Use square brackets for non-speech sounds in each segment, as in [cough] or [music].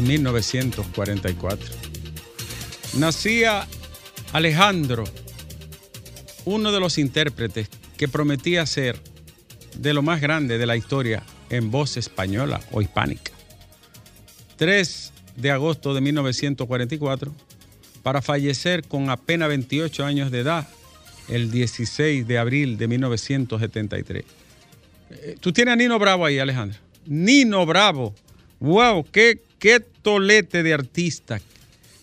de 1944. Nacía Alejandro, uno de los intérpretes que prometía ser de lo más grande de la historia en voz española o hispánica. 3 de agosto de 1944, para fallecer con apenas 28 años de edad el 16 de abril de 1973. Eh, ¿Tú tienes a Nino Bravo ahí, Alejandro? Nino Bravo. ¡Wow! ¡Qué, qué tolete de artista!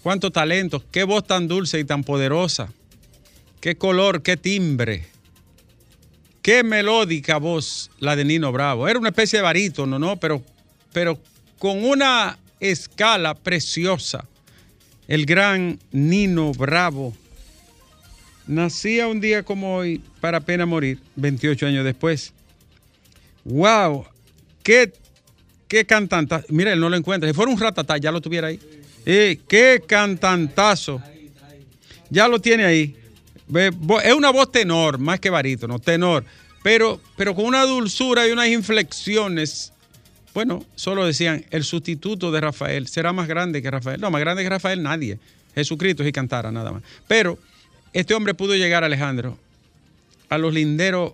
¡Cuánto talento! ¡Qué voz tan dulce y tan poderosa! ¡Qué color! ¡Qué timbre! ¡Qué melódica voz la de Nino Bravo! Era una especie de barítono, ¿no? Pero, pero con una escala preciosa. El gran Nino Bravo nacía un día como hoy para pena morir, 28 años después. ¡Wow! ¿Qué, qué cantantazo? Mira, él no lo encuentra. Si fuera un ratatá, ya lo tuviera ahí. Eh, ¡Qué cantantazo! Ya lo tiene ahí. Es una voz tenor, más que barítono, tenor. Pero, pero con una dulzura y unas inflexiones. Bueno, solo decían, el sustituto de Rafael será más grande que Rafael. No, más grande que Rafael nadie. Jesucristo si cantara nada más. Pero este hombre pudo llegar, Alejandro, a los linderos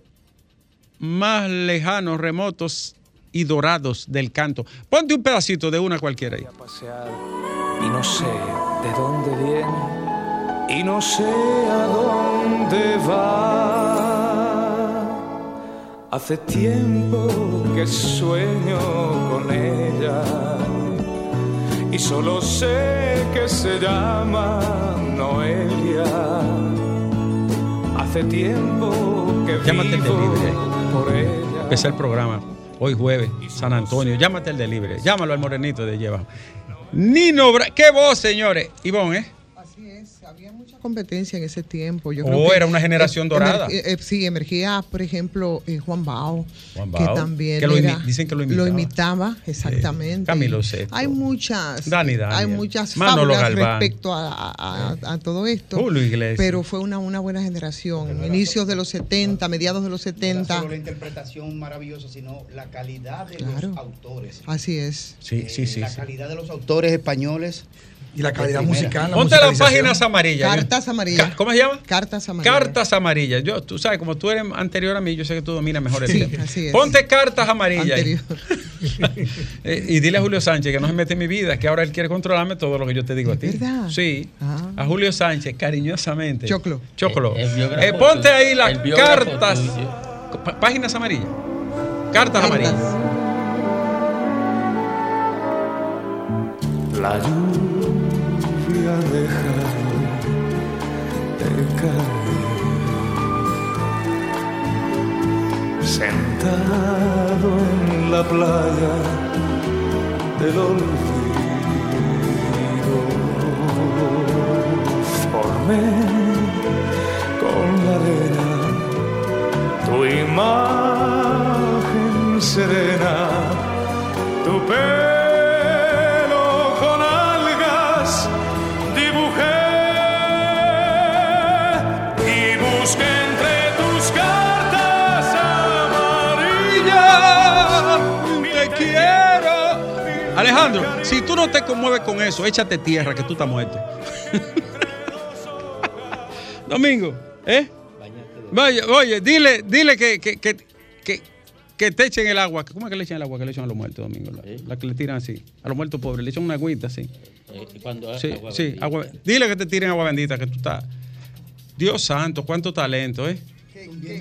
más lejanos, remotos y dorados del canto. Ponte un pedacito de una cualquiera ahí. Y no sé de dónde viene y no sé a dónde va. Hace tiempo que sueño con ella y solo sé que se llama Noelia. Hace tiempo que Llámate vivo delivery. por ella. Empecé el programa hoy jueves, San Antonio. Llámate el delivery. Llámalo al morenito de lleva. Nino, Bra qué voz, señores. Ivonne, ¿eh? Había mucha competencia en ese tiempo. Yo Oh, creo que, era una generación eh, dorada. emer- eh, sí, emergía, por ejemplo, eh, Juan Bao, Juan que Bao, también que lo era- imi- dicen que lo imitaba. imitaba, exactamente. Camilo Sesto. Hay muchas, Dani Daniel. hay muchas fábulas respecto a, a- a- a todo esto. Julio Iglesias. Pero fue una, una buena generación. Inicios de los 70, mediados de los No era 70. solo la interpretación maravillosa, sino la calidad de Claro. los autores. Así es. Sí, sí, sí. la sí. calidad de los autores españoles. Y la calidad musical. La Ponte las páginas amarillas. Cartas amarillas. ¿Cómo se llama? Cartas amarillas. Cartas amarillas. Yo, tú sabes, como tú eres anterior a mí, yo sé que tú dominas mejor el Sí, tema. así es. Ponte cartas amarillas. [laughs] Eh, y dile a Julio Sánchez que no se mete en mi vida, que ahora él quiere controlarme todo lo que yo te digo a ti. verdad? Sí. Ah. A Julio Sánchez, cariñosamente. Choclo. Choclo. El- el biógrafo Eh, ponte ahí las cartas. Páginas amarillas. Cartas amarillas. La lluvia deja de caer. Sentado en la playa del olvido, formé con la arena tu imagen serena, tu pelo Alejandro, si tú no te conmueves con eso, échate tierra, que tú estás muerto. [laughs] Domingo, ¿eh? Vaya, oye, dile, dile que, que, que, que, que te echen el agua. ¿Cómo es que le echan el agua que le echan a los muertos, Domingo? La, la que le tiran así. A los muertos pobres, le echan una agüita así. Eh, cuando Sí, agua sí, agua. Dile que te tiren agua bendita, que tú estás. Dios santo, cuánto talento, ¿eh?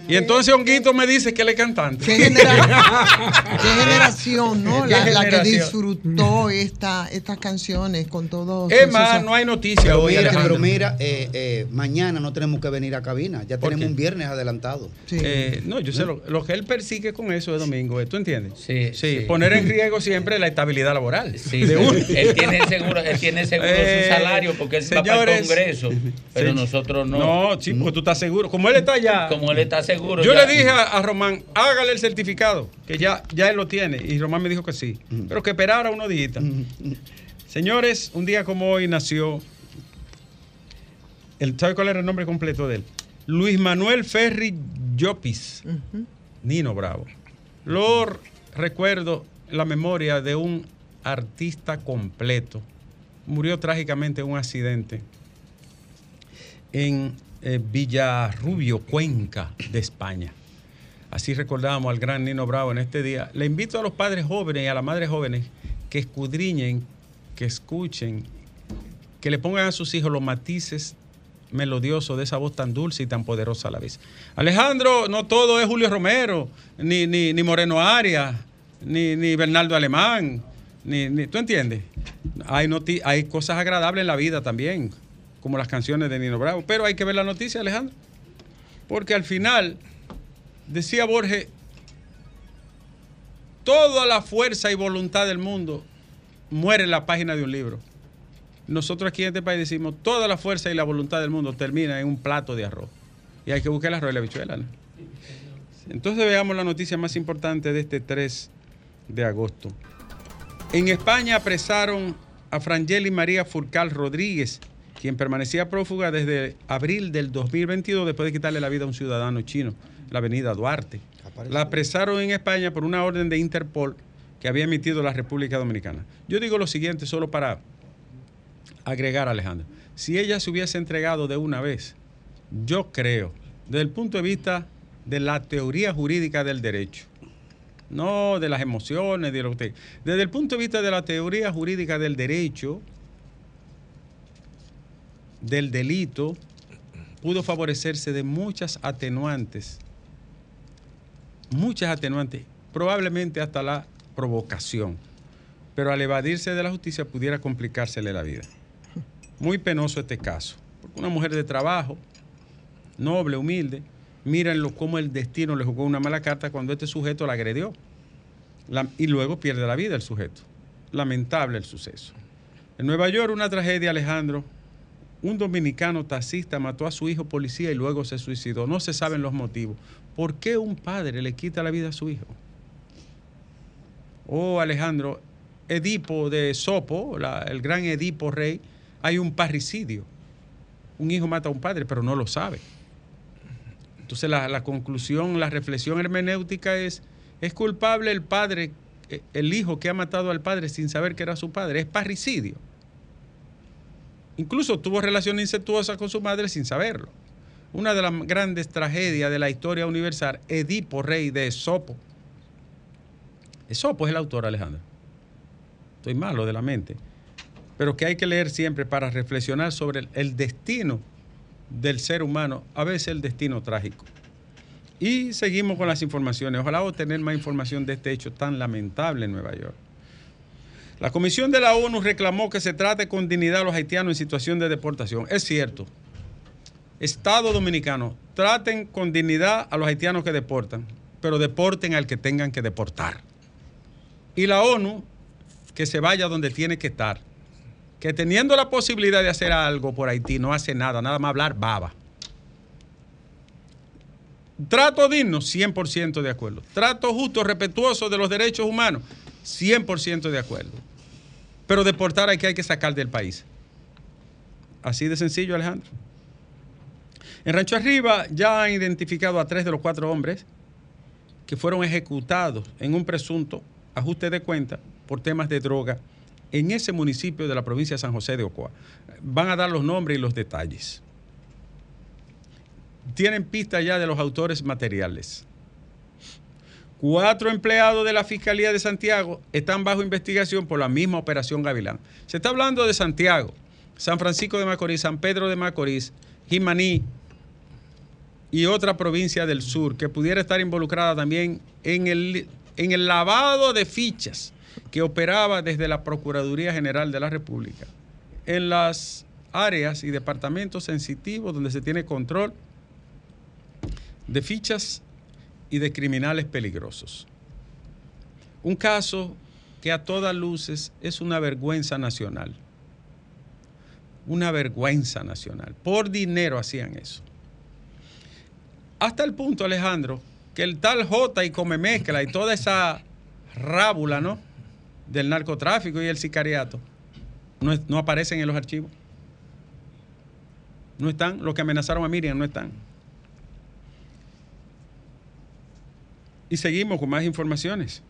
Y entonces Honguito me dice que él es cantante. ¿Qué, genera- [laughs] qué generación, ¿no? ¿Qué La, la que disfrutó esta, estas canciones con todo. Es más, no hay noticias hoy, mira, pero mira eh, eh, mañana no tenemos que venir a cabina. Ya ¿Por tenemos un viernes adelantado. Eh, no, yo sé lo, lo que él persigue con eso es domingo, ¿eh? ¿tú entiendes? Sí, Sí, sí. poner en riesgo siempre la estabilidad laboral. Sí, de uno. él tiene seguro, él tiene seguro Eh, su salario porque él va para el señores, Congreso, pero sí. nosotros no. No, sí, porque tú estás seguro. Como él está allá. Como él está seguro. Yo ya- le dije a, a Román, hágale el certificado, que ya, ya él lo tiene. Y Román me dijo que sí. Pero que esperara unos días. Señores, un día como hoy nació el, ¿Sabe cuál era el nombre completo de él? Luis Manuel Ferri Llopis. Nino Bravo. Lo recuerdo en la memoria de un artista completo. Murió trágicamente en un accidente en eh, Villarrubio, Cuenca, de España. Así recordamos al gran Nino Bravo en este día. Le invito a los padres jóvenes y a las madres jóvenes que escudriñen, que escuchen, que le pongan a sus hijos los matices melodiosos de esa voz tan dulce y tan poderosa a la vez. Alejandro, no todo es Julio Romero, ni, ni, ni Moreno Arias, ni, ni Bernardo Alemán, ni, ni- ¿tú entiendes? Hay, hay cosas agradables en la vida también, como las canciones de Nino Bravo, pero hay que ver la noticia, Alejandro, porque al final, decía Borges, toda la fuerza y voluntad del mundo muere en la página de un libro. Nosotros aquí en este país decimos, toda la fuerza y la voluntad del mundo termina en un plato de arroz. Y hay que buscar el arroz y la bichuela. Entonces veamos la noticia más importante de este 3 de agosto. En España apresaron a Frangeli María Furcal Rodríguez, quien permanecía prófuga desde abril del 2022 después de quitarle la vida a un ciudadano chino, la avenida Duarte. La apresaron en España por una orden de Interpol que había emitido la República Dominicana. Yo digo lo siguiente solo para agregar, Alejandro. Si ella se hubiese entregado de una vez, yo creo, desde el punto de vista de la teoría jurídica del derecho, no de las emociones, de lo que Desde el punto de vista de la teoría jurídica del derecho, del delito, pudo favorecerse de muchas atenuantes, muchas atenuantes, probablemente hasta la provocación, pero al evadirse de la justicia pudiera complicársele la vida. Muy penoso este caso, porque una mujer de trabajo, noble, humilde, mírenlo cómo el destino le jugó una mala carta cuando este sujeto la agredió. Y luego pierde la vida el sujeto. Lamentable el suceso. En Nueva York, una tragedia, Alejandro. Un dominicano taxista mató a su hijo policía y luego se suicidó. No se saben los motivos. ¿Por qué un padre le quita la vida a su hijo? Oh, Alejandro, Edipo de Sopo, el gran Edipo rey, hay un parricidio. Un hijo mata a un padre, pero no lo sabe. Entonces la, la conclusión, la reflexión hermenéutica es, es culpable el padre, eh, el hijo que ha matado al padre sin saber que era su padre, es parricidio. Incluso tuvo relaciones incestuosas con su madre sin saberlo. Una de las grandes tragedias de la historia universal, Edipo, rey de Esopo. Esopo es el autor, Alejandro. Estoy malo de la mente. Pero que hay que leer siempre para reflexionar sobre el, el destino del ser humano, a veces el destino trágico. Y seguimos con las informaciones. Ojalá obtener más información de este hecho tan lamentable en Nueva York. La Comisión de la ONU reclamó que se trate con dignidad a los haitianos en situación de deportación. Es cierto. Estado dominicano, traten con dignidad a los haitianos que deportan, pero deporten al que tengan que deportar. Y la ONU, que se vaya donde tiene que estar. Que teniendo la posibilidad de hacer algo por Haití, no hace nada, nada más hablar baba. Trato digno, 100% de acuerdo. Trato justo, respetuoso de los derechos humanos, 100% de acuerdo. Pero deportar hay que, hay que sacar del país. Así de sencillo, Alejandro. En Rancho Arriba ya han identificado a tres de los cuatro hombres que fueron ejecutados en un presunto ajuste de cuenta por temas de droga en ese municipio de la provincia de San José de Ocoa. Van a dar los nombres y los detalles. Tienen pista ya de los autores materiales. Cuatro empleados de la Fiscalía de Santiago están bajo investigación por la misma operación Gavilán. Se está hablando de Santiago, San Francisco de Macorís, San Pedro de Macorís, Jimaní y otra provincia del sur que pudiera estar involucrada también en el, en el lavado de fichas que operaba desde la Procuraduría General de la República en las áreas y departamentos sensitivos donde se tiene control de fichas y de criminales peligrosos. Un caso que a todas luces es una vergüenza nacional. Una vergüenza nacional. Por dinero hacían eso. Hasta el punto, Alejandro, que el tal J y come mezcla y toda esa rábula, ¿no? Del narcotráfico y el sicariato no, no aparecen en los archivos. No están. Los que amenazaron a Miriam no están. Y seguimos con más informaciones.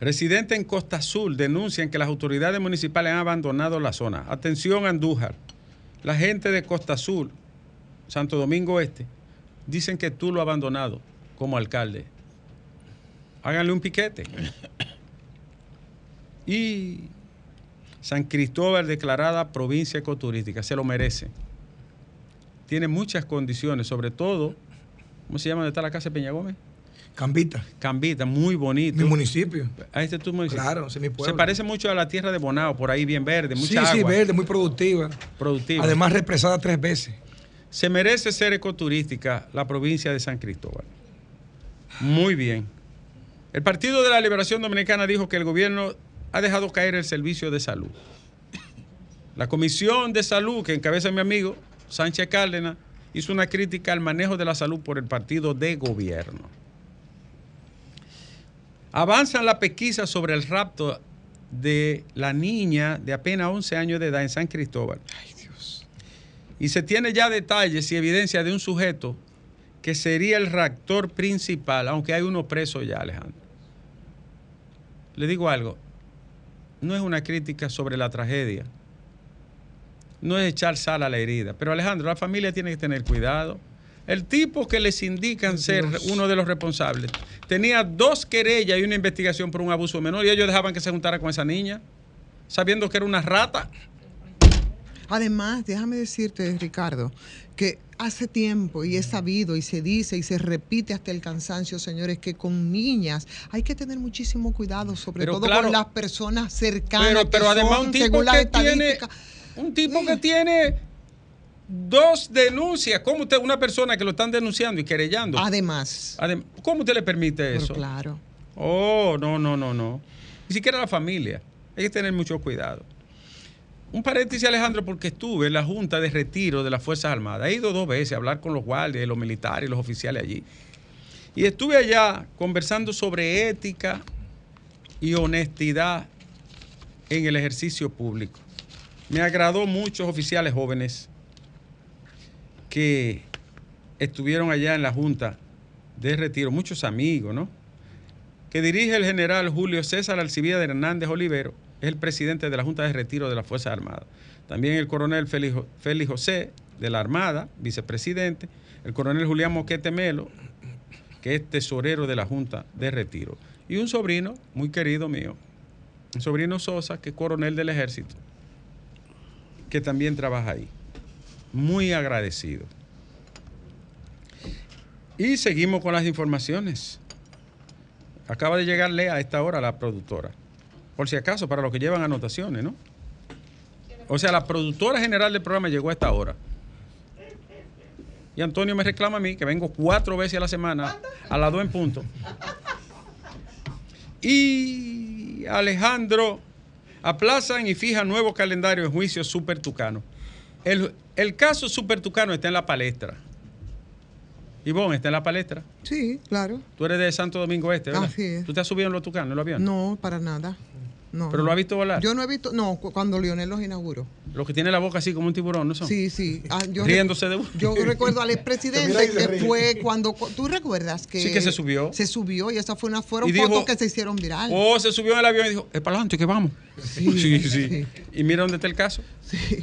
Residentes en Costa Azul denuncian que las autoridades municipales han abandonado la zona. Atención, Andújar. La gente de Costa Azul, Santo Domingo Este, dicen que tú lo has abandonado como alcalde. Háganle un piquete. [laughs] Y San Cristóbal declarada provincia ecoturística, se lo merece. Tiene muchas condiciones, sobre todo, ¿cómo se llama? ¿Dónde está la casa de Peña Gómez? Cambita, Cambita, muy bonito. mi municipio. Ah, este es tu municipio. Claro, es mi pueblo. Se parece mucho a la tierra de Bonao, por ahí bien verde, mucha sí, agua. sí, verde, muy productiva. Productiva. Además, represada tres veces. Se merece ser ecoturística la provincia de San Cristóbal. Muy bien. El Partido de la Liberación Dominicana dijo que el gobierno ha dejado caer el servicio de salud. La Comisión de Salud, que encabeza mi amigo Sánchez Cárdenas, hizo una crítica al manejo de la salud por el partido de gobierno. Avanzan la pesquisa sobre el rapto de la niña de apenas 11 años de edad en San Cristóbal. Y se tiene ya detalles y evidencia de un sujeto que sería el reactor principal, aunque hay uno preso ya, Alejandro. Le digo algo, no es una crítica sobre la tragedia, no es echar sal a la herida, pero Alejandro, la familia tiene que tener cuidado. El tipo que les indican ser uno de los responsables tenía dos querellas y una investigación por un abuso menor y ellos dejaban que se juntara con esa niña, sabiendo que era una rata. Además, déjame decirte, Ricardo, que hace tiempo y es sabido y se dice y se repite hasta el cansancio, señores, que con niñas hay que tener muchísimo cuidado, sobre Pero todo claro, con las personas cercanas. Pero, que pero además son, un tipo que tiene un tipo que tiene dos denuncias, ¿cómo usted una persona que lo están denunciando y querellando? Además, Adem- ¿Cómo usted le permite pero eso? claro. Oh, no, no, no, no. Ni siquiera la familia. Hay que tener mucho cuidado. Un paréntesis, Alejandro, porque estuve en la Junta de Retiro de las Fuerzas Armadas. He ido dos veces a hablar con los guardias, los militares los oficiales allí. Y estuve allá conversando sobre ética y honestidad en el ejercicio público. Me agradó muchos oficiales jóvenes que estuvieron allá en la Junta de Retiro, muchos amigos, ¿no? que dirige el general Julio César Alcibíades Hernández Olivero, es el presidente de la Junta de Retiro de las Fuerzas Armadas. También el coronel Félix José de la Armada, vicepresidente, el coronel Julián Moquete Melo, que es tesorero de la Junta de Retiro, y un sobrino muy querido mío, un sobrino Sosa, que es coronel del ejército, que también trabaja ahí. Muy agradecido. Y seguimos con las informaciones. Acaba de llegarle a esta hora la productora. Por si acaso, para los que llevan anotaciones, ¿no? O sea, la productora general del programa llegó a esta hora. Y Antonio me reclama a mí que vengo cuatro veces a la semana, a las dos en punto. Y Alejandro aplazan y fijan nuevo calendario de juicio Super Tucano. El, el caso Super Tucano está en la palestra. Ivonne está en la palestra. Sí, claro. Tú eres de Santo Domingo Este, ¿verdad? Así es. ¿Tú te has subido en los tucanos, en los aviones? No, para nada. No. ¿Pero lo has visto volar? Yo no he visto, no, cu- cuando Lionel los inauguró. Los que tienen la boca así como un tiburón, ¿no son? Sí, sí. Ah, yo Riéndose de. Yo recuerdo al expresidente que fue cuando. ¿Tú recuerdas que.? Sí, que se subió. Se subió y esas fue una, fueron dijo, fotos que se hicieron viral. Oh, se subió en el avión y dijo, es para adelante que vamos. [laughs] Sí, sí, sí. Y mira dónde está el caso.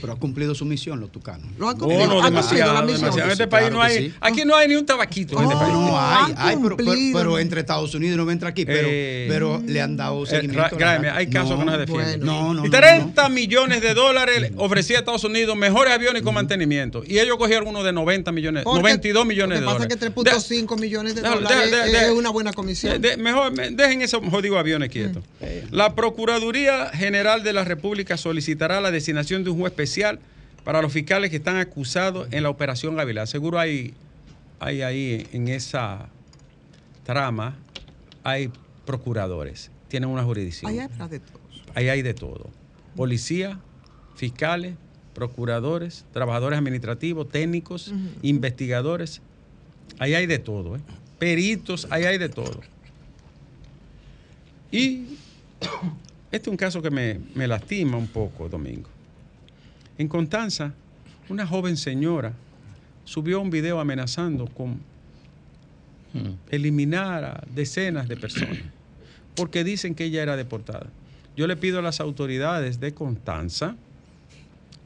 Pero ha cumplido su misión los tucanos. Lo han Oh, cumplido, no, cumplido demasiado. En este Sí, país claro no hay, sí. aquí no hay ni un tabaquito en este Oh. país. No hay, hay, pero, pero- pero entre Estados Unidos no entra aquí, pero, Eh, pero le han dado Eh, seguimiento. Ra- a la Que no se bueno. No, no, y no, 30 millones de dólares ofrecía a Estados Unidos mejores aviones con mantenimiento. Y ellos cogieron uno de 90 millones, Porque 92 millones de Lo que dólares. pasa es que 3.5 millones de dólares es una buena comisión. De- de- mejor me- dejen esos jodidos aviones quietos. La Procuraduría General de la República solicitará la designación de un juez especial para los fiscales que están acusados en la operación Gavilán. Seguro hay, hay ahí en esa trama, hay procuradores, tienen una jurisdicción. Ahí hay de todos. Ahí hay de todo. Policía, fiscales, procuradores, trabajadores administrativos, técnicos, investigadores. Ahí hay de todo. ¿eh? Peritos, ahí hay de todo. Y este es un caso que me, me lastima un poco, Domingo. En Constanza una joven señora subió un video amenazando con eliminar a decenas de personas porque dicen que ella era deportada. Yo le pido a las autoridades de Constanza,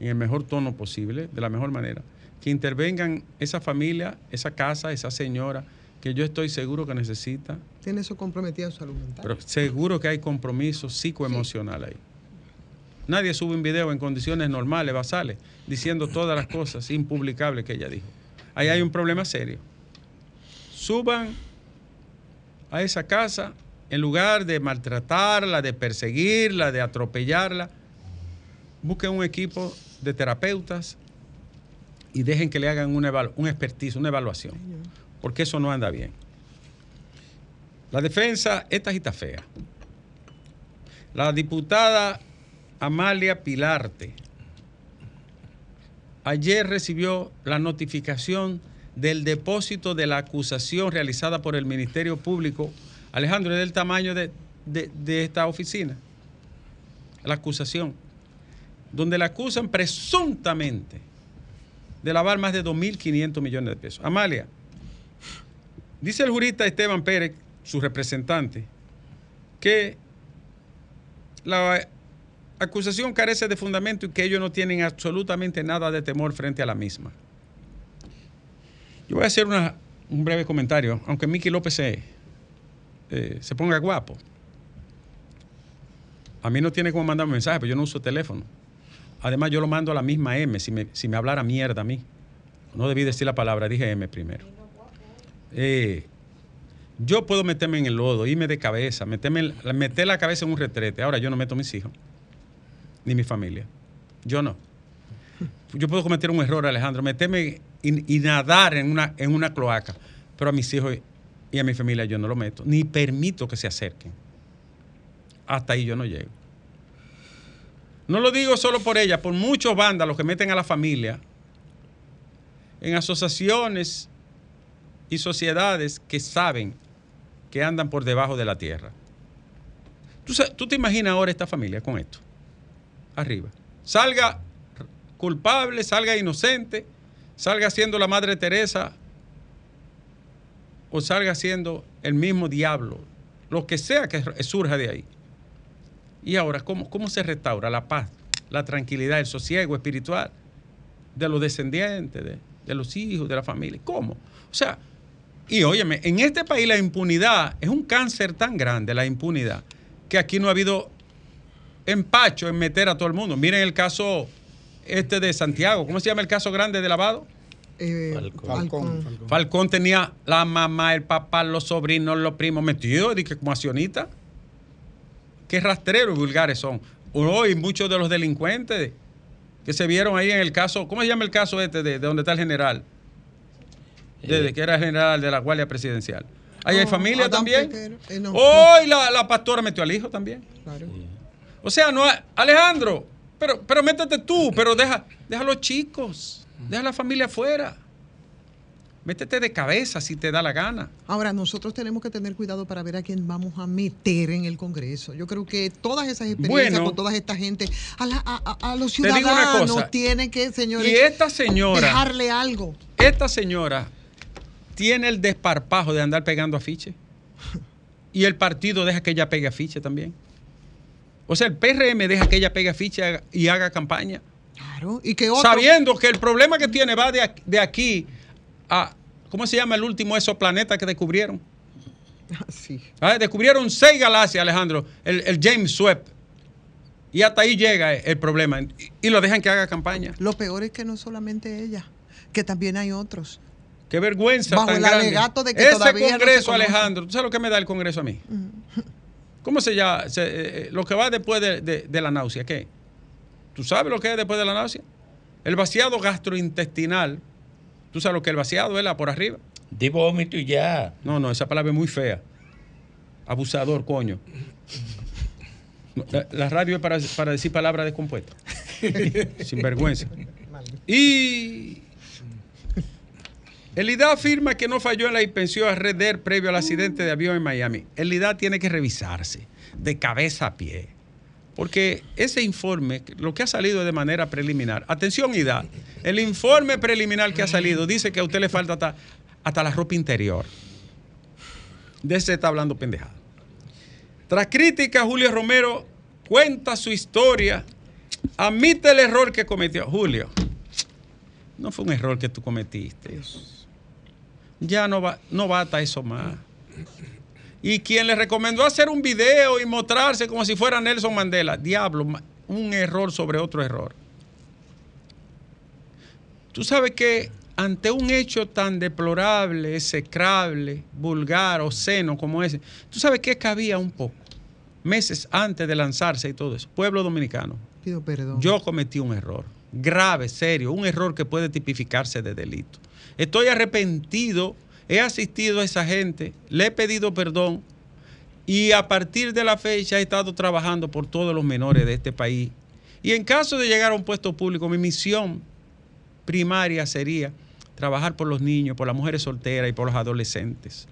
en el mejor tono posible, de la mejor manera, que intervengan esa familia, esa casa, esa señora, que yo estoy seguro que necesita, Tiene eso comprometido en salud mental. pero seguro que hay compromiso psicoemocional ahí. Nadie sube un video en condiciones normales, basales, diciendo todas las cosas impublicables que ella dijo. Ahí hay un problema serio. Suban a esa casa en lugar de maltratarla, de perseguirla, de atropellarla. Busquen un equipo de terapeutas y dejen que le hagan una un expertise, una evaluación, porque eso no anda bien. La defensa, esta está fea. La diputada Amalia Pilarte ayer recibió la notificación del depósito de la acusación realizada por el Ministerio Público. Alejandro, es del tamaño de, de- esta oficina. La acusación. Donde la acusan presuntamente de lavar más de 2.500 millones de pesos. Amalia, dice el jurista Esteban Pérez, su representante, que la acusación carece de fundamento y que ellos no tienen absolutamente nada de temor frente a la misma. Yo voy a hacer un breve comentario, aunque Miki López se, eh, se ponga guapo. A mí no tiene como mandarme mensaje, pero yo no uso teléfono. Además, yo lo mando a la misma M si me, si me hablara mierda a mí. No debí decir la palabra, dije M primero. Eh, yo puedo meterme en el lodo, irme de cabeza, meterme, meter la cabeza en un retrete. Ahora yo no meto a mis hijos, ni mi familia. Yo no. Yo puedo cometer un error, Alejandro, meterme y, y nadar en una, en una cloaca, pero a mis hijos y a mi familia yo no lo meto, ni permito que se acerquen. Hasta ahí yo no llego. No lo digo solo por ella, por muchos vándalos que meten a la familia en asociaciones y sociedades que saben que andan por debajo de la tierra. ¿Tú, tú te imaginas ahora esta familia con esto? Arriba. Salga culpable, salga inocente, salga siendo la Madre Teresa o salga siendo el mismo diablo, lo que sea que surja de ahí. Y ahora, ¿cómo, cómo se restaura la paz, la tranquilidad, el sosiego espiritual de los descendientes, de, de los hijos, de la familia? ¿Cómo? O sea, y óyeme, en este país la impunidad es un cáncer tan grande, la impunidad, que aquí no ha habido empacho en meter a todo el mundo. Miren el caso este de Santiago, ¿cómo se llama el caso grande de lavado? Eh, Falcón. Falcón. Falcón. Falcón tenía la mamá, el papá, los sobrinos, los primos metidos, dije, como accionistas. Qué rastreros y vulgares son. Hoy muchos de los delincuentes que se vieron ahí en el caso, ¿cómo se llama el caso este de, de donde está el general? De, de que era el general de la Guardia Presidencial. Ahí hay familia también. Eh, no, Hoy la, la pastora metió al hijo también. Claro. O sea, no, Alejandro, pero, pero métete tú, pero deja, deja a los chicos, deja a la familia afuera. Métete de cabeza si te da la gana. Ahora, nosotros tenemos que tener cuidado para ver a quién vamos a meter en el Congreso. Yo creo que todas esas experiencias Bueno. con toda esta gente, a, la- a- a- a los ciudadanos tienen que, señores, Y esta señora, dejarle algo. esta señora tiene el desparpajo de andar pegando afiche. [laughs] Y el partido deja que ella pegue afiche también. O sea, el PRM deja que ella pegue afiche y haga campaña. Claro. Y que otro, Sabiendo que el problema que tiene va de aquí, de aquí a, ¿cómo se llama el último exoplaneta que descubrieron? Sí. Ah, Descubrieron seis galaxias, Alejandro, el, el James Webb. Y hasta ahí llega el problema. Y, y lo dejan que haga campaña. Lo peor es que no solamente ella, que también hay otros. Qué vergüenza Bajo tan el grande. alegato de que Ese todavía Congreso. Alejandro, ¿tú sabes lo que me da el Congreso a mí? ¿Cómo se llama? Se- eh, eh, lo que va después de, de- de la náusea, ¿qué? ¿Tú sabes lo que es después de la náusea? El vaciado gastrointestinal. ¿Tú sabes lo que es el vaciado, ¿verdad? Por arriba. Di vómito y ya. No, no, esa palabra es muy fea. Abusador, coño. La, la radio es para, para decir palabras descompuestas. [laughs] Sin vergüenza. Y el IDA afirma que no falló en la inspección a Red Air previo al accidente de avión en Miami. El IDA tiene que revisarse de cabeza a pie. Porque ese informe, lo que ha salido de manera preliminar, atención Ida, el informe preliminar que ha salido dice que a usted le falta hasta, hasta la ropa interior. De ese está hablando pendejada. Tras crítica, Julio Romero cuenta su historia, admite el error que cometió. Julio, no fue un error que tú cometiste. Ya no va, no bata eso más. Y quien le recomendó hacer un video y mostrarse como si fuera Nelson Mandela, diablo, un error sobre otro error. Tú sabes que ante un hecho tan deplorable, execrable, vulgar, obsceno como ese, tú sabes que cabía un poco, meses antes de lanzarse y todo eso. Pueblo dominicano, Pido perdón. yo cometí un error, grave, serio, un error que puede tipificarse de delito. Estoy arrepentido, he asistido a esa gente, le he pedido perdón y a partir de la fecha he estado trabajando por todos los menores de este país. Y en caso de llegar a un puesto público, mi misión primaria sería trabajar por los niños, por las mujeres solteras y por los adolescentes.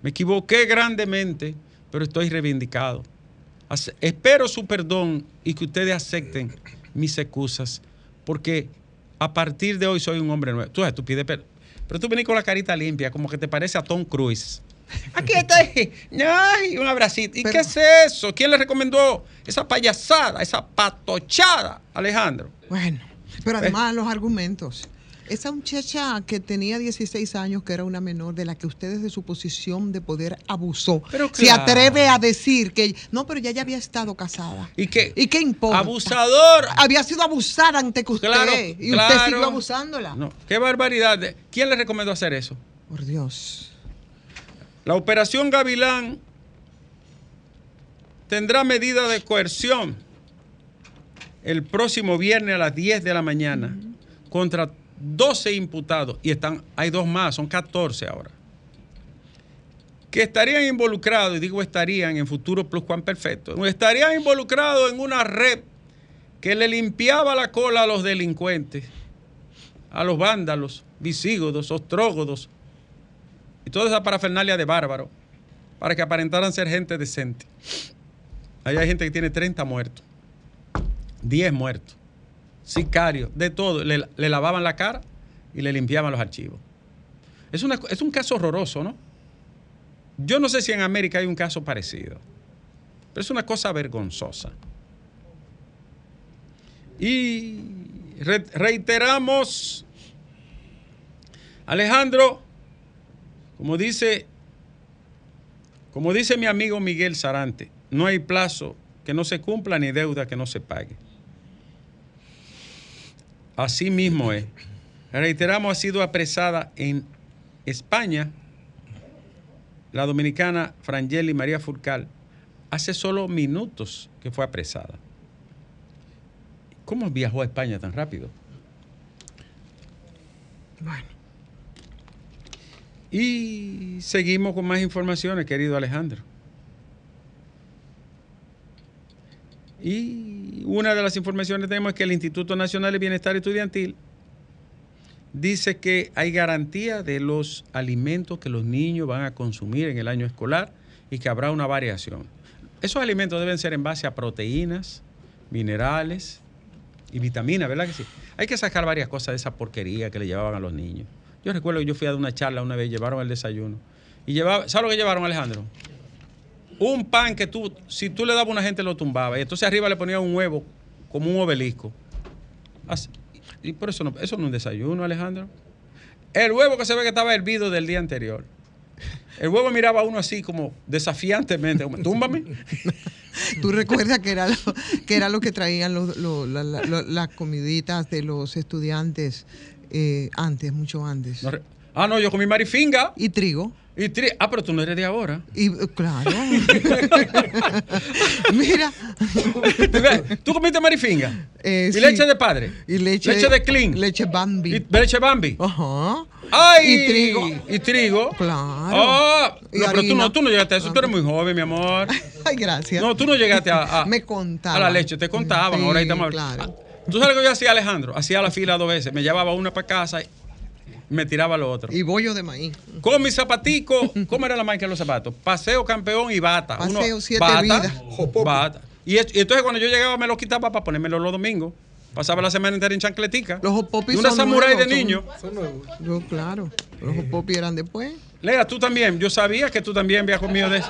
Me equivoqué grandemente, pero estoy reivindicado. Espero su perdón y que ustedes acepten mis excusas, porque a partir de hoy soy un hombre nuevo. Tú, tú pides perdón, pero tú venís con la carita limpia, como que te parece a Tom Cruise. [laughs] Aquí estoy. Ay, un abracito. ¿Y Pero- qué es eso? ¿Quién le recomendó esa payasada, esa patochada, Alejandro? Bueno, pero además los argumentos. Esa muchacha que tenía 16 años, que era una menor, de la que usted desde su posición de poder abusó, Pero se claro. atreve a decir que no, pero ya, ya había estado casada. ¿Y qué? ¿Y qué importa? Abusador. Había sido abusada ante que usted Claro, y claro. usted siguió abusándola. No, qué barbaridad. ¿Quién le recomendó hacer eso? Por Dios. La operación Gavilán tendrá medida de coerción el próximo viernes a las 10 de la mañana contra 12 imputados. Y están, hay dos más, son 14 ahora. Que estarían involucrados, y digo estarían en futuro plus perfecto, estarían involucrados en una red que le limpiaba la cola a los delincuentes, a los vándalos, visígodos, ostrógodos, y toda esa parafernalia de bárbaro para que aparentaran ser gente decente. Ahí hay gente que tiene 30 muertos, 10 muertos, sicarios, de todo. Le, lavaban la cara y le limpiaban los archivos. Es, una- es un caso horroroso, ¿no? Yo no sé si en América hay un caso parecido, pero es una cosa vergonzosa. Y re- reiteramos, Alejandro, como dice, como dice mi amigo Miguel Sarante, no hay plazo que no se cumpla ni deuda que no se pague. Así mismo es. Reiteramos, ha sido apresada en España la dominicana Frangeli María Furcal hace solo minutos que fue apresada. ¿Cómo viajó a España tan rápido? Bueno, Y seguimos con más informaciones, querido Alejandro. Y una de las informaciones que tenemos es que el Instituto Nacional de Bienestar Estudiantil dice que hay garantía de los alimentos que los niños van a consumir en el año escolar y que habrá una variación. Esos alimentos deben ser en base a proteínas, minerales y vitaminas, ¿verdad que sí? Hay que sacar varias cosas de esa porquería que le llevaban a los niños. Yo recuerdo que yo fui a dar una charla una vez, llevaron el desayuno. Y llevaba, ¿sabes lo que llevaron, Alejandro? Un pan que tú, si tú le dabas a una gente, lo tumbaba. Y entonces arriba le ponían un huevo, como un obelisco. Así- y por eso no, eso no es un desayuno, Alejandro. El huevo que se ve que estaba hervido del día anterior. El huevo miraba a uno así como desafiantemente, como, túmbame. [laughs] tú recuerdas que era lo que, era lo que traían los, lo- la- la- lo- las comiditas de los estudiantes eh, antes, mucho antes. No ah, no, yo comí marifinga. Y trigo. Y tri- ah, pero tú no eres de ahora. Y eh, claro. [laughs] Mira. ¿Tú comiste marifinga? Eh, ¿Y sí. leche de padre? Y leche, de clean. Leche Bambi. ¿Y leche Bambi? Ajá. ¡Ay! Y trigo. ¿Y trigo? Claro. Y no, pero tú no, tú no llegaste a eso. Tú eres muy joven, mi amor. [laughs] Ay, gracias. No, tú no llegaste a, a- Me contaban. a la leche. Te contaban. Sí, ahora ahí estamos claro. ¿Tú sabes lo que yo hacía, Alejandro? Hacía la fila dos veces. Me llevaba una para casa y me tiraba lo otro. Y bollo de maíz. Con mis zapaticos, [laughs] ¿cómo era la marca de los zapatos? Paseo campeón y bata. Paseo Siete bata, Vidas. Bata. Y, es- y entonces cuando yo llegaba me lo quitaba para ponérmelo los domingos. Pasaba la semana entera en chancletica. Los popis Y una son samurái de son- niño. Yo, claro. Los popis eran después. Lea, tú también. Yo sabía que tú también habías comido de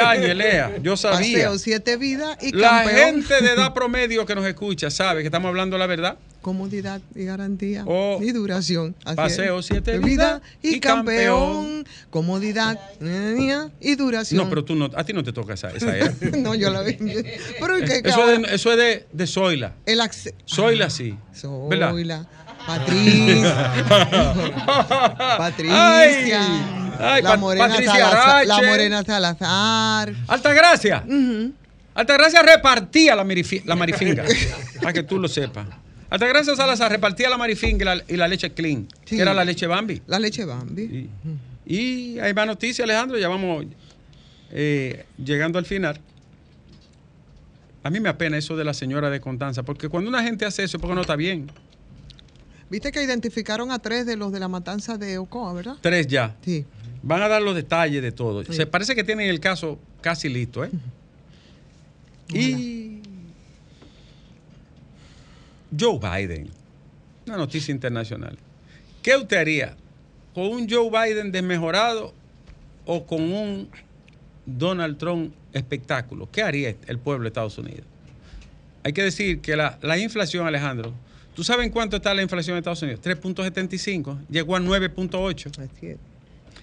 años, Lea. Yo sabía. Paseo siete vidas y La campeón. gente de edad promedio que nos escucha sabe que estamos hablando la verdad. Comodidad y garantía Oh. y duración. Así Paseo es. siete vidas y, y campeón. Comodidad eh, y duración. No, pero tú no, a ti no te toca esa, esa era. [laughs] no, yo la vi. Pero ¿y qué Eso es de, eso es de, de Zoila. El Zoila sí. ¿Verdad? Patricia, [laughs] Patricia, Ay, la, morena Patricia Salazar, la Arache. Morena Salazar. Altagracia. Altagracia repartía la, marifi- la marifinga. [laughs] para que tú lo sepas. Altagracia Salazar repartía la marifinga y la, y la leche clean, Sí. que era la leche Bambi. La leche Bambi. Y, y hay más noticias, Alejandro. Ya vamos eh, llegando al final. A mí me apena eso de la señora de Constanza, porque cuando una gente hace eso es porque no está bien. Viste que identificaron a tres de los de la matanza de Ocoa, ¿verdad? Tres ya. Sí. Van a dar los detalles de todo. Sí. Se parece que tienen el caso casi listo, ¿eh? Y Joe Biden, una noticia internacional. ¿Qué usted haría? ¿Con un Joe Biden desmejorado o con un Donald Trump espectáculo? ¿Qué haría el pueblo de Estados Unidos? Hay que decir que la, la inflación, Alejandro, ¿tú sabes en cuánto está la inflación en Estados Unidos? 3.75, llegó a 9.8. Así es.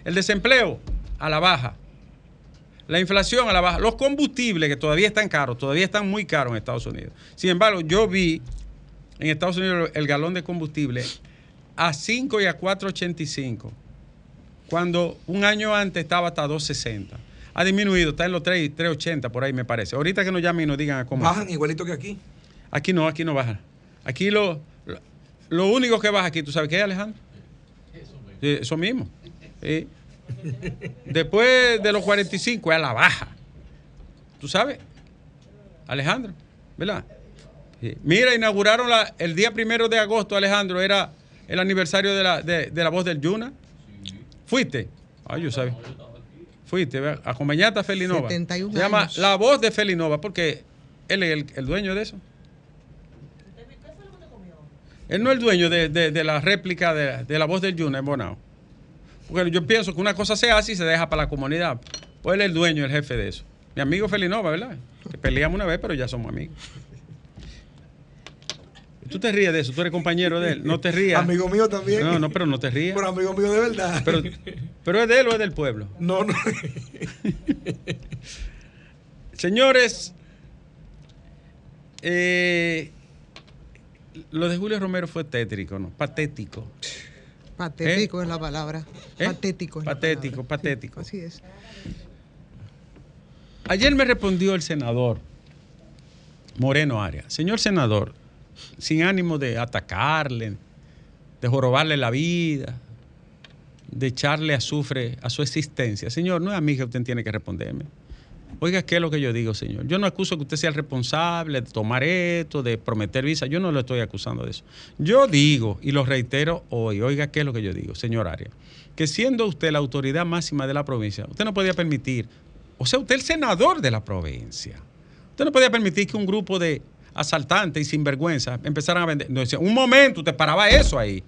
El desempleo a la baja. La inflación a la baja. Los combustibles que todavía están caros, todavía están muy caros en Estados Unidos. Sin embargo, yo vi en Estados Unidos el galón de combustible a 5 y a 4.85, cuando un año antes estaba hasta 2.60. Ha disminuido, está en los 3, 3.80 por ahí me parece. Ahorita que nos llamen y nos digan a cómo. Bajan igualito que aquí. Aquí no, aquí no baja. Aquí lo, lo, lo único que baja aquí, ¿tú sabes qué es, Alejandro? Sí, Eso mismo. Sí. Después de los 45 es a la baja. ¿Tú sabes? Alejandro, ¿verdad? Sí. Mira, inauguraron la- el día primero de agosto, Alejandro, era el aniversario de la, de, de la voz del Yuna. ¿Fuiste? Ay, yo sabía. Fuiste, ¿verdad? acompañaste a Felinova. 71 Se llama años. La Voz de Felinova, porque él es el, el dueño de eso. Él no es el dueño de, de- de la réplica de, de La Voz del Yuna en Bonao. Porque yo pienso que una cosa se hace y se deja para la comunidad. Pues él es el dueño, el jefe de eso. Mi amigo Felinova, ¿verdad? Que peleamos una vez, pero ya somos amigos. Tú te ríes de eso, tú eres compañero de él. No te rías. Amigo mío también. No, no, pero no te rías. Pero amigo mío de verdad. Pero, pero es de él o es del pueblo. no, no. [laughs] Señores, eh, lo de Julio Romero fue tétrico, ¿no? Patético. Patético es la palabra. ¿Eh? Patético es la Patético, palabra. patético. Así es. Ayer me respondió el senador Moreno Arias. Señor senador, sin ánimo de atacarle, de jorobarle la vida, de echarle azufre a su existencia. Señor, no es a mí que usted tiene que responderme. Oiga, ¿qué es lo que yo digo, señor? Yo no acuso que usted sea el responsable de tomar esto, de prometer visa. Yo no lo estoy acusando de eso. Yo digo, y lo reitero hoy, oiga, ¿qué es lo que yo digo, señor Arias? Que siendo usted la autoridad máxima de la provincia, usted no podía permitir, o sea, usted el senador de la provincia. Usted no podía permitir que un grupo de asaltantes y sinvergüenza empezaran a vender. No, decía, un momento, usted paraba eso ahí.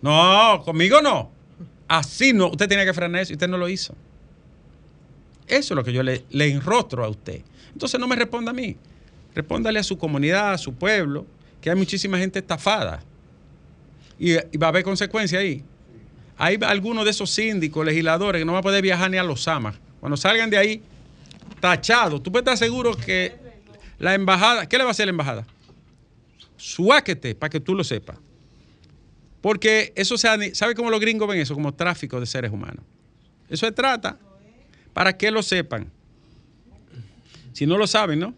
No, conmigo no. Así no, usted tenía que frenar eso y usted no lo hizo. Eso es lo que yo le, enrostro a usted. Entonces no me responda a mí. Respóndale a su comunidad, a su pueblo, que hay muchísima gente estafada. Y, va a haber consecuencias ahí. Hay algunos de esos síndicos, legisladores, que no van a poder viajar ni a los SAMAS. Cuando salgan de ahí, tachados. Tú puedes estar seguro que la embajada, ¿qué le va a hacer la embajada? Suáquete, para que tú lo sepas. Porque eso se, ¿sabe cómo los gringos ven eso? Como tráfico de seres humanos. Eso se trata para que lo sepan. Si no lo saben, ¿no?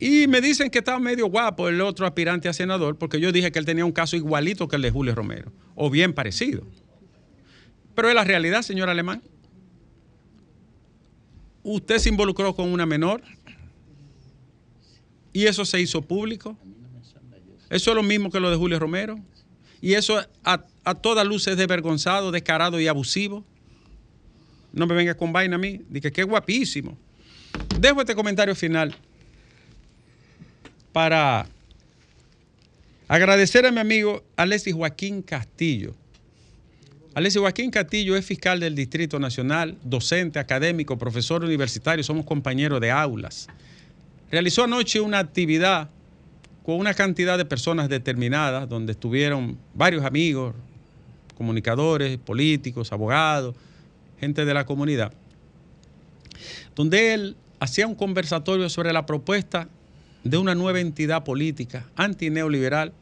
Y me dicen que estaba medio guapo el otro aspirante a senador, porque yo dije que él tenía un caso igualito que el de Julio Romero, o bien parecido. Pero es la realidad, señor Alemán. Usted se involucró con una menor y eso se hizo público. Eso es lo mismo que lo de Julio Romero. Y eso a, a todas luces es desvergonzado, descarado y abusivo. No me venga con vaina a mí. Dije es guapísimo. dejo este comentario final para agradecer a mi amigo Alexis Joaquín Castillo. Alexis Joaquín Castillo es fiscal del Distrito Nacional, docente, académico, profesor universitario, somos compañeros de aulas. Realizó anoche una actividad con una cantidad de personas determinadas, donde estuvieron varios amigos, comunicadores, políticos, abogados, de la comunidad, donde él hacía un conversatorio sobre la propuesta de una nueva entidad política antineoliberal,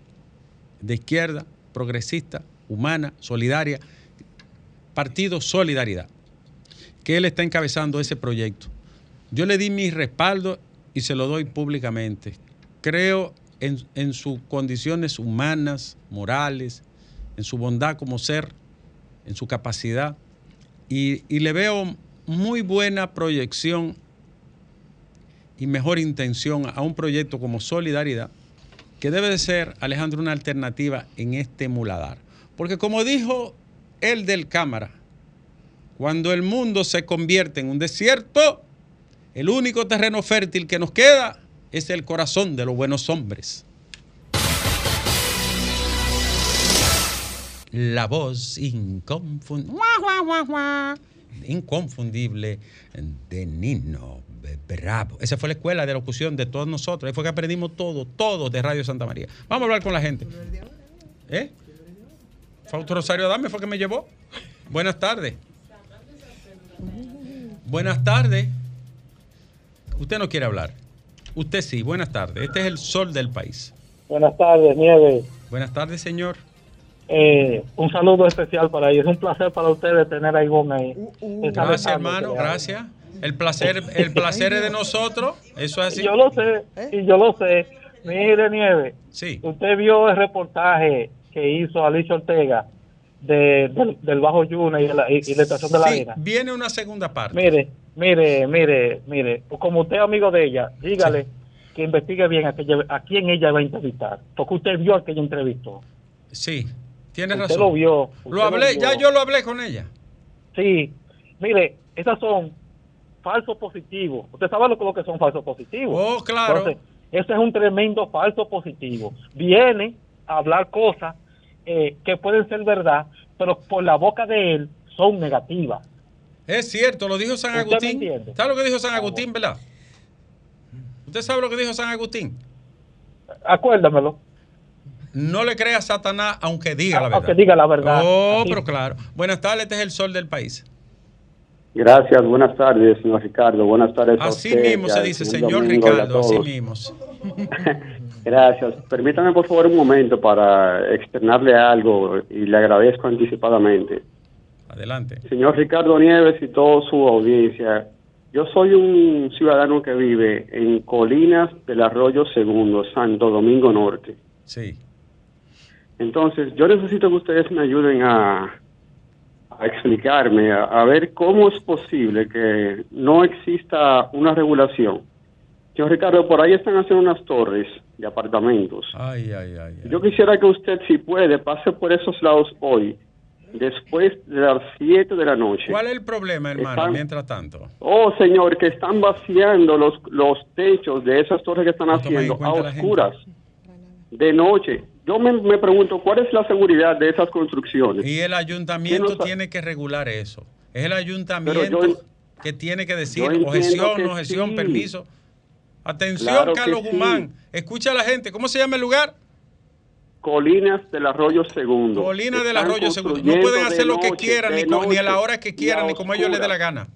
de izquierda, progresista, humana, solidaria, Partido Solidaridad, que él está encabezando ese proyecto. Yo le di mi respaldo y se lo doy públicamente. Creo en, en sus condiciones humanas, morales, en su bondad como ser, en su capacidad, y, le veo muy buena proyección y mejor intención a un proyecto como Solidaridad, que debe de ser, Alejandro, una alternativa en este muladar. Porque como dijo el del cámara, cuando el mundo se convierte en un desierto, el único terreno fértil que nos queda es el corazón de los buenos hombres. La voz inconfundible, inconfundible de Nino Bravo. Esa fue la escuela de locución de todos nosotros. Ahí fue que aprendimos todo, todo de Radio Santa María. Vamos a hablar con la gente. ¿Eh? Fausto Rosario Dame fue que me llevó. Buenas tardes. Buenas tardes. Usted no quiere hablar. Usted sí, buenas tardes. Este es el sol del país. Buenas tardes, Nieves. Buenas tardes, señor. Eh, un saludo especial para ellos. Es un placer para ustedes tener a Ivonne ahí. Está Gracias, dejando hermano, gracias. El placer, el [laughs] placer es de nosotros. Eso es así. Yo lo sé, y yo lo sé. Mire, Nieves, Sí. usted vio el reportaje que hizo Alicia Ortega de, del, del Bajo Yuna y de la, y, y la estación de la Sí, arena. viene una segunda parte. Mire, mire, mire, mire, como usted es amigo de ella, dígale que investigue bien a, que a quién ella va a entrevistar, porque usted vio a que ella entrevistó. Sí, tiene razón. lo vio. Lo hablé, ya yo lo hablé con ella. Sí, mire, esas son falsos positivos. Usted sabe lo que, lo que son falsos positivos. Oh, claro. Entonces, ese es un tremendo falso positivo. Viene a hablar cosas eh, que pueden ser verdad, pero por la boca de él son negativas. Es cierto, lo dijo San ¿Usted me Agustín. ¿Sabe lo que dijo San Agustín, verdad? ¿Usted sabe lo que dijo San Agustín? Acuérdamelo. No le crea a Satanás aunque diga la verdad. Aunque diga la verdad. Oh, Así. pero claro. Buenas tardes, este es el sol del país. Gracias, buenas tardes, señor Ricardo. Buenas tardes. a Así usted mismo se dice, señor Domingo a Ricardo, así mismo. [laughs] Gracias. Permítame, por favor, un momento para externarle algo y le agradezco anticipadamente. Adelante. Señor Ricardo Nieves y toda su audiencia, yo soy un ciudadano que vive en Colinas del Arroyo Segundo, Santo Domingo Norte. Sí. Entonces, yo necesito que ustedes me ayuden a, a explicarme, a, a ver cómo es posible que no exista una regulación. Señor Ricardo, por ahí están haciendo unas torres de apartamentos. Ay, ay, ay. Yo quisiera que usted, si puede, pase por esos lados hoy, después de las 7 de la noche. ¿Cuál es el problema, hermano, Están- mientras tanto? Oh, señor, que están vaciando los, los techos de esas torres que están No haciendo a oscuras, de noche. Yo me, me pregunto, ¿cuál es la seguridad de esas construcciones? Y el ayuntamiento ¿Quién lo sa- tiene que regular eso. Es el ayuntamiento yo- que tiene que decir objeción, objeción, sí. permiso. Atención, Claro Carlos sí. Guzmán. Escucha a la gente. ¿Cómo se llama el lugar? Colinas del Arroyo Segundo. Colina del Arroyo Segundo. No pueden hacer lo que quieran, ni, ni a la hora que quieran, ni como ellos les dé la gana.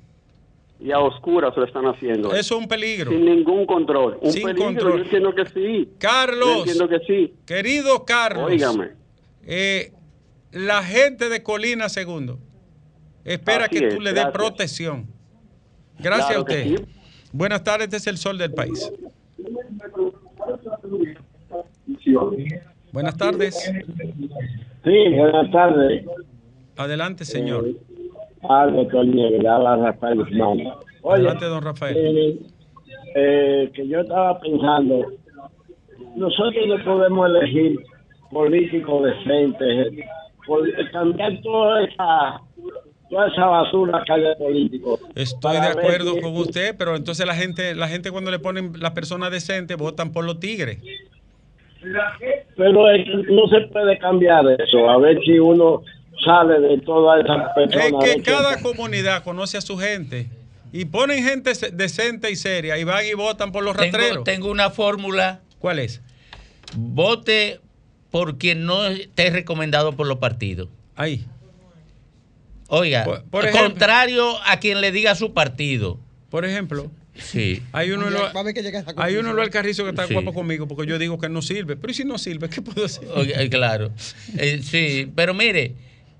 Y a oscuras lo están haciendo. Eso es un peligro. Sin ningún control. Un Sin peligro, control. yo entiendo que sí. Yo Carlos, entiendo que sí. querido Carlos, Óigame. eh, la gente de Colina Segundo espera Así que es, tú le des protección. Gracias Claro a usted. sí. Buenas tardes, este es el sol del país. Buenas tardes. Sí, buenas tardes. Adelante, señor. Al doctor Nieves, habla Rafael Guzmán. Oye, Adelante, don Rafael. eh, eh, que yo estaba pensando, nosotros no podemos elegir políticos decentes, cambiar toda esa toda esa basura que hay de políticos. Estoy de acuerdo con usted, pero entonces la gente, la gente cuando le ponen las personas decentes votan por los tigres. Pero no se puede cambiar eso. A ver si uno sale de todas esas personas. Es que cada comunidad conoce a su gente y ponen gente decente y seria y van y votan por los Tengo, rastreros. tengo una fórmula. ¿Cuál es? Vote por quien no esté recomendado por los partidos. Ahí. Oiga, Por- por ejemplo- contrario a quien le diga su partido. Por ejemplo, Sí. hay uno, en lo- esa hay uno en Alcarrizo que está Sí. guapo conmigo porque yo digo que no sirve. Pero ¿y si no sirve? ¿Qué puedo hacer? Oiga, eh, claro. Eh, sí, pero mire,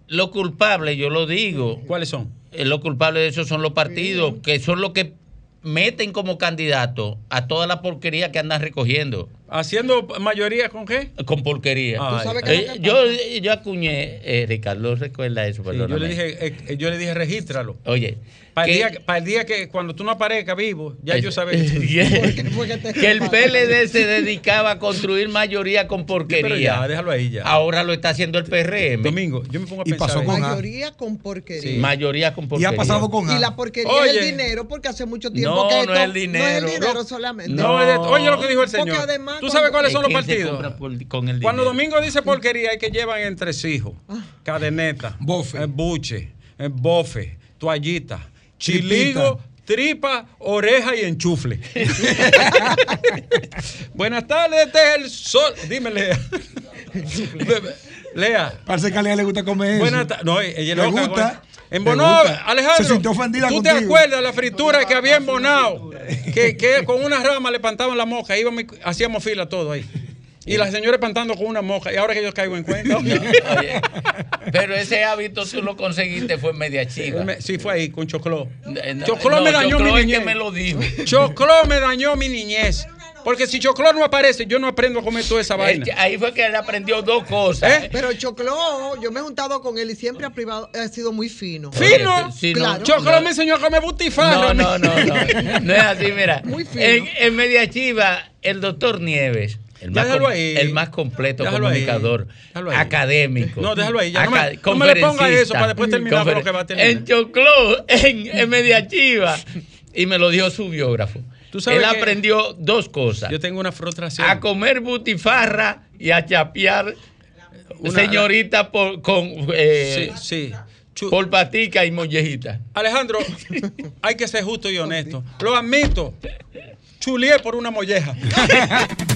los culpables, yo lo digo. ¿Cuáles son? Eh, los culpables de eso son los partidos, que son los que meten como candidato a toda la porquería que andan recogiendo. ¿Haciendo mayoría con qué? Con porquería. Ay. ¿Tú sabes Eh, que yo, yo acuñé, eh, Ricardo, recuerda eso, Sí, yo le dije, eh, yo le dije regístralo. Oye, Para el, día, que- para el día que cuando tú no aparezcas vivo, ya Es- yo sabía que, [laughs] que el [laughs] PLD se dedicaba a construir mayoría con porquería. Pero ya, déjalo ahí ya. Ahora lo está haciendo el PRM. Domingo, yo me pongo a Y pensar. pasó con A. Mayoría con porquería. Mayoría con Y porquería. ha pasado con Y A. la porquería Oye. es el dinero, porque hace mucho tiempo No, que no esto es el dinero. no es el dinero No. solamente. No, es de- oye lo que dijo el Porque señor. además ¿Tú sabes cuáles son los partidos? compra por- con el Cuando. Domingo dice porquería, hay que llevan entresijos, cadeneta, Bofe. eh, buche, eh, bofe, toallita, chiligo, tripa, oreja y enchufle. [laughs] [laughs] Buenas tardes, este es el sol. Dime, [laughs] Lea. Parece que a Lea le gusta comer eso. Buenas tardes. No, ella Le loca. gusta, En Bonao. Alejandro. Se sintió ofendida ¿Tú te acuerdas de la fritura que había en Bonao? Que, que [laughs] con una rama le pantaban la moja. Íbamos, y hacíamos fila todo ahí. Y la señora espantando con una moja. Y ahora que yo caigo en cuenta. Oye, pero ese hábito tú lo conseguiste fue en media chiva. Me- Sí, fue ahí con no, Chocló no, me dañó mi es niñez. que me lo dijo. Chocló me dañó mi niñez. Porque si Chocló no aparece, yo no aprendo a comer toda esa vaina. Ahí fue que él aprendió dos cosas. ¿Eh? Pero Chocló, yo me he juntado con él y siempre ha, privado, ha sido muy fino. ¿Fino? Sí, no, Claro. No. me enseñó a comer butifarra. No, no, no, no. No es así, mira. [laughs] Muy fino. En, en Media Chiva, el doctor Nieves, el más, ahí. el más completo Déjalo comunicador, Déjalo ahí. académico. No, déjalo ahí, ya. No me- no me le ponga eso para después terminar con lo que va a terminar. En Chocló, en, en Media Chiva, y me lo dijo su biógrafo. Tú sabes Él que- aprendió dos cosas. Yo tengo una frustración. a comer butifarra y a chapear Una- señorita por, con eh, Sí, por patica y mollejita. Alejandro, hay que ser justo y honesto. Lo admito. Chulié por una molleja. [laughs]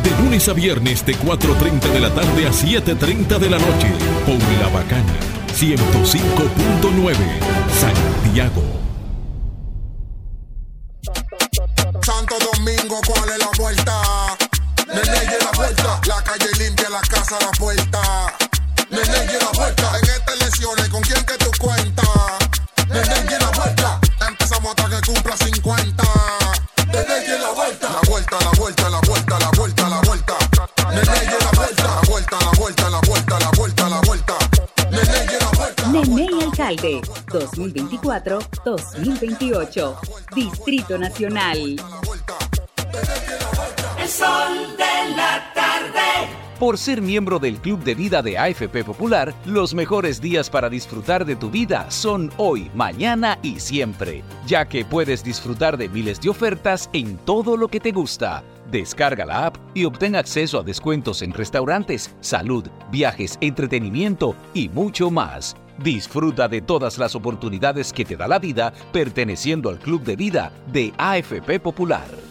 De lunes a viernes de 4.30 de la tarde a 7.30 de la noche. Por La Bacana. 105.9. Santiago. Santo Domingo, ¿cuál es la vuelta? Nene, la vuelta. La calle limpia, la casa, la puerta. Nene, la vuelta. En estas elecciones, ¿con quién que tú cuentas? Nene, la vuelta. Empezamos hasta que cumpla 50. Nene. La vuelta, la vuelta, la vuelta, la vuelta, la vuelta. Vuelta, la vuelta, la vuelta, la vuelta. Nene, y la vuelta. Nene y Alcalde 2024-2028 Distrito Nacional El sol de la tarde. Por ser miembro del Club de Vida de AFP Popular, los mejores días para disfrutar de tu vida son hoy, mañana y siempre, ya que puedes disfrutar de miles de ofertas en todo lo que te gusta. Descarga la app y obtén acceso a descuentos en restaurantes, salud, viajes, entretenimiento y mucho más. Disfruta de todas las oportunidades que te da la vida perteneciendo al Club de Vida de AFP Popular.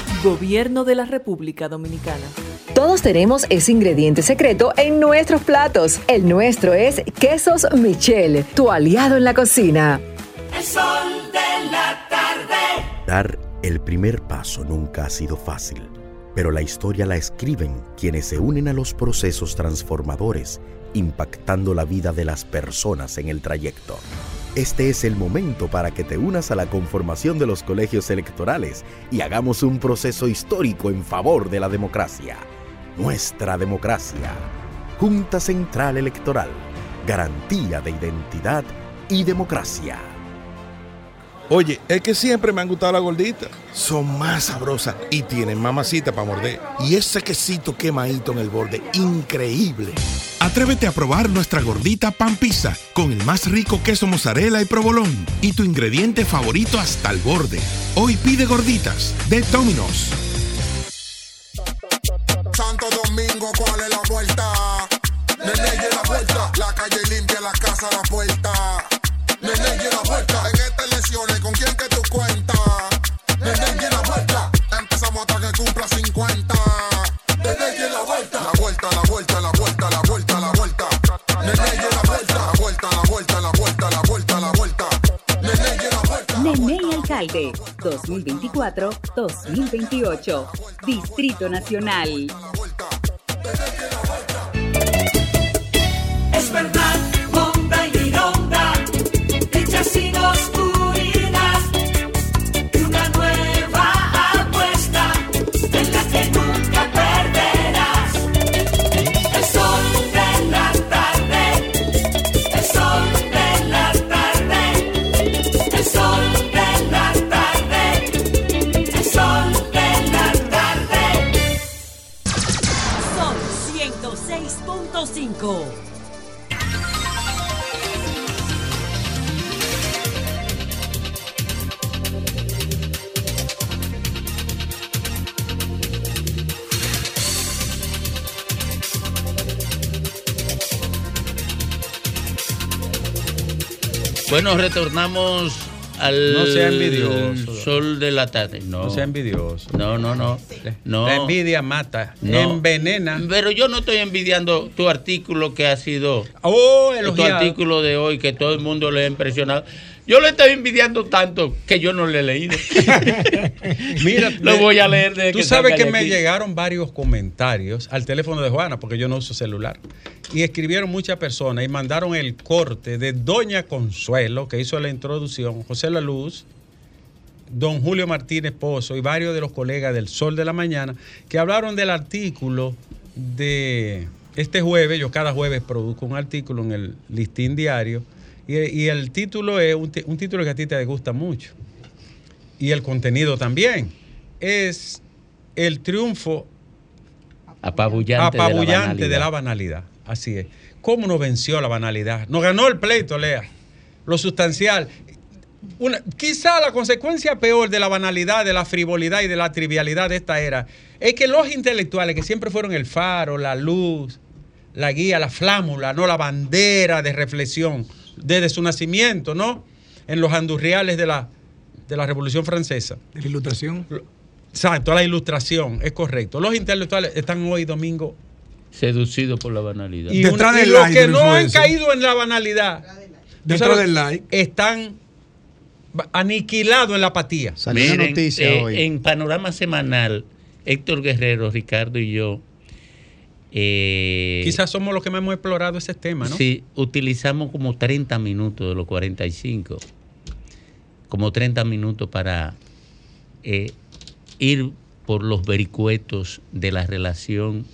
Gobierno de la República Dominicana. Todos tenemos ese ingrediente secreto en nuestros platos. El nuestro es Quesos Michel, tu aliado en la cocina. El sol de la tarde. Dar el primer paso nunca ha sido fácil, pero la historia la escriben quienes se unen a los procesos transformadores, impactando la vida de las personas en el trayecto. Este es el momento para que te unas a la conformación de los colegios electorales y hagamos un proceso histórico en favor de la democracia. Nuestra democracia. Junta Central Electoral. Garantía de identidad y democracia. Oye, es que siempre me han gustado las gorditas. Son más sabrosas y tienen mamacita para morder. Y ese quesito quemadito en el borde, increíble. Atrévete a probar nuestra gordita pan pizza con el más rico queso mozzarella y provolón y tu ingrediente favorito hasta el borde. Hoy pide gorditas de Domino's. Santo Domingo, ¿cuál es la vuelta? Nene, la vuelta. La calle limpia, la casa, la puerta. Nene, la vuelta. En estas elecciones, ¿con quién que Alcalde 2024-2028. Distrito Nacional. Es Bueno, retornamos al No sea envidioso. sol de la tarde. No, No sea envidioso. No, no, no. no. La envidia mata, No. envenena. Pero yo no estoy envidiando tu artículo que ha sido. Oh, tu elogiado. artículo de hoy que todo el mundo le ha impresionado. Yo le estoy envidiando tanto que yo no le he leído. [laughs] Mira, [laughs] lo voy a leer desde Tú que sabes que me llegaron varios comentarios al teléfono de Juana, porque yo no uso celular. Y escribieron muchas personas y mandaron el corte de Doña Consuelo, que hizo la introducción, José La Luz, don Julio Martínez Pozo y varios de los colegas del Sol de la Mañana, que hablaron del artículo de este jueves. Yo cada jueves produzco un artículo en el listín diario. Y, y el título es un, título que a ti te gusta mucho. Y el contenido también. Es el triunfo apabullante, apabullante de de la banalidad. banalidad. Así es. ¿Cómo nos venció la banalidad? Nos ganó el pleito, Lea. Lo sustancial. Una- quizá la consecuencia peor de la banalidad, de la frivolidad y de la trivialidad de esta era es que los intelectuales, que siempre fueron el faro, la luz, la guía, la flámula, ¿no? la bandera de reflexión desde su nacimiento, ¿no? En los andurriales de la, de la Revolución Francesa. De la ilustración. Exacto, la ilustración, es correcto. Los intelectuales están hoy domingo Seducido por la banalidad. y, Detrás una- y del los like que no han caído en la banalidad, Detrás del like. están aniquilados en la apatía. Miren, eh, En Panorama Semanal Héctor Guerrero, Ricardo y yo. Eh, Quizás somos los que más hemos explorado ese tema, ¿no? Sí, utilizamos como 30 minutos de los 45. Como 30 minutos para eh, ir por los vericuetos de la relación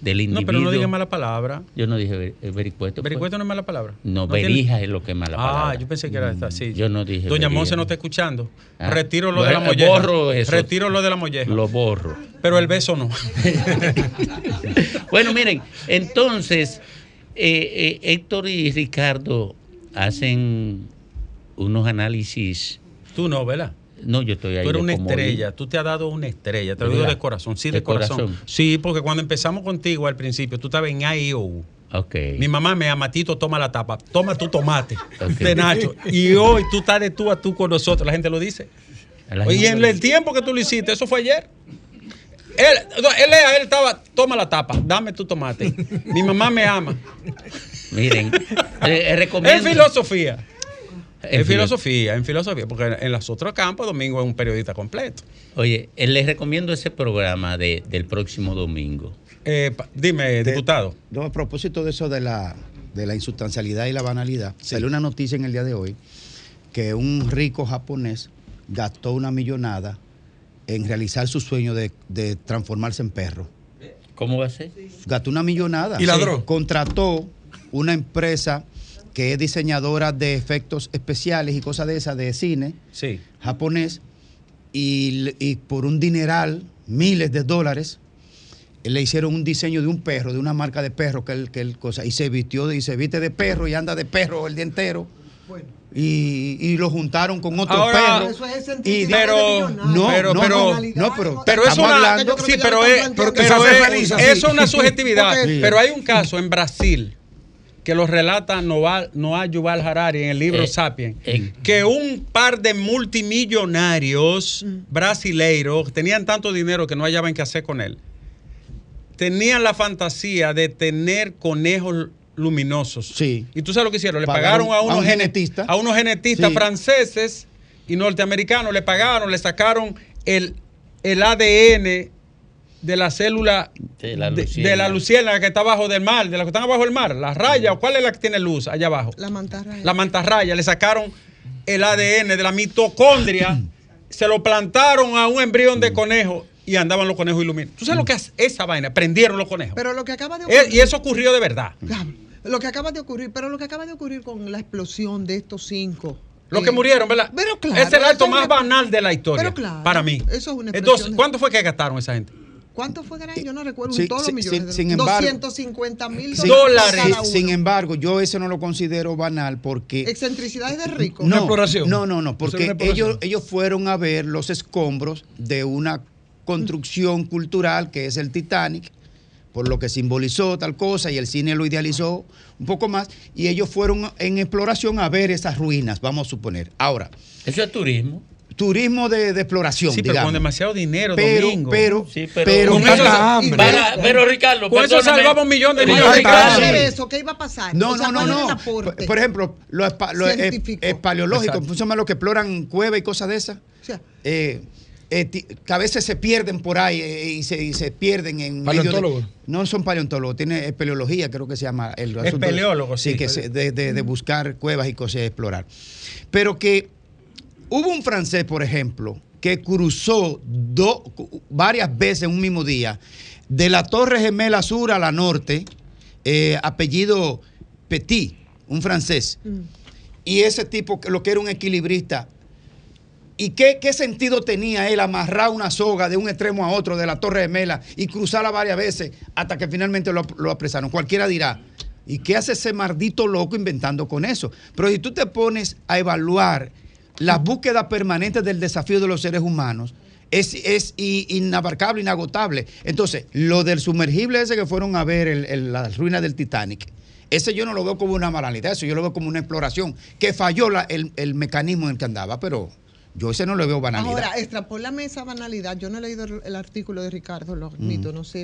del No, pero no diga mala palabra. Yo no dije ver- eh, vericueto. pues. Vericueto no es mala palabra. No, tiene- verija es lo que es mala Ah, palabra. yo pensé que era esta, sí. Yo no dije Doña. Monse no está escuchando. Ah. Retiro lo de la molleja. borro eso. Retiro lo de la molleja. Lo borro. Pero el beso no. [laughs] Bueno, miren, entonces eh, eh, Héctor y Ricardo hacen unos análisis. Tú no, ¿verdad? No, yo estoy ahí. Tú eres una estrella, tú te has dado una estrella, te lo ¿De digo de corazón, sí, De de, corazón. corazón. Sí, porque cuando empezamos contigo al principio, tú estabas en AIO. Ok. Mi mamá me ama, Tito, toma la tapa, toma tu tomate de Nacho. Y hoy tú estás de tú a tú con nosotros, la gente lo dice. Y en el tiempo que tú lo hiciste, eso fue ayer. Él, no, él, él estaba, toma la tapa, dame tu tomate. Mi mamá me ama. Miren, eh, recomiendo. Es filosofía. En filosofía, en filosofía, porque en los otros campos Domingo es un periodista completo. Oye, eh, les recomiendo ese programa de, del próximo domingo. Eh, dime, diputado. No, a propósito de eso de la, de la insustancialidad y la banalidad, salió una noticia en el día de hoy que un rico japonés gastó una millonada en realizar su sueño de, de transformarse en perro. ¿Cómo va a ser? Gastó una millonada. ¿Y ladró? Sí. Contrató una empresa que es diseñadora de efectos especiales y cosas de esas de cine Sí. japonés y, y por un dineral, miles de dólares, le hicieron un diseño de un perro, de una marca de perro que él, que él cosa, y se vistió de- y se viste de perro y anda de perro el día entero. Y, y lo juntaron con otro Ahora, perro. eso es y Pero- no, pero- no, pero- no, pero, Pero es estamos una, hablando- sí, pero es, Pero es- es una subjetividad. Porque- pero hay un caso en Brasil que lo relata Noah, Noah Yuval Harari en el libro Eh, Sapiens, que un par de multimillonarios brasileiros tenían tanto dinero que no hallaban qué hacer con él. Tenían la fantasía de tener conejos luminosos. Sí. Y tú sabes lo que hicieron, le Pagaron pagaron, a a unos un gene- genetista. a unos genetistas Sí. franceses y norteamericanos, le pagaron, le sacaron el, el ADN de la célula De la de, luciérnaga. de la luciérnaga que está abajo del mar, de la que están abajo del mar, la raya, o cuál es la que tiene luz allá abajo. La mantarraya. La mantarraya, le sacaron el ADN de la mitocondria, [clears throat] se lo plantaron a un embrión de conejo y andaban los conejos iluminados. ¿Tú sabes lo que es esa vaina? Prendieron los conejos. Pero lo que acaba de Eh, ocurrir. y eso ocurrió de verdad. Lo que acaba de ocurrir, pero lo que acaba de ocurrir con la explosión de estos cinco. Los eh, que murieron, ¿verdad? Pero claro. es el acto más banal de la historia. Pero claro, para mí. Eso es una Entonces, ¿cuánto fue que gastaron esa gente? ¿Cuánto fue ganar? Yo no recuerdo Sí, todos sí, los millones. sin- de- sin embargo- 250 mil Sin- dólares. sin- cada uno. sin embargo, yo eso no lo considero banal porque Excentricidades de rico. No, No, no, no, Eso porque exploración. ellos, ellos fueron a ver los escombros de una construcción cultural que es el Titanic, por lo que simbolizó tal cosa y el cine lo idealizó un poco más, y ellos fueron en exploración a ver esas ruinas, vamos a suponer. Ahora. Eso es turismo. Turismo de, de exploración, Sí, pero digamos. con demasiado dinero, pero, Domingo. pero, Sí, pero, pero- con eso- hambre. Para- pero Ricardo, Con eso salvamos un millón de niños. Ricardo, eso, ¿qué iba a pasar? No, O sea, no, no, ¿cuál era no. Por, por ejemplo, los espa-. ¿cómo se llama los que exploran cuevas y cosas de esas? sea, Eh, eh, que a veces se pierden por ahí eh, y, se, y se pierden en de- ¿Paleontólogos? no son paleontólogos, tiene espeleología, creo que se llama el asunto. Espeleólogos, sí. sí. que se- de, de- de buscar cuevas y cosas y explorar. Pero que hubo un francés, por ejemplo, que cruzó do- varias veces en un mismo día de la Torre Gemela Sur a la norte, eh, apellido Petit, un francés. Y ese tipo, lo que era un equilibrista, ¿Y qué, qué sentido tenía él amarrar una soga de un extremo a otro de la Torre Gemela y cruzarla varias veces hasta que finalmente lo, lo apresaron? Cualquiera dirá, ¿y qué hace ese maldito loco inventando con eso? Pero si tú te pones a evaluar las búsquedas permanentes del desafío de los seres humanos, es, es inabarcable, inagotable. Entonces, lo del sumergible ese que fueron a ver el- el- las ruinas del Titanic, ese yo no lo veo como una moralidad, eso yo lo veo como una exploración, que falló la- el, el mecanismo en el que andaba, pero Yo ese no le veo banalidad. Ahora, extrapólame esa banalidad. Yo no he leído el, artículo de Ricardo, lo admito, Mm. no sé,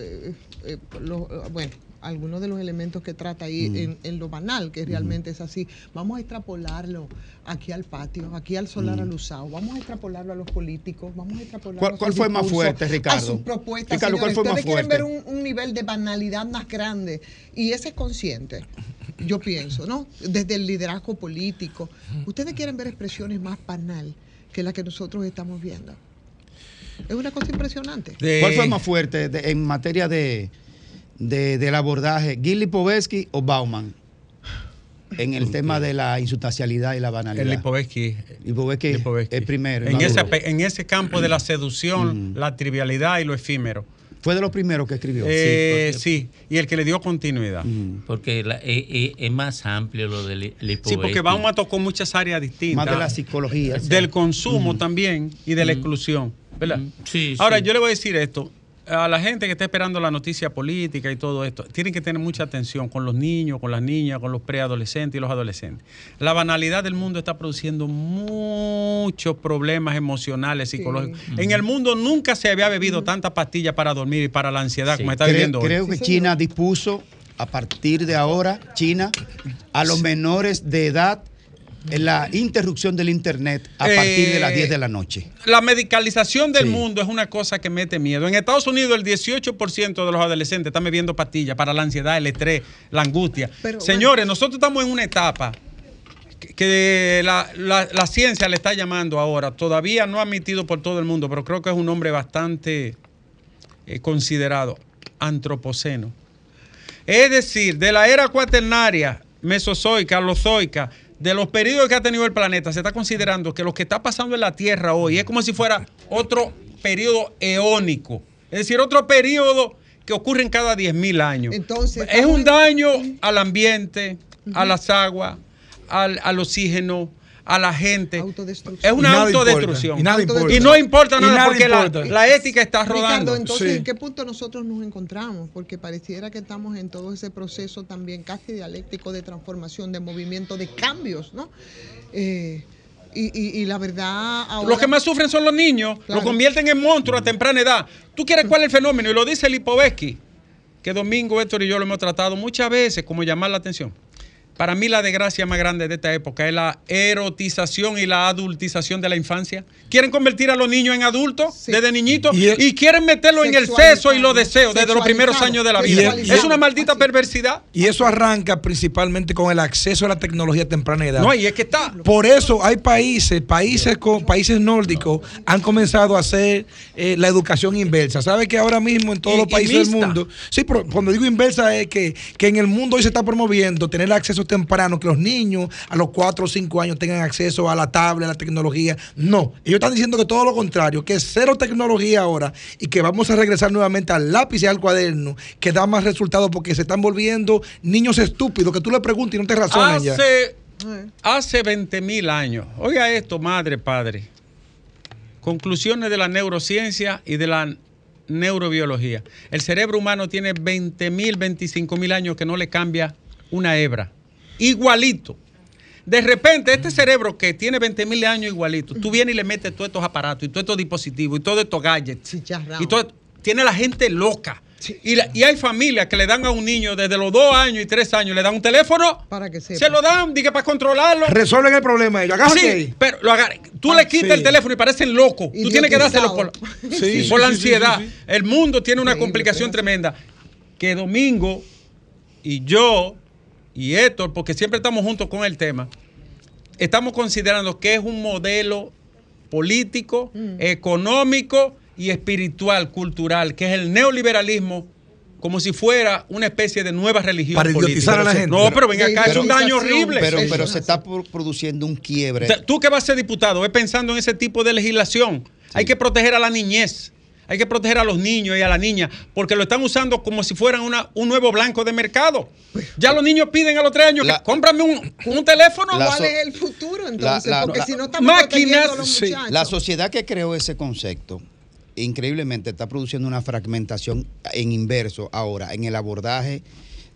eh, eh, lo- eh, bueno, algunos de los elementos que trata ahí Mm. en, en lo banal, que realmente es así. Vamos a extrapolarlo aquí al patio, aquí al solar Mm. alusado. Vamos a extrapolarlo a los políticos, vamos a extrapolarlo ¿Cuál- a sus cuál fue más fuerte, Ricardo? A sus propuestas. Ricardo, ¿cuál señores. fue más Ustedes quieren ver un, un nivel de banalidad más grande y ese es consciente. Yo pienso, ¿no? Desde el liderazgo político. Ustedes quieren ver expresiones más banal que las que nosotros estamos viendo. Es una cosa impresionante. ¿Cuál fue más fuerte de- en materia de, de- del abordaje? ¿Gilly Povetsky o Bauman? En el tema de la insustancialidad y la banalidad. El Lipovetsky. Lipovetsky es primero. En ese, en campo de la seducción, la trivialidad y lo efímero. Fue de los primeros que escribió. Eh, sí, y el que le dio continuidad. Porque la- eh, eh, es más amplio lo del Sí, porque Bauman tocó muchas áreas distintas. Más de la psicología. Del consumo también y de la exclusión. ¿verdad? Sí, Ahora, sí. yo le voy a decir esto. A la gente que está esperando la noticia política y todo esto, tienen que tener mucha atención con los niños, con las niñas, con los preadolescentes y los adolescentes. La banalidad del mundo está produciendo muchos problemas emocionales, psicológicos. En el mundo nunca se había bebido tanta pastilla para dormir y para la ansiedad como está Creo- viviendo hoy. Creo que China dispuso a partir de ahora, China, a los menores de edad la interrupción del Internet a partir de las Eh, 10 de la noche. La medicalización del Sí. mundo es una cosa que mete miedo. En Estados Unidos el 18% de los adolescentes están bebiendo pastillas para la ansiedad, el estrés, la angustia. Pero, Señores, nosotros estamos en una etapa que, que la, la- la ciencia le está llamando ahora. Todavía no admitido por todo el mundo, pero creo que es un hombre bastante eh, considerado, antropoceno. Es decir, de la era cuaternaria, mesozoica, alozoica, de los periodos que ha tenido el planeta, se está considerando que lo que está pasando en la Tierra hoy es como si fuera otro periodo eónico. Es decir, otro periodo que ocurre en cada 10.000 años. Entonces, es un daño al ambiente, a las aguas, al, al oxígeno, a la gente. Es Y una nada autodestrucción. importa, y nada importa. Y no importa Y nada, nada porque la- importa. La, ética está rodando. Ricardo, entonces, Sí. ¿en qué punto nosotros nos encontramos? Porque pareciera que estamos en todo ese proceso también casi dialéctico de transformación, de movimiento, de cambios, ¿no? Eh, y, y- y la verdad ahora... Los que más sufren son los niños, Claro. los convierten en monstruos a temprana edad. ¿Tú quieres cuál es el fenómeno? Y lo dice Lipovetsky, que Domingo, Héctor y yo lo hemos tratado muchas veces como llamar la atención. Para mí la desgracia más grande de esta época es la erotización y la adultización de la infancia. Quieren convertir a los niños en adultos desde niñitos y, quieren meterlo en el seso y los deseos desde los primeros años de la vida. Es una maldita perversidad. Y eso arranca principalmente con el acceso a la tecnología a temprana edad. No, y es que está. Por eso hay países, países con países nórdicos han comenzado a hacer eh, la educación inversa. ¿Sabe que ahora mismo en todos Y- los y países del mundo? Sí, pero cuando digo inversa es que, que en el mundo hoy se está promoviendo tener acceso temprano, que los niños a los 4 o 5 años tengan acceso a la tablet, a la tecnología. No, ellos están diciendo que todo lo contrario, que es cero tecnología ahora y que vamos a regresar nuevamente al lápiz y al cuaderno, que da más resultados porque se están volviendo niños estúpidos, que tú le preguntas y no te razonan ya. Hace, hace 20 mil años. Oiga esto, madre, padre. Conclusiones de la neurociencia y de la neurobiología. El cerebro humano tiene 20 mil, 25 mil años que no le cambia una hebra. Igualito. De repente, este cerebro que tiene 20 mil años igualito, tú vienes y le metes todos estos aparatos y todos estos dispositivos y todos estos gadgets. Y todo, tiene la gente loca. Y, la- y hay familias que le dan a un niño desde los dos años y tres años, le dan un teléfono, para que se lo dan, diga para controlarlo. Resuelven el problema ellos. Agárrate Sí, ahí. pero lo agarran. Tú le quitas sí. el teléfono y parecen locos. Tú tienes que dárselo por, [laughs] Sí, por la sí, sí, sí, ansiedad. sí, sí. El mundo tiene una complicación tremenda. Que Domingo y yo y Héctor, porque siempre estamos juntos con el tema, estamos considerando que es un modelo político, económico y espiritual, cultural, que es el neoliberalismo, como si fuera una especie de nueva religión. Para política. idiotizar a la gente. No, pero ven acá, es un daño horrible. Pero, pero se está pro- produciendo un quiebre. O sea, Tú que vas a ser diputado, es pensando en ese tipo de legislación. Hay que proteger a la niñez. Hay que proteger a los niños y a la niña, porque lo están usando como si fueran una, un nuevo blanco de mercado. Ya los niños piden a los tres años que cómprame un, un teléfono. ¿Cuál so- es el futuro entonces? La- la- Porque la- si no estamos protegiendo a los Sí. muchachos. La sociedad que creó ese concepto, increíblemente, está produciendo una fragmentación en inverso ahora, en el abordaje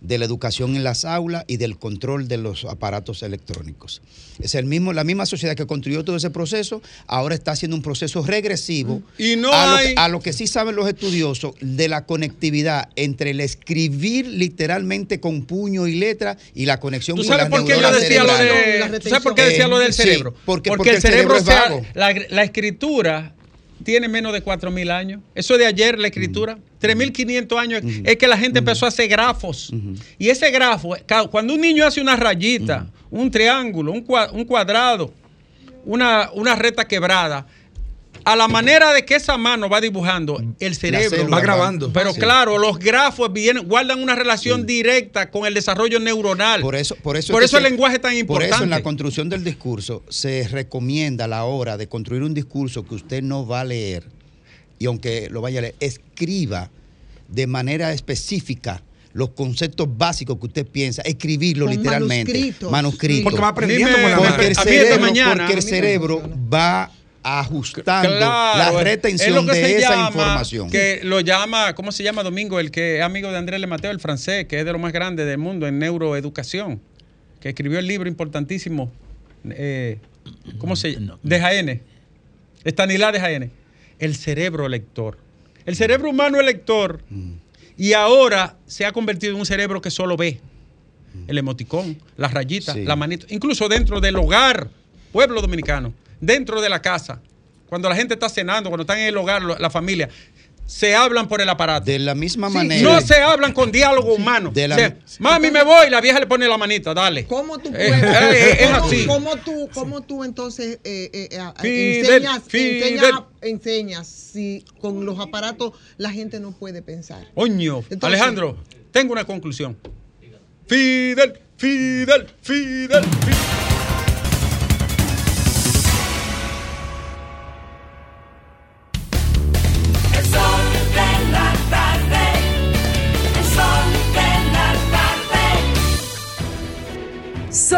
de la educación en las aulas y del control de los aparatos electrónicos. Es el mismo, la misma sociedad que construyó todo ese proceso, ahora está haciendo un proceso regresivo Y no a, lo hay- que, a lo que sí saben los estudiosos de la conectividad entre el escribir literalmente con puño y letra y la conexión ¿Tú con sabes las por qué yo decía lo de, ¿tú sabes por qué decía lo del Eh, sí, cerebro? porque, porque el cerebro, es vago. la, la escritura tiene menos de 4.000 años. Eso de ayer, la escritura, 3.500 años, es que la gente empezó a hacer grafos. Y ese grafo, ca- cuando un niño hace una rayita, un triángulo, un cuadrado, una, una recta quebrada, a la manera de que esa mano va dibujando, el cerebro célula Va grabando. Pero Sí. claro, los grafos vienen, guardan una relación directa con el desarrollo neuronal. Por eso, por eso, Por es eso el se- lenguaje es tan Por importante. eso en la construcción del discurso se recomienda a la hora de construir un discurso que usted no va a leer y aunque lo vaya a leer, escriba de manera específica los conceptos básicos que usted piensa, escribirlo Con literalmente, manuscritos. manuscrito. Porque va aprendiendo con la porque mano. el mañana- porque cerebro va ajustando Claro, la retención es lo que de se esa llama- información. Que lo llama, ¿cómo se llama Domingo? El que es amigo de Andrés Le Mateo, el francés, que es de lo más grande del mundo en neuroeducación, que escribió el libro importantísimo, eh, ¿cómo se llama? De Jaén. Estanilá de Jaén. El cerebro lector. El cerebro humano es lector. Y ahora se ha convertido en un cerebro que solo ve. El emoticón, las rayitas, Sí. la manito. Incluso dentro del hogar, pueblo dominicano, dentro de la casa, cuando la gente está cenando, cuando están en el hogar, la familia, se hablan por el aparato. De la misma Sí, manera. No se hablan con diálogo humano. De la- O sea, Mami, me voy, la vieja le pone la manita, dale. ¿Cómo tú Eh, puedes? eh, es ¿Cómo- así. ¿Cómo tú, cómo tú entonces eh, eh, eh, Fidel, enseñas, Fidel. enseñas, enseñas si con los aparatos la gente no puede pensar? Oño, Entonces- Alejandro, tengo una conclusión. Fidel, Fidel, Fidel, Fidel.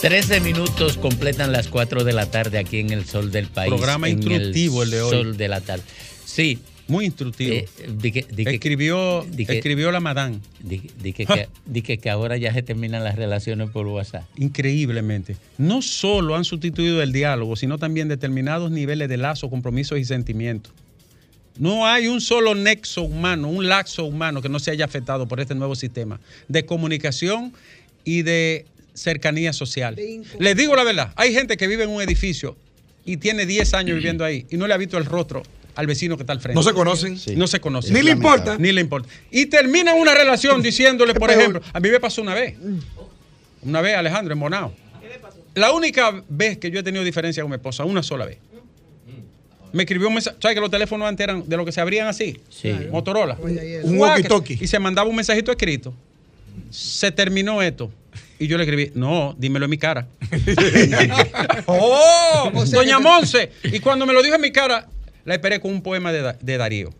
Trece minutos completan las 4 de la tarde aquí en el Sol del País. Programa instructivo el de hoy. Sol de la tarde. Sí. Muy instructivo. Eh, di que- di que- escribió, di que- escribió la Madame. Di, di que, ahora ya se terminan las relaciones por WhatsApp. Increíblemente. No solo han sustituido el diálogo, sino también determinados niveles de lazo, compromisos y sentimientos. No hay un solo nexo humano, un laxo humano que no se haya afectado por este nuevo sistema de comunicación y de cercanía social. Les digo la verdad, hay gente que vive en un edificio y tiene 10 años viviendo ahí y no le ha visto el rostro al vecino que está al frente. No se conocen. No se conocen. Ni le importa. Ni le importa. Y terminan una relación [laughs] diciéndole, por ejemplo, a mí me pasó una vez. Una vez, Alejandro, en Bonao. La única vez que yo he tenido diferencia con mi esposa, una sola vez. Me escribió un mensaje. ¿Sabes que los teléfonos antes eran de lo que se abrían así? Sí. Motorola. Un walkie-talkie. Y se mandaba un mensajito escrito. Se terminó esto. Y yo le escribí, no, dímelo en mi cara. [laughs] ¡Oh! Doña Monse. Y cuando me lo dijo en mi cara, la esperé con un poema de, Da- de Darío.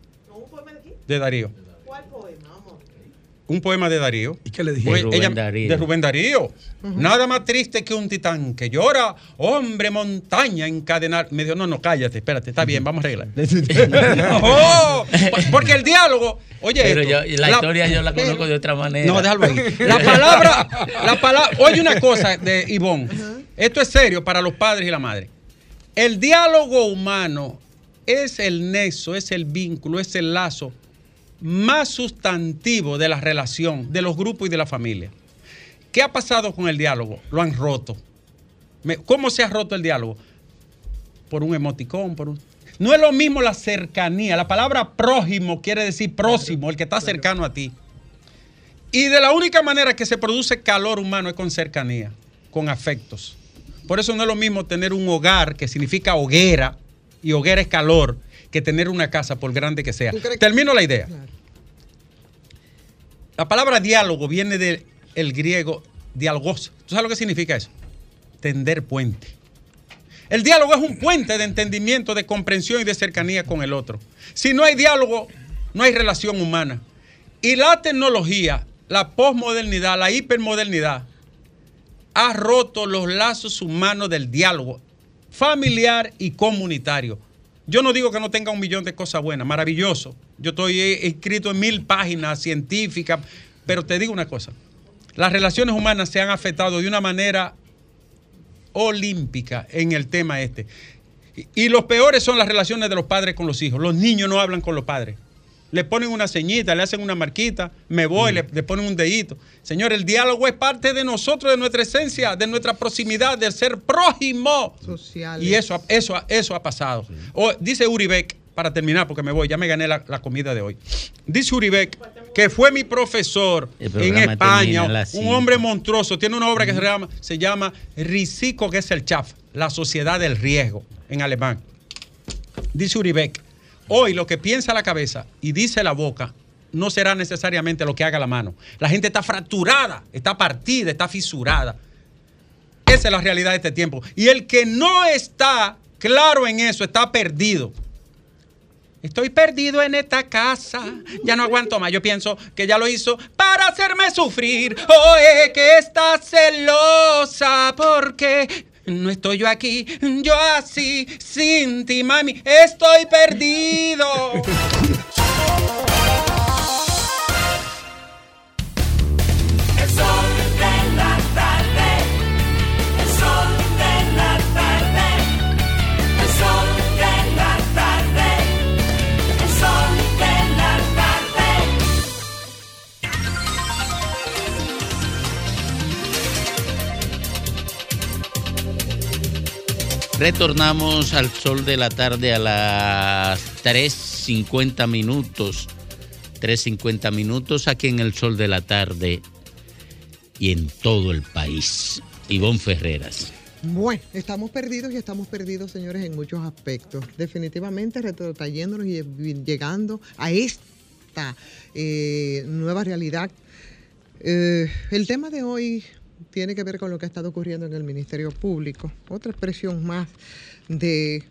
De Darío. Un poema de Darío. ¿Y qué le dije? De Rubén Darío. De Rubén Darío. Nada más triste que un titán que llora, hombre montaña encadenar. Me dijo, no, no, cállate, espérate, está bien, vamos a arreglar. [laughs] [laughs] ¡Oh! Porque el diálogo, oye, Pero esto, yo, la, la- historia yo la conozco de otra manera. no, déjalo ahí. La [laughs] palabra, la palabra, oye una cosa de Ivonne. Esto es serio para los padres y la madre. El diálogo humano es el nexo, es el vínculo, es el lazo más sustantivo de la relación, de los grupos y de la familia. ¿Qué ha pasado con el diálogo? Lo han roto. ¿Cómo se ha roto el diálogo? Por un emoticón, por un... No es lo mismo la cercanía. La palabra prójimo quiere decir próximo, el que está cercano a ti. Y de la única manera que se produce calor humano es con cercanía, con afectos. Por eso no es lo mismo tener un hogar, que significa hoguera, y hoguera es calor, que tener una casa, por grande que sea. ¿Tú crees que- Termino la idea. La palabra diálogo viene del griego dialogos. ¿Tú sabes lo que significa eso? tender puente. El diálogo es un puente de entendimiento, de comprensión y de cercanía con el otro. Si no hay diálogo, no hay relación humana. Y la tecnología, la posmodernidad, la hipermodernidad, ha roto los lazos humanos del diálogo familiar y comunitario. Yo no digo que no tenga un millón de cosas buenas, maravilloso. Yo estoy escrito en mil páginas científicas, pero te digo una cosa. Las relaciones humanas se han afectado de una manera olímpica en el tema este. Y los peores son las relaciones de los padres con los hijos. Los niños no hablan con los padres. Le ponen una ceñita, le hacen una marquita, me voy, le, le ponen un dedito. Señor, el diálogo es parte de nosotros, de nuestra esencia, de nuestra proximidad, de ser prójimo. Sociales. Y eso, eso, eso ha pasado. O, dice Uribeck, para terminar, porque me voy, ya me gané la, la comida de hoy. Dice Uribeck, que fue mi profesor en España, un hombre monstruoso. Tiene una obra que se llama, se llama Risico, que es el Chaf, la sociedad del riesgo, en alemán. Dice Uribeck, hoy lo que piensa la cabeza y dice la boca no será necesariamente lo que haga la mano. La gente está fracturada, está partida, está fisurada. Esa es la realidad de este tiempo. Y el que no está claro en eso está perdido. Estoy perdido en esta casa. Ya no aguanto más. Yo pienso que ya lo hizo para hacerme sufrir. Oye, que está celosa porque no estoy yo aquí. Yo así, sin ti, mami. Estoy perdido. [laughs] Retornamos al sol de la tarde a las 3.50 minutos. 3.50 minutos aquí en el sol de la tarde y en todo el país. Ivonne Ferreras. Bueno, estamos perdidos y estamos perdidos, señores, en muchos aspectos. Definitivamente retrotrayéndonos y llegando a esta eh, nueva realidad. Eh, el tema de hoy tiene que ver con lo que ha estado ocurriendo en el Ministerio Público. Otra expresión más de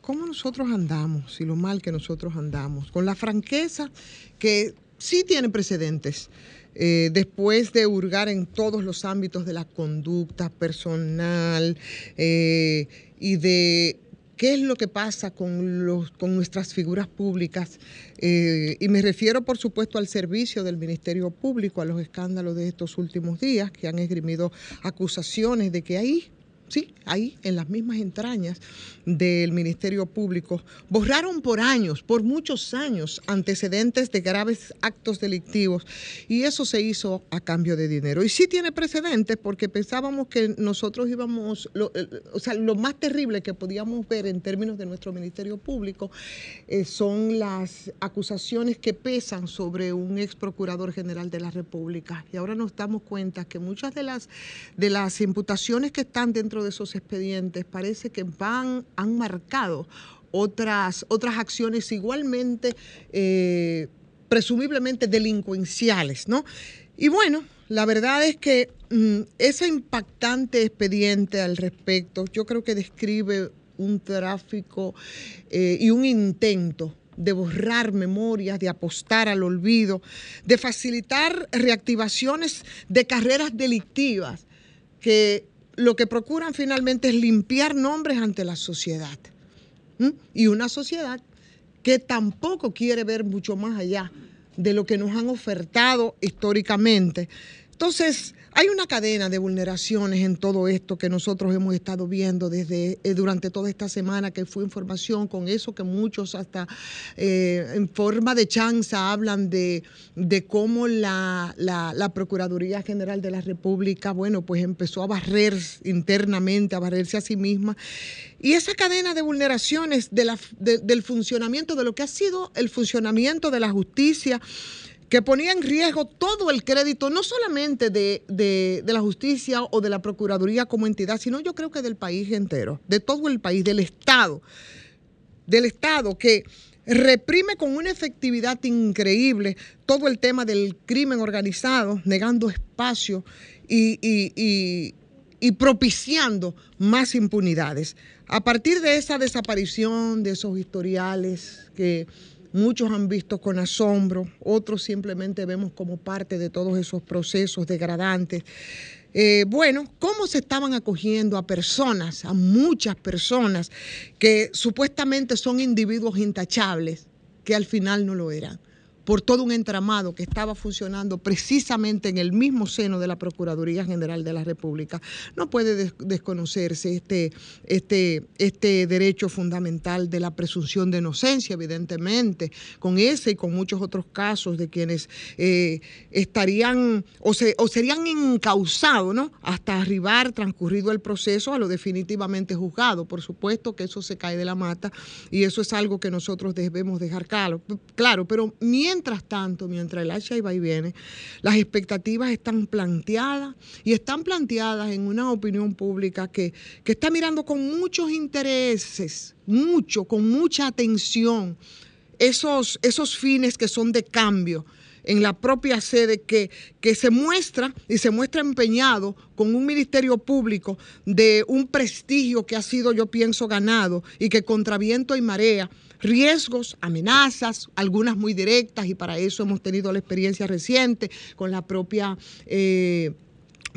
cómo nosotros andamos y lo mal que nosotros andamos, con la franqueza que sí tiene precedentes. eh, después de hurgar en todos los ámbitos de la conducta personal eh, y de qué es lo que pasa con, los, con nuestras figuras públicas. eh, y me refiero, por supuesto, al servicio del Ministerio Público, a los escándalos de estos últimos días, que han esgrimido acusaciones de que ahí, sí, ahí, en las mismas entrañas del Ministerio Público, borraron por años, por muchos años, antecedentes de graves actos delictivos y eso se hizo a cambio de dinero. Y sí tiene precedentes porque pensábamos que nosotros íbamos, eh, o sea, lo más terrible que podíamos ver en términos de nuestro Ministerio Público eh, son las acusaciones que pesan sobre un ex procurador general de la República. Y ahora nos damos cuenta que muchas de las, de las imputaciones que están dentro de esos expedientes parece que van, han marcado otras, otras acciones igualmente, eh, presumiblemente delincuenciales, ¿no? Y bueno, la verdad es que mm, ese impactante expediente al respecto, yo creo que describe un tráfico eh, y un intento de borrar memorias, de apostar al olvido, de facilitar reactivaciones de carreras delictivas que lo que procuran finalmente es limpiar nombres ante la sociedad. Y una sociedad que tampoco quiere ver mucho más allá de lo que nos han ofertado históricamente. Entonces, hay una cadena de vulneraciones en todo esto que nosotros hemos estado viendo desde eh, durante toda esta semana, que fue información con eso que muchos hasta eh, en forma de chanza hablan de, de cómo la, la- Procuraduría General de la República, bueno, pues empezó a barrer internamente, a barrerse a sí misma. Y esa cadena de vulneraciones de- del funcionamiento, de lo que ha sido el funcionamiento de la justicia, que ponía en riesgo todo el crédito, no solamente de, de- la justicia o de la Procuraduría como entidad, sino yo creo que del país entero, de todo el país, del Estado, del Estado que reprime con una efectividad increíble todo el tema del crimen organizado, negando espacio y- y propiciando más impunidades. A partir de esa desaparición, de esos historiales que muchos han visto con asombro, otros simplemente vemos como parte de todos esos procesos degradantes. Eh, bueno, cómo se estaban acogiendo a personas, a muchas personas que supuestamente son individuos intachables, que al final no lo eran por todo un entramado que estaba funcionando precisamente en el mismo seno de la Procuraduría General de la República. No puede des- desconocerse este, este, este derecho fundamental de la presunción de inocencia, evidentemente, con ese y con muchos otros casos de quienes eh, estarían o, se, o serían encausados, ¿no? Hasta arribar, transcurrido el proceso, a lo definitivamente juzgado. Por supuesto que eso se cae de la mata y eso es algo que nosotros debemos dejar claro. Claro, pero mientras tanto, mientras el hacha iba y viene, las expectativas están planteadas y están planteadas en una opinión pública que, que está mirando con muchos intereses, mucho, con mucha atención esos, esos fines que son de cambio en la propia sede que, que se muestra y se muestra empeñado con un ministerio público de un prestigio que ha sido, yo pienso, ganado y que contra viento y marea, riesgos, amenazas, algunas muy directas y para eso hemos tenido la experiencia reciente con la propia... eh,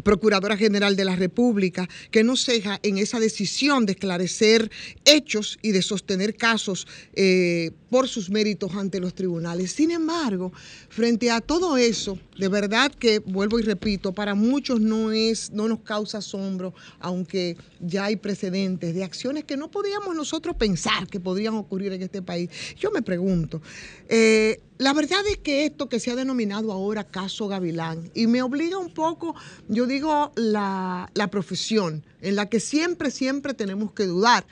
Procuradora General de la República, que no ceja en esa decisión de esclarecer hechos y de sostener casos eh, por sus méritos ante los tribunales. Sin embargo, frente a todo eso, de verdad que, vuelvo y repito, para muchos no, es, no nos causa asombro, aunque ya hay precedentes de acciones que no podíamos nosotros pensar que podrían ocurrir en este país. Yo me pregunto, eh, la verdad es que esto que se ha denominado ahora caso Gavilán, y me obliga un poco, yo digo, la, la profesión, en la que siempre, siempre tenemos que dudar,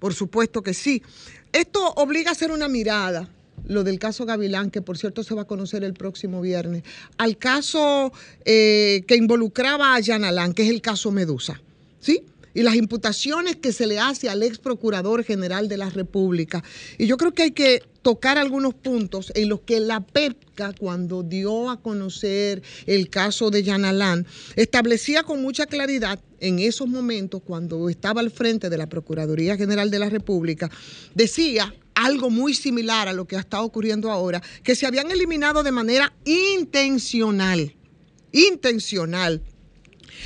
por supuesto que sí. Esto obliga a hacer una mirada, lo del caso Gavilán, que por cierto se va a conocer el próximo viernes, al caso eh, que involucraba a Yanalán, que es el caso Medusa, ¿sí? Y las imputaciones que se le hace al ex procurador general de la República. Y yo creo que hay que tocar algunos puntos en los que la PEPCA, cuando dio a conocer el caso de Yanalán, establecía con mucha claridad en esos momentos, cuando estaba al frente de la Procuraduría General de la República, decía algo muy similar a lo que ha estado ocurriendo ahora, que se habían eliminado de manera intencional, intencional,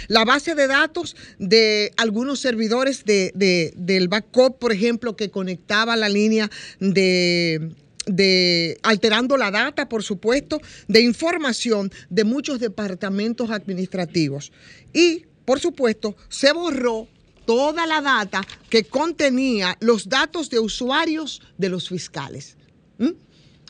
la base de datos de algunos servidores de, de- del backup, por ejemplo, que conectaba la línea de de alterando la data, por supuesto, de información de muchos departamentos administrativos. Y, por supuesto, se borró toda la data que contenía los datos de usuarios de los fiscales. ¿Mm?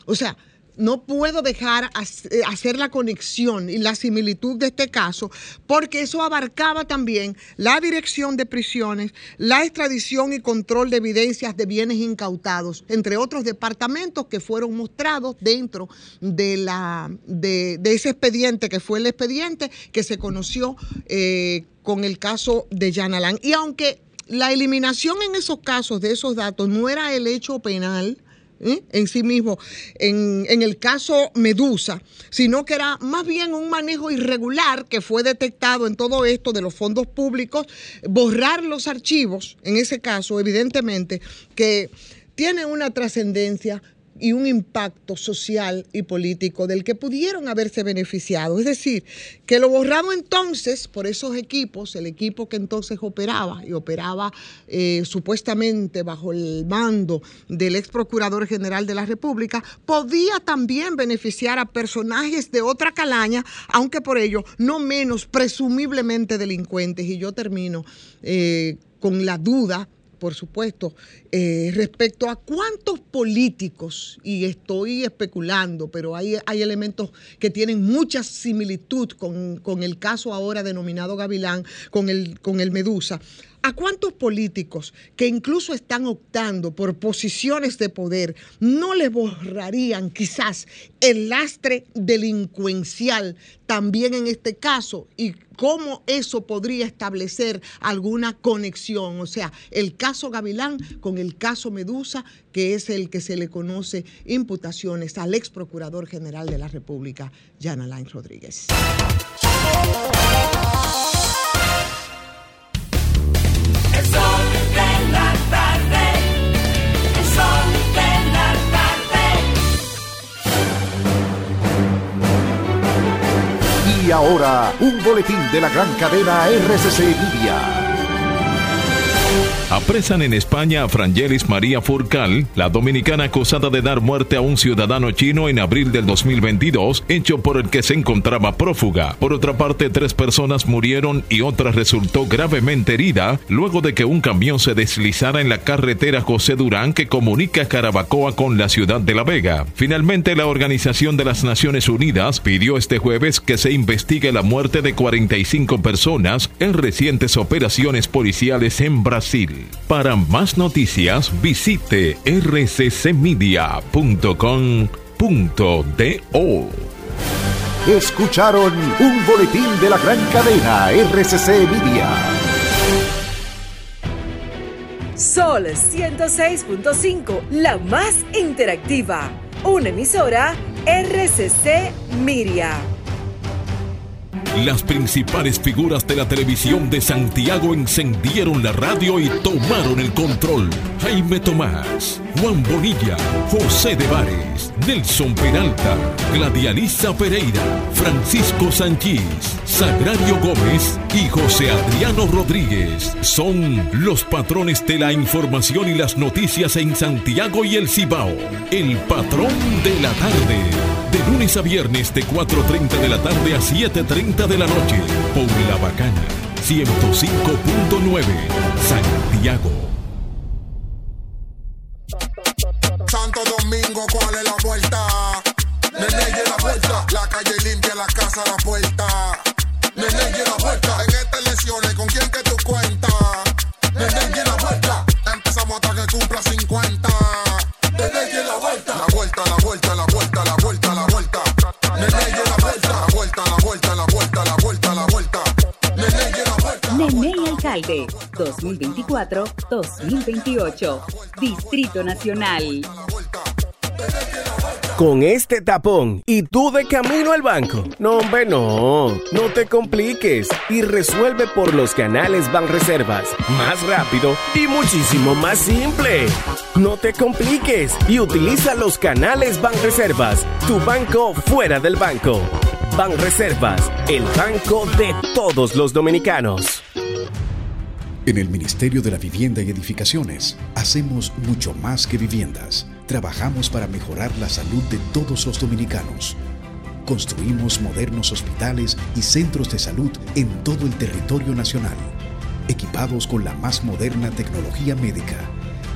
O sea, no puedo dejar eh, hacer la conexión y la similitud de este caso, porque eso abarcaba también la dirección de prisiones, la extradición y control de evidencias de bienes incautados, entre otros departamentos que fueron mostrados dentro de, la, de, ese expediente, que fue el expediente que se conoció eh, con el caso de Yanalán. Y aunque la eliminación en esos casos de esos datos no era el hecho penal, ¿eh? en sí mismo, en, en el caso Medusa, sino que era más bien un manejo irregular que fue detectado en todo esto de los fondos públicos, borrar los archivos, en ese caso, evidentemente, que tiene una trascendencia y un impacto social y político del que pudieron haberse beneficiado. Es decir, que lo borrado entonces por esos equipos, el equipo que entonces operaba y operaba eh, supuestamente bajo el mando del ex procurador general de la República, podía también beneficiar a personajes de otra calaña, aunque por ello no menos presumiblemente delincuentes. Y yo termino eh, con la duda por supuesto, eh, respecto a cuántos políticos, y estoy especulando, pero hay, hay elementos que tienen mucha similitud con, con el caso ahora denominado Gavilán, con el, con el Medusa. ¿A cuántos políticos que incluso están optando por posiciones de poder no les borrarían quizás el lastre delincuencial también en este caso? ¿Y cómo eso podría establecer alguna conexión? O sea, el caso Gavilán con el caso Medusa, que es el que se le conoce imputaciones al ex procurador general de la República, Jan Alain Rodríguez sol de la tarde. El sol de la tarde. Y ahora, un boletín de la gran cadena RCC Libia. Apresan en España a Frangelis María Furcal, la dominicana acusada de dar muerte a un ciudadano chino en abril del 2022, hecho por el que se encontraba prófuga. Por otra parte, tres personas murieron y otra resultó gravemente herida luego de que un camión se deslizara en la carretera José Durán que comunica Carabacoa con la ciudad de La Vega. Finalmente, la Organización de las Naciones Unidas pidió este jueves que se investigue la muerte de 45 personas en recientes operaciones policiales en Brasil. Para más noticias, visite rccmedia.com.do. Escucharon un boletín de la gran cadena RCC Media. Sol 106.5, la más interactiva. Una emisora RCC Miria. Las principales figuras de la televisión de Santiago encendieron la radio y tomaron el control. Jaime Tomás, Juan Bonilla, José de Vares, Nelson Peralta, Gladialisa Pereira, Francisco Sanchís, Sagrario Gómez y José Adriano Rodríguez son los patrones de la información y las noticias en Santiago y el Cibao. El patrón de la tarde. De lunes a viernes de 4.30 de la tarde a 7.30 de la noche por La Bacana 105.9 Santiago. Santo Domingo, ¿cuál es la vuelta? Nene, la vuelta. La calle limpia, la casa, la puerta. Nene, la vuelta. 2024-2028. Distrito Nacional. Con este tapón y tú de camino al banco. No, hombre, no. No te compliques y resuelve por los canales Banreservas. Más rápido y muchísimo más simple. No te compliques y utiliza los canales Banreservas. Tu banco fuera del banco. Banreservas, el banco de todos los dominicanos. En el Ministerio de la Vivienda y Edificaciones hacemos mucho más que viviendas. Trabajamos para mejorar la salud de todos los dominicanos. Construimos modernos hospitales y centros de salud en todo el territorio nacional, equipados con la más moderna tecnología médica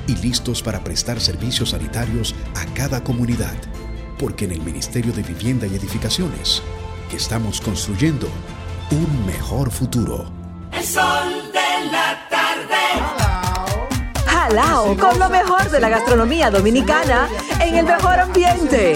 y listos para prestar servicios sanitarios a cada comunidad. Porque en el Ministerio de Vivienda y Edificaciones que estamos construyendo un mejor futuro. Sol de la tarde. Jalao con lo mejor de la gastronomía dominicana en el mejor ambiente.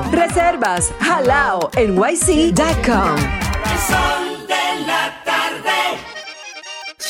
Reservas de la tarde.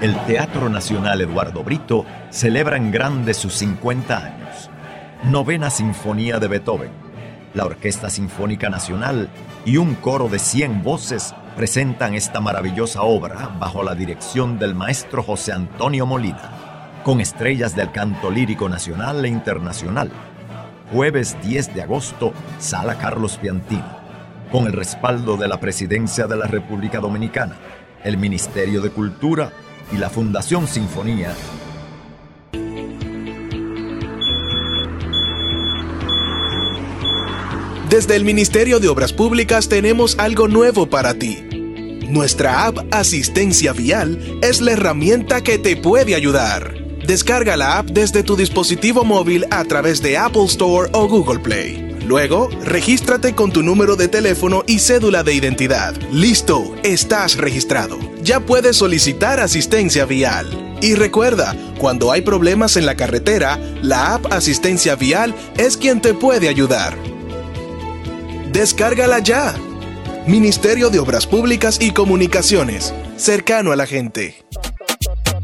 El Teatro Nacional Eduardo Brito celebra en grande sus 50 años. Novena Sinfonía de Beethoven. La Orquesta Sinfónica Nacional y un coro de 100 voces presentan esta maravillosa obra bajo la dirección del maestro José Antonio Molina, con estrellas del canto lírico nacional e internacional. Jueves 10 de agosto, Sala Carlos Piantino, con el respaldo de la Presidencia de la República Dominicana, el Ministerio de Cultura y la Fundación Sinfonía Desde el Ministerio de Obras Públicas tenemos algo nuevo para ti. Nuestra app Asistencia Vial es la herramienta que te puede ayudar. Descarga la app desde tu dispositivo móvil a través de Apple Store o Google Play. Luego, regístrate con tu número de teléfono y cédula de identidad. Listo, estás registrado. Ya puedes solicitar asistencia vial. Y recuerda, cuando hay problemas en la carretera, la app Asistencia Vial es quien te puede ayudar. Descárgala ya. Ministerio de Obras Públicas y Comunicaciones, cercano a la gente.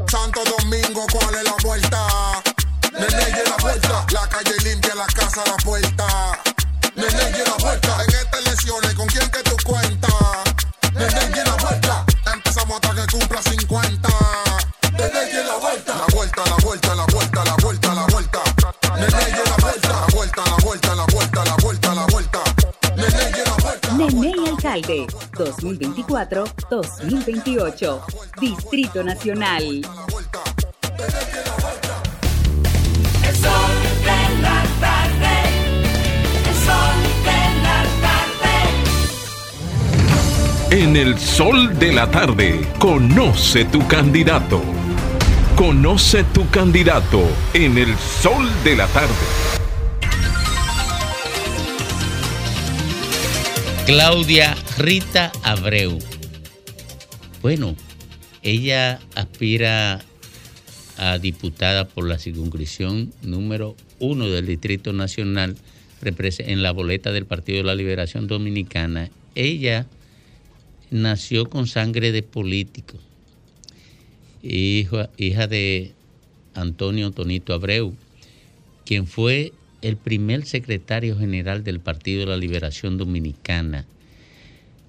Santo Domingo, ¿cuál es la vuelta? Nene, la vuelta. La calle limpia, la casa, la puerta. Alcalde 2024-2028. Distrito Nacional. El sol de la tarde. El sol de la tarde. En el sol de la tarde, conoce tu candidato. Conoce tu candidato en el sol de la tarde. Claudia Rita Abreu. Bueno, ella aspira a diputada por la circunscripción número uno del Distrito Nacional en la boleta del Partido de la Liberación Dominicana. Ella nació con sangre de político, hija, hija de Antonio Tonito Abreu, quien fue el primer secretario general del Partido de la Liberación Dominicana,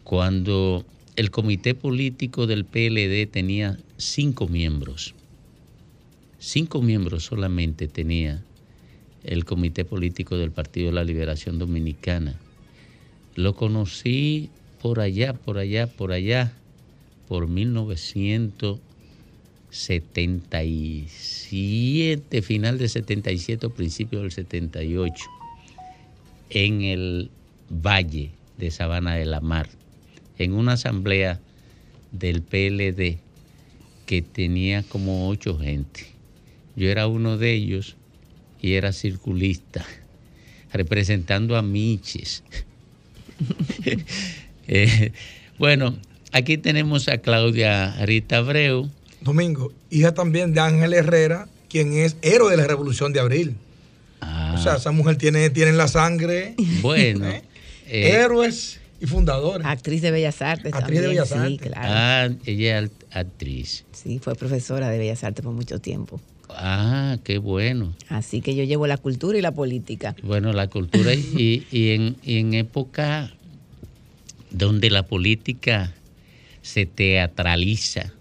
cuando el comité político del PLD tenía cinco miembros. Cinco miembros solamente tenía el comité político del Partido de la Liberación Dominicana. Lo conocí por allá, por allá, por allá, por 1977, final de 77 o principio del 78, en el Valle de Sabana de la Mar, en una asamblea del PLD que tenía como ocho gente. Yo era uno de ellos y era circulista, [laughs] representando a Miches. [laughs] Eh, bueno, aquí tenemos a Claudia Rita Abreu. Domingo, hija también de Ángel Herrera, quien es héroe de la Revolución de Abril. O sea, esa mujer tiene, tiene en la sangre Bueno, [laughs] ¿eh? eh, héroes y fundadores. Actriz de Bellas Artes. Actriz de también, Bellas sí, Artes. claro. ah, ella es actriz. Sí, fue profesora de Bellas Artes por mucho tiempo. Ah, qué bueno. Así que yo llevo la cultura y la política. Bueno, la cultura y, y en, y en época donde la política se teatraliza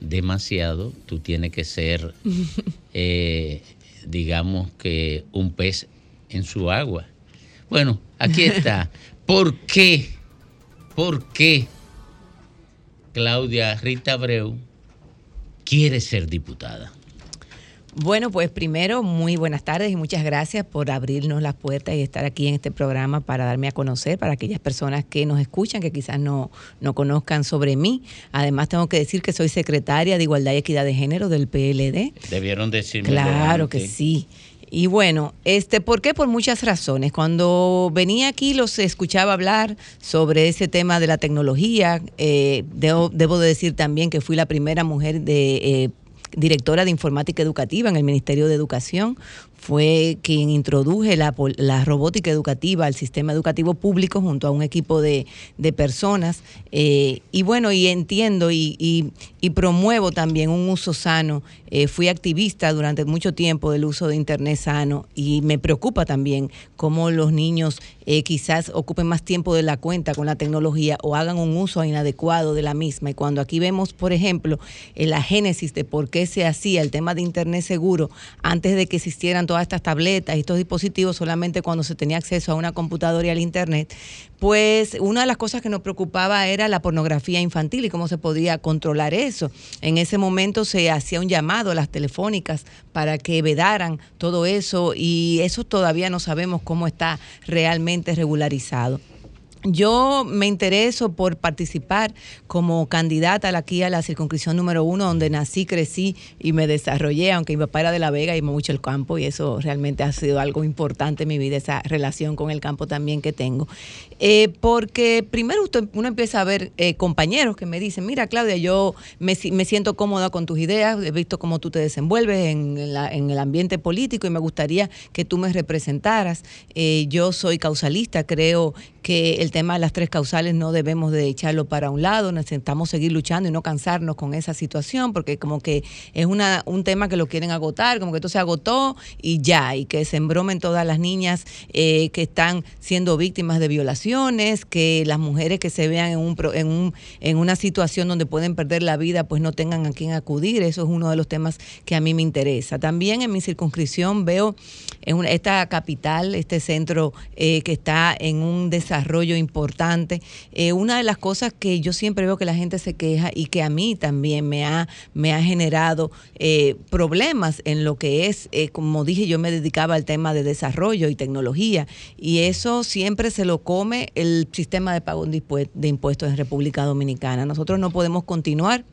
demasiado, tú tienes que ser, [laughs] eh, digamos que un pez en su agua. Bueno, aquí está. [laughs] ¿Por qué? ¿Por qué Claudia Rita Abreu quiere ser diputada? Bueno, pues primero, muy buenas tardes y muchas gracias por abrirnos las puertas y estar aquí en este programa para darme a conocer para aquellas personas que nos escuchan, que quizás no, no conozcan sobre mí. Además, tengo que decir que soy secretaria de Igualdad y Equidad de Género del PLD. Debieron decirme. Claro que sí. Y bueno, este, ¿por qué? Por muchas razones. Cuando venía aquí los escuchaba hablar sobre ese tema de la tecnología. Eh, debo, debo de decir también que fui la primera mujer de eh, directora de informática educativa en el Ministerio de Educación. Fue quien introduje la, la robótica educativa al sistema educativo público junto a un equipo de, personas. Eh, y bueno, y entiendo y, y- y promuevo también un uso sano. Eh, fui activista durante mucho tiempo del uso de Internet sano y me preocupa también cómo los niños eh, quizás ocupen más tiempo de la cuenta con la tecnología o hagan un uso inadecuado de la misma. Y cuando aquí vemos, por ejemplo, la génesis de por qué se hacía el tema de Internet seguro antes de que existieran todas estas tabletas y estos dispositivos solamente cuando se tenía acceso a una computadora y al Internet, pues una de las cosas que nos preocupaba era la pornografía infantil y cómo se podía controlar eso. En ese momento se hacía un llamado a las telefónicas para que vedaran todo eso y eso todavía no sabemos cómo está realmente regularizado. Yo me intereso por participar como candidata aquí a la circunscripción número uno, donde nací, crecí y me desarrollé, aunque mi papá era de La Vega y mucho el campo, y eso realmente ha sido algo importante en mi vida, esa relación con el campo también que tengo. Eh, porque primero usted- uno empieza a ver eh, compañeros que me dicen, mira Claudia, yo me, me siento cómoda con tus ideas, he visto cómo tú te desenvuelves en, el ambiente político y me gustaría que tú me representaras. Eh, yo soy causalista, creo que el tema de las tres causales no debemos de echarlo para un lado, necesitamos seguir luchando y no cansarnos con esa situación, porque como que es una, un tema que lo quieren agotar, como que esto se agotó y ya, y que se embromen todas las niñas eh, que están siendo víctimas de que las mujeres que se vean en, un, en, un, en una situación donde pueden perder la vida, pues no tengan a quién acudir, eso es uno de los temas que a mí me interesa. También en mi circunscripción veo en una- esta capital, este centro eh, que está en un desarrollo importante. Eh, una de las cosas que yo siempre veo que la gente se queja y que a mí también me ha, me ha generado eh, problemas en lo que es, eh, como dije, yo me dedicaba al tema de desarrollo y tecnología y eso siempre se lo come el sistema de pago de impue- de impuestos en República Dominicana. Nosotros no podemos continuar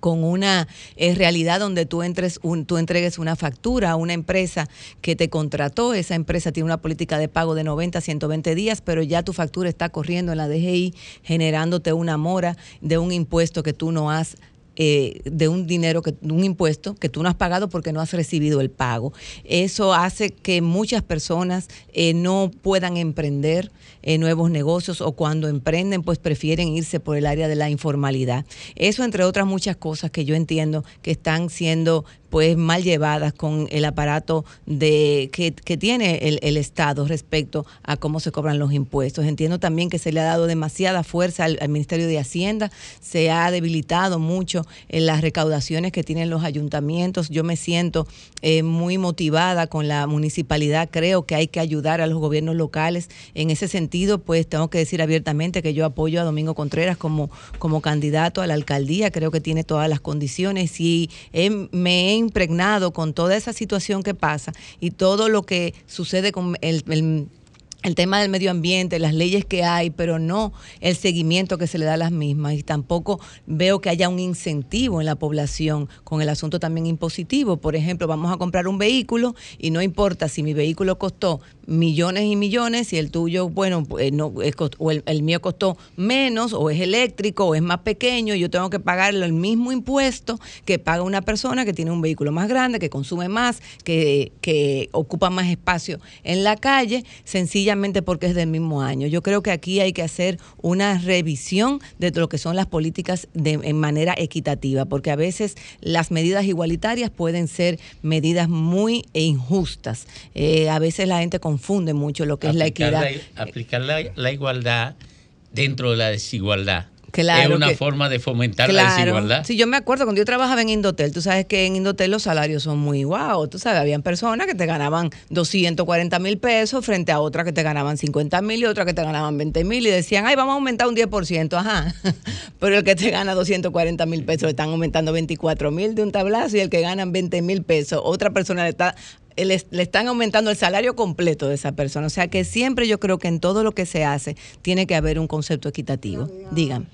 con una eh, realidad donde tú entres tú entregues una factura a una empresa que te contrató, esa empresa tiene una política de pago de 90 a 120 días, pero ya tu factura está corriendo en la DGI generándote una mora de un impuesto que tú no has eh, de un dinero, que, un impuesto que tú no has pagado porque no has recibido el pago. Eso hace que muchas personas eh, no puedan emprender eh, nuevos negocios o cuando emprenden pues prefieren irse por el área de la informalidad. Eso entre otras muchas cosas que yo entiendo que están siendo pues mal llevadas con el aparato de que, que tiene el, el Estado respecto a cómo se cobran los impuestos. Entiendo también que se le ha dado demasiada fuerza al, Ministerio de Hacienda, se ha debilitado mucho en las recaudaciones que tienen los ayuntamientos. Yo me siento eh, muy motivada con la municipalidad, creo que hay que ayudar a los gobiernos locales. En ese sentido, pues tengo que decir abiertamente que yo apoyo a Domingo Contreras como, como candidato a la alcaldía, creo que tiene todas las condiciones y he- me he impregnado con toda esa situación que pasa y todo lo que sucede con el, el- tema del medio ambiente, las leyes que hay, pero no el seguimiento que se le da a las mismas. Y tampoco veo que haya un incentivo en la población con el asunto también impositivo. Por ejemplo, vamos a comprar un vehículo y no importa si mi vehículo costó millones y millones y el tuyo, bueno, pues, no, es o el, mío costó menos, o es eléctrico, o es más pequeño, yo tengo que pagarle el mismo impuesto que paga una persona que tiene un vehículo más grande, que consume más, que, que ocupa más espacio en la calle, sencillamente porque es del mismo año. Yo creo que aquí hay que hacer una revisión de lo que son las políticas de, en manera equitativa, porque a veces las medidas igualitarias pueden ser medidas muy injustas. Eh, a veces la gente confunde mucho lo que es la equidad. la- aplicar la, la igualdad dentro de la desigualdad. Claro es una que- forma de fomentar la desigualdad. Sí, yo me acuerdo cuando yo trabajaba en Indotel, tú sabes que en Indotel los salarios son muy guau. Tú sabes, habían personas que te ganaban 240 mil pesos frente a otras que te ganaban 50 mil y otras que te ganaban 20 mil y decían, ay, vamos a aumentar un 10%, ajá. [laughs] Pero el que te gana 240 mil pesos le están aumentando 24 mil de un tablazo y el que ganan 20 mil pesos, otra persona le está le, le están aumentando el salario completo de esa persona. O sea que siempre yo creo que en todo lo que se hace tiene que haber un concepto equitativo. Digan.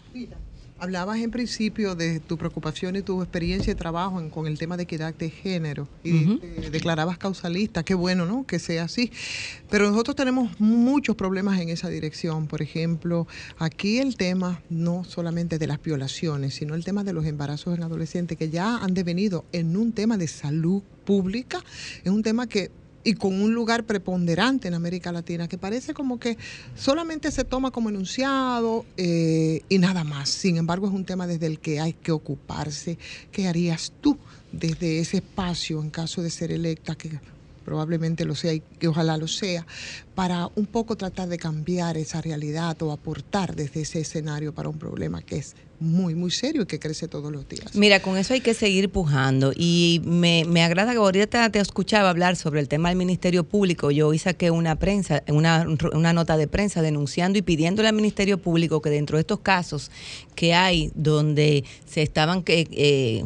Hablabas en principio de tu preocupación y tu experiencia de trabajo en- con el tema de equidad de género y te declarabas causalista. Qué bueno, ¿no? Que sea así. Pero nosotros tenemos muchos problemas en esa dirección. Por ejemplo, aquí el tema no solamente de las violaciones, sino el tema de los embarazos en adolescentes que ya han devenido en un tema de salud pública. Es un tema que y con un lugar preponderante en América Latina, que parece como que solamente se toma como enunciado eh, y nada más. Sin embargo, es un tema desde el que hay que ocuparse. ¿Qué harías tú desde ese espacio en caso de ser electa? Probablemente lo sea y que ojalá lo sea, para un poco tratar de cambiar esa realidad o aportar desde ese escenario para un problema que es muy, muy serio y que crece todos los días. Mira, con eso hay que seguir pujando y me, me agrada que ahorita te escuchaba hablar sobre el tema del Ministerio Público. Yo hoy saqué una prensa, una, una nota de prensa denunciando y pidiéndole al Ministerio Público que dentro de estos casos que hay donde se estaban eh,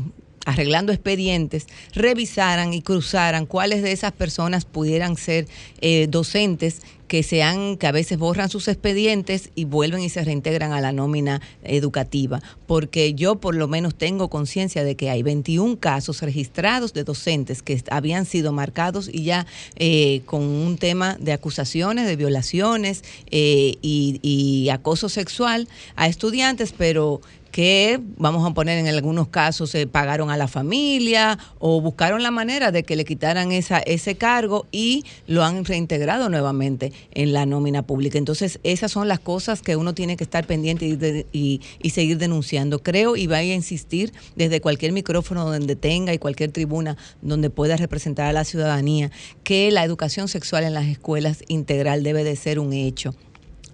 arreglando expedientes, revisaran y cruzaran cuáles de esas personas pudieran ser eh, docentes que sean que a veces borran sus expedientes y vuelven y se reintegran a la nómina educativa, porque yo por lo menos tengo conciencia de que hay 21 casos registrados de docentes que habían sido marcados y ya eh, con un tema de acusaciones, de violaciones eh, y, y acoso sexual a estudiantes, pero que vamos a poner en algunos casos se pagaron a la familia o buscaron la manera de que le quitaran esa, ese cargo y lo han reintegrado nuevamente en la nómina pública. Entonces, esas son las cosas que uno tiene que estar pendiente y, de- y- y seguir denunciando. Creo y voy a insistir desde cualquier micrófono donde tenga y cualquier tribuna donde pueda representar a la ciudadanía que la educación sexual en las escuelas integral debe de ser un hecho.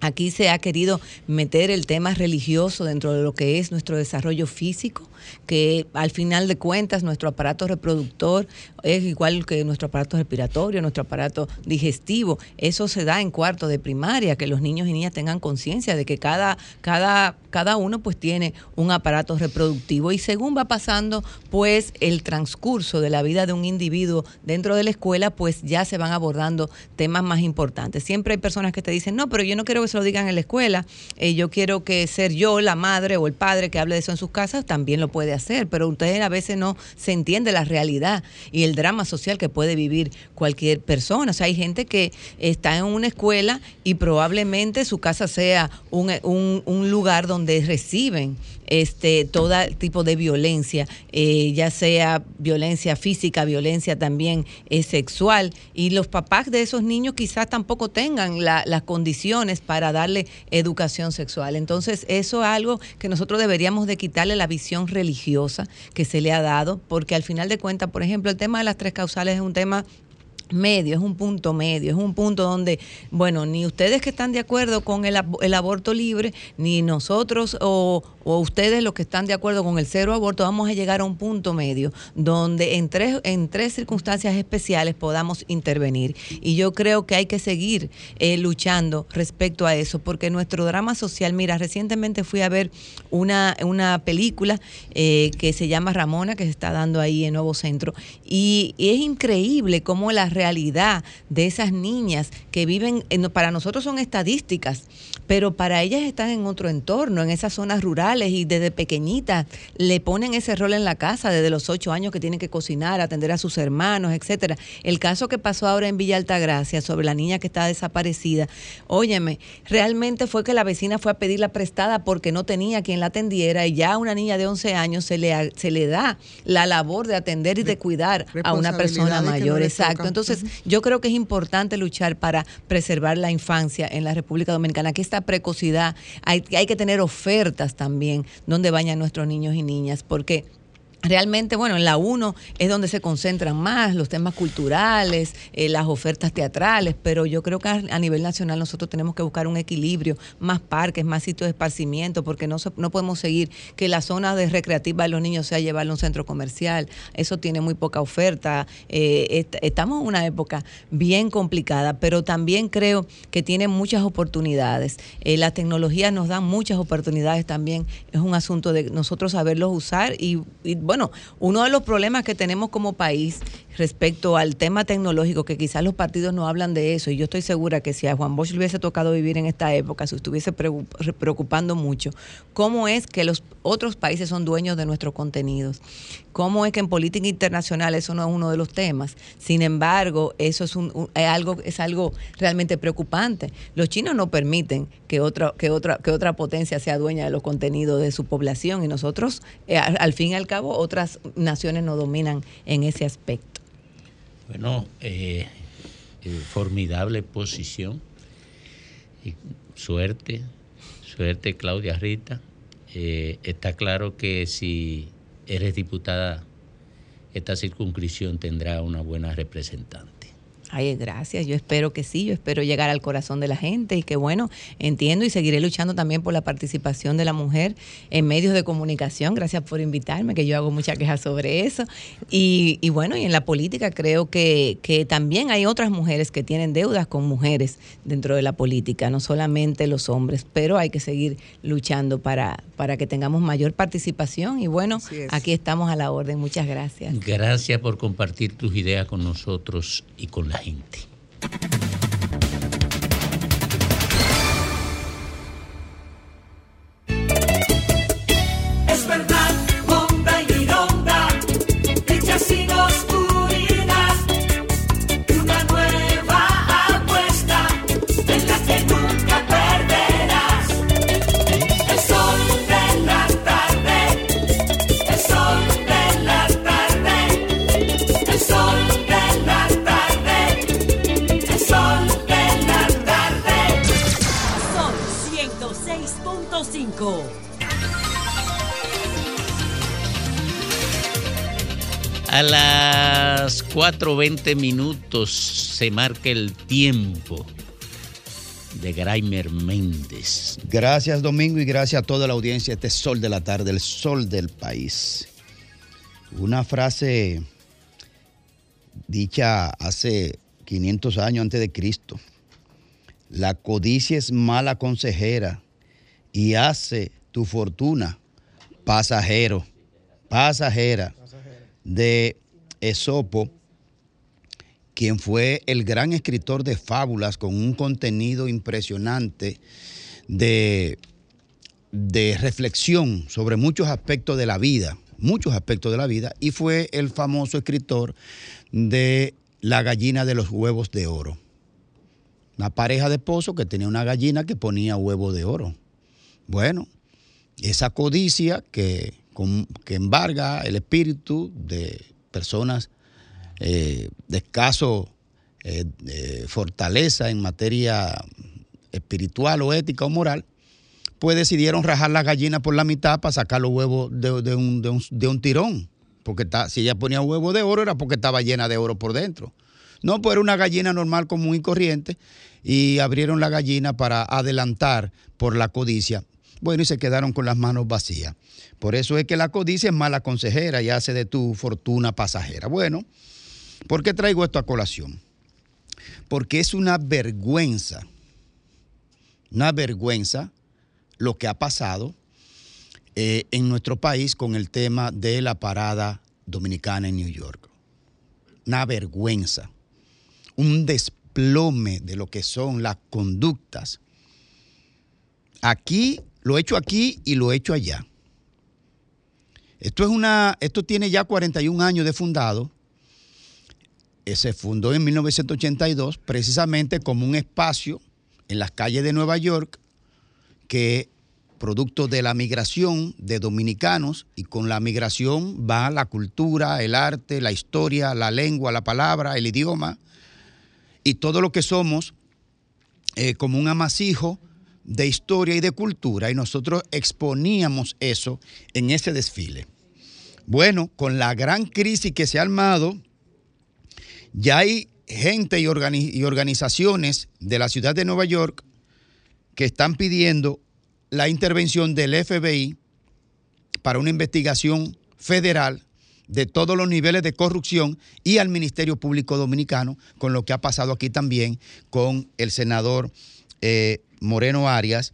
Aquí se ha querido meter el tema religioso dentro de lo que es nuestro desarrollo físico, que al final de cuentas nuestro aparato reproductor es igual que nuestro aparato respiratorio, nuestro aparato digestivo. Eso se da en cuarto de primaria, que los niños y niñas tengan conciencia de que cada, cada, cada uno pues tiene un aparato reproductivo y según va pasando pues el transcurso de la vida de un individuo dentro de la escuela pues ya se van abordando temas más importantes. Siempre hay personas que te dicen, no, pero yo no quiero que se lo digan en la escuela, eh, yo quiero que ser yo, la madre o el padre que hable de eso en sus casas, también lo puede hacer, pero ustedes a veces no se entiende la realidad y el drama social que puede vivir cualquier persona. O sea, hay gente que está en una escuela y probablemente su casa sea un, un- un lugar donde reciben este todo tipo de violencia, eh, ya sea violencia física, violencia también eh, sexual, y los papás de esos niños quizás tampoco tengan la- las condiciones para darle educación sexual. Entonces, eso es algo que nosotros deberíamos de quitarle la visión religiosa que se le ha dado, porque al final de cuentas, por ejemplo, el tema de las tres causales es un tema medio, es un punto medio, es un punto donde, bueno, ni ustedes que están de acuerdo con el, el aborto libre, ni nosotros o, o ustedes los que están de acuerdo con el cero aborto, vamos a llegar a un punto medio donde en tres, en tres circunstancias especiales podamos intervenir. Y yo creo que hay que seguir eh, luchando respecto a eso, porque nuestro drama social, mira, recientemente fui a ver una, una película eh, que se llama Ramona, que se está dando ahí en Nuevo Centro, y, y es increíble cómo la realidad de esas niñas que viven, en- para nosotros son estadísticas, pero para ellas están en otro entorno, en esas zonas rurales y desde pequeñitas le ponen ese rol en la casa desde los ocho años que tienen que cocinar, atender a sus hermanos, etcétera. El caso que pasó ahora en Villa Altagracia sobre la niña que está desaparecida, óyeme, realmente fue que la vecina fue a pedirla prestada porque no tenía quien la atendiera y ya a una niña de 11 años se le, se le da la labor de atender y de cuidar a una persona mayor. Exacto. tocan. Entonces, yo creo que es importante luchar para preservar la infancia en la República Dominicana, que esta precocidad, hay, hay que tener ofertas también donde vayan nuestros niños y niñas, porque Realmente, bueno, en la 1 es donde se concentran más los temas culturales, eh, las ofertas teatrales, pero yo creo que a, nivel nacional nosotros tenemos que buscar un equilibrio, más parques, más sitios de esparcimiento, porque no, no podemos seguir que la zona de recreativa de los niños sea llevarlo a un centro comercial. Eso tiene muy poca oferta. Eh, est- estamos en una época bien complicada, pero también creo que tiene muchas oportunidades. Eh, las tecnologías nos dan muchas oportunidades también. Es un asunto de nosotros saberlos usar y, y, bueno, uno de los problemas que tenemos como país respecto al tema tecnológico, que quizás los partidos no hablan de eso, y yo estoy segura que si a Juan Bosch le hubiese tocado vivir en esta época, se estuviese preocupando mucho, ¿cómo es que los otros países son dueños de nuestros contenidos? ¿Cómo es que en política internacional eso no es uno de los temas? Sin embargo, eso es, un, es algo, es algo realmente preocupante. Los chinos no permiten que otra, que, otra, que otra potencia sea dueña de los contenidos de su población y nosotros, eh, al, fin y al cabo, otras naciones nos dominan en ese aspecto. Bueno, eh, eh, formidable posición. Y suerte, suerte Claudia Rita. Eh, está claro que si eres diputada, esta circunscripción tendrá una buena representante. Ay, gracias. Yo espero que sí, yo espero llegar al corazón de la gente y que bueno, entiendo y seguiré luchando también por la participación de la mujer en medios de comunicación. Gracias por invitarme, que yo hago mucha queja sobre eso. Y, y bueno, y en la política creo que, que también hay otras mujeres que tienen deudas con mujeres dentro de la política, no solamente los hombres, pero hay que seguir luchando para, para que tengamos mayor participación. Y bueno, es. aquí estamos a la orden. Muchas gracias. Gracias por compartir tus ideas con nosotros y con la gente. A las 4.20 minutos se marca el tiempo de Graimer Méndez. Gracias Domingo y gracias a toda la audiencia. Este sol de la tarde, el sol del país. Una frase dicha hace 500 años antes de Cristo. La codicia es mala consejera y hace tu fortuna pasajero, pasajera de Esopo, quien fue el gran escritor de fábulas con un contenido impresionante de, de reflexión sobre muchos aspectos de la vida, muchos aspectos de la vida, y fue el famoso escritor de La gallina de los huevos de oro. Una pareja de esposos que tenía una gallina que ponía huevo de oro. Bueno, esa codicia que, que embarga el espíritu de personas eh, de escaso eh, fortaleza en materia espiritual o ética o moral, pues decidieron rajar la gallina por la mitad para sacar los huevos de, un, tirón. Porque si ella ponía huevo de oro era porque estaba llena de oro por dentro. No, pues era una gallina normal, común y corriente, y abrieron la gallina para adelantar por la codicia. Bueno, y se quedaron con las manos vacías. Por eso es que la codicia es mala consejera y hace de tu fortuna pasajera. Bueno, ¿por qué traigo esto a colación? Porque es una vergüenza, una vergüenza lo que ha pasado eh, en nuestro país con el tema de la parada dominicana en New York. Una vergüenza, un desplome de lo que son las conductas. Aquí, lo he hecho aquí y lo he hecho allá. Esto, es una, esto tiene ya 41 años de fundado. Eh, Se fundó en 1982 precisamente como un espacio en las calles de Nueva York que producto de la migración de dominicanos y con la migración va la cultura, el arte, la historia, la lengua, la palabra, el idioma y todo lo que somos eh, como un amasijo de historia y de cultura y nosotros exponíamos eso en ese desfile. Bueno, con la gran crisis que se ha armado, ya hay gente y, y organizaciones de la ciudad de Nueva York que están pidiendo la intervención del FBI para una investigación federal de todos los niveles de corrupción y al Ministerio Público Dominicano, con lo que ha pasado aquí también con el senador eh, Moreno Arias,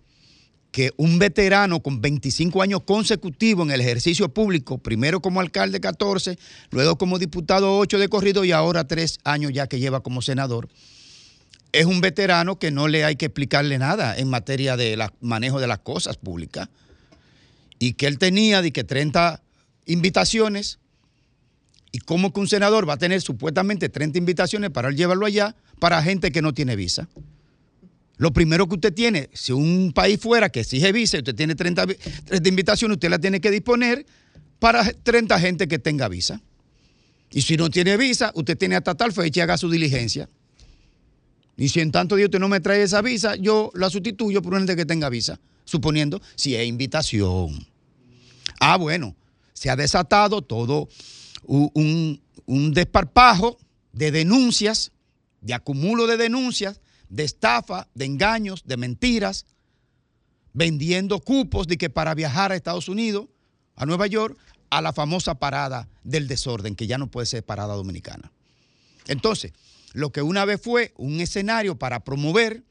que un veterano con 25 años consecutivos en el ejercicio público, primero como alcalde 14, luego como diputado 8 de corrido y ahora 3 años ya que lleva como senador, es un veterano que no le hay que explicarle nada en materia de la- manejo de las cosas públicas. Y que él tenía de que 30 invitaciones. ¿Y cómo que un senador va a tener supuestamente 30 invitaciones para él llevarlo allá para gente que no tiene visa? Lo primero que usted tiene, si un país fuera que exige visa usted tiene 30, vi- 30 invitaciones, usted la tiene que disponer para 30 gente que tenga visa. Y si no tiene visa, usted tiene hasta tal fecha y haga su diligencia. Y si en tanto Dios usted no me trae esa visa, yo la sustituyo por una gente que tenga visa, suponiendo si es invitación. Ah, bueno, se ha desatado todo un, un desparpajo de denuncias de acumulo de denuncias, de estafa, de engaños, de mentiras, vendiendo cupos de que para viajar a Estados Unidos, a Nueva York, a la famosa parada del desorden, que ya no puede ser parada dominicana. Entonces, lo que una vez fue un escenario para promover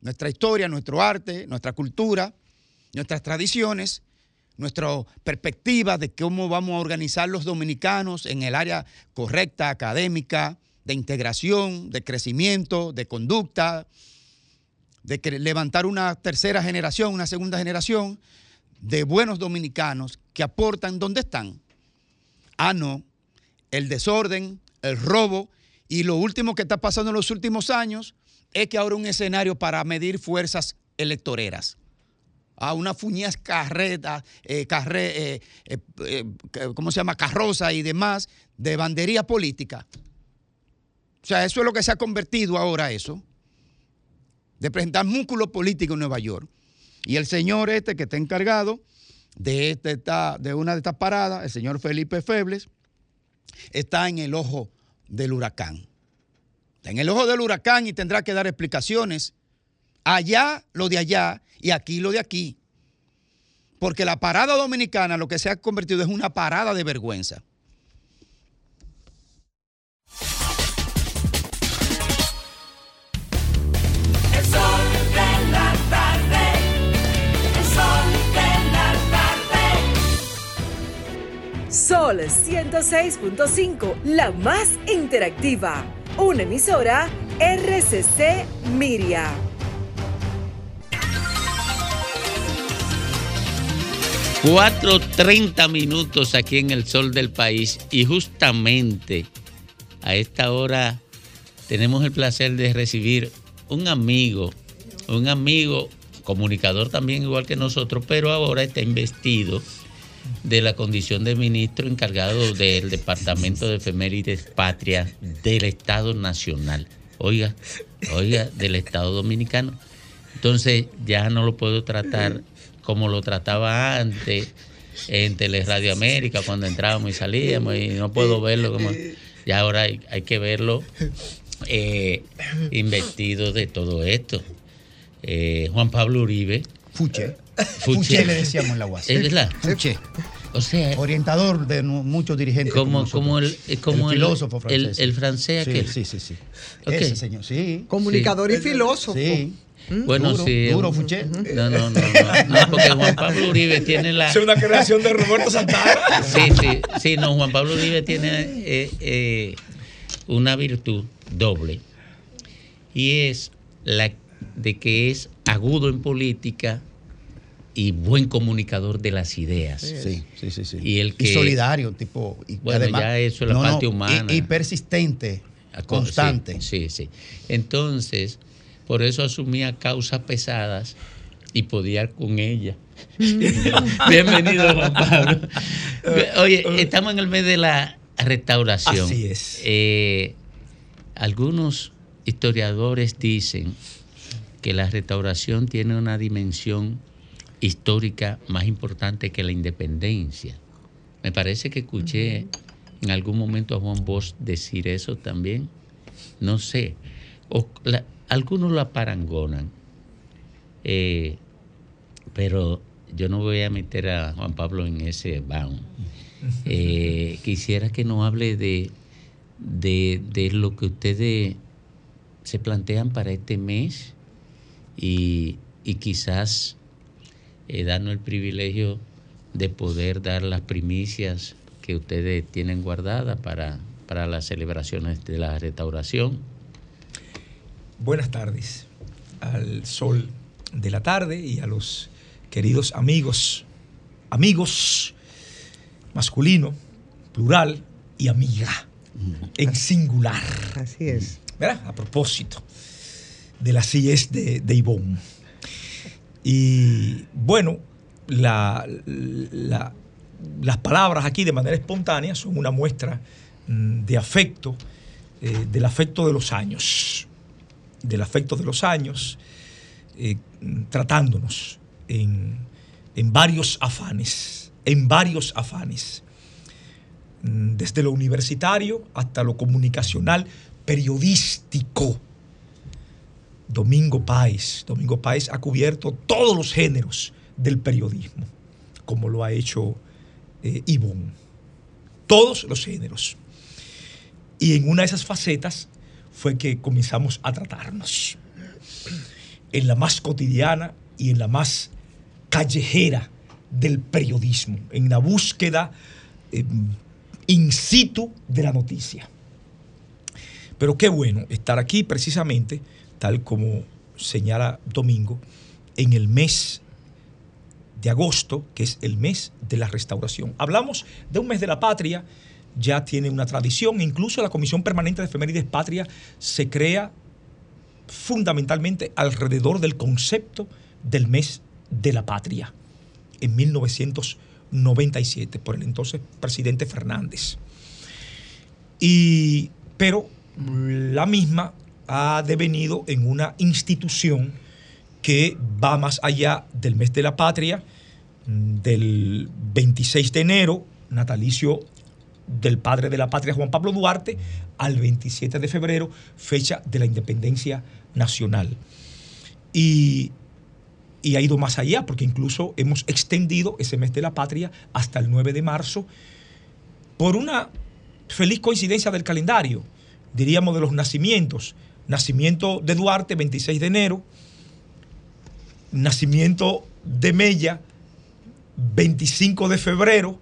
nuestra historia, nuestro arte, nuestra cultura, nuestras tradiciones, nuestra perspectiva de cómo vamos a organizar los dominicanos en el área correcta, académica, de integración, de crecimiento, de conducta, de levantar una tercera generación, una segunda generación de buenos dominicanos que aportan donde están. Ah, no, el desorden, el robo y lo último que está pasando en los últimos años es que ahora un escenario para medir fuerzas electoreras. A una fuñez carreta, eh, carre- eh, eh, eh, ¿cómo se llama? Carroza y demás de bandería política. O sea, eso es lo que se ha convertido ahora eso, de presentar músculo político en Nueva York. Y el señor este que está encargado de, este, de una de estas paradas, el señor Felipe Febles, está en el ojo del huracán. Está en el ojo del huracán y tendrá que dar explicaciones. Allá lo de allá y aquí lo de aquí. Porque la parada dominicana lo que se ha convertido es una parada de vergüenza. Sol 106.5, la más interactiva. Una emisora RCC Miria. Cuatro treinta minutos aquí en el sol del país y justamente a esta hora tenemos el placer de recibir un amigo, un amigo comunicador también igual que nosotros, pero ahora está investido de la condición de ministro encargado del Departamento de Efemérides Patria del Estado Nacional. Oiga, oiga, del Estado Dominicano. Entonces ya no lo puedo tratar como lo trataba antes en Teleradio América cuando entrábamos y salíamos y no puedo verlo como... Y ahora hay, hay que verlo eh, investido de todo esto. Eh, Juan Pablo Uribe. Fuche. Fuche le decíamos en la UAS. Es verdad. Fuche. O sea, orientador de muchos dirigentes. como, como el, eh, como el el- filósofo francés. el francés Sí, aquel. sí, sí, sí. Ese señor, sí. Comunicador y filósofo. Sí. Bueno, Duro, sí. duro, Fuché. No, no, no, no, no, porque Juan Pablo Uribe tiene la. Es una creación de Roberto Santana. Sí, sí, sí, no, Juan Pablo Uribe tiene eh, eh, una virtud doble. Y es la de que es agudo en política y buen comunicador de las ideas. Sí, sí, sí. sí. Y el que. solidario, tipo. y Bueno, ya eso es la parte humana. Y, y persistente, constante. Sí, sí, sí. Entonces, por eso asumía causas pesadas y podía con ella. [laughs] Bienvenido, Juan Pablo. [laughs] Oye, estamos en el mes de la restauración. Así es. Eh, algunos historiadores dicen que la restauración tiene una dimensión histórica más importante que la independencia. Me parece que escuché en algún momento a Juan Bosch decir eso también. No sé. O la- algunos la parangonan. Eh, pero yo no voy a meter a Juan Pablo en ese bound. [laughs] Eh, quisiera que nos hable de, de, de lo que ustedes se plantean para este mes y, y quizás eh, darnos el privilegio de poder dar las primicias que ustedes tienen guardadas para, para las celebraciones de la restauración. Buenas tardes al sol de la tarde y a los queridos amigos, amigos masculino, plural y amiga, en singular. Así es. ¿Verdad? A propósito de las sillas de, de Ivonne. Y bueno, la- la- las palabras aquí de manera espontánea son una muestra mm, de afecto, eh, del afecto de los años, del afecto de los años, eh, tratándonos en, en varios afanes, en varios afanes. mm, desde lo universitario hasta lo comunicacional, periodístico. Domingo Páez. Domingo Páez ha cubierto todos los géneros del periodismo, como lo ha hecho eh. Todos los géneros. Y en una de esas facetas fue que comenzamos a tratarnos. En la más cotidiana y en la más callejera del periodismo, en la búsqueda eh, in situ de la noticia. Pero qué bueno estar aquí precisamente, tal como señala Domingo, en el mes de agosto, que es el mes de la restauración. Hablamos de un mes de la patria, ya tiene una tradición, incluso la Comisión Permanente de Efemérides Patria se crea fundamentalmente alrededor del concepto del mes de la patria, en 1997, por el entonces presidente Fernández. Y, pero la misma ha devenido en una institución que va más allá del mes de la patria, mm, del 26 de enero, natalicio del padre de la patria Juan Pablo Duarte, al 27 de febrero, fecha de la independencia nacional. Y, y ha ido más allá, porque incluso hemos extendido ese mes de la patria hasta el 9 de marzo, por una feliz coincidencia del calendario, diríamos de los nacimientos. Nacimiento de Duarte, 26 de enero, nacimiento de Mella, 25 de febrero,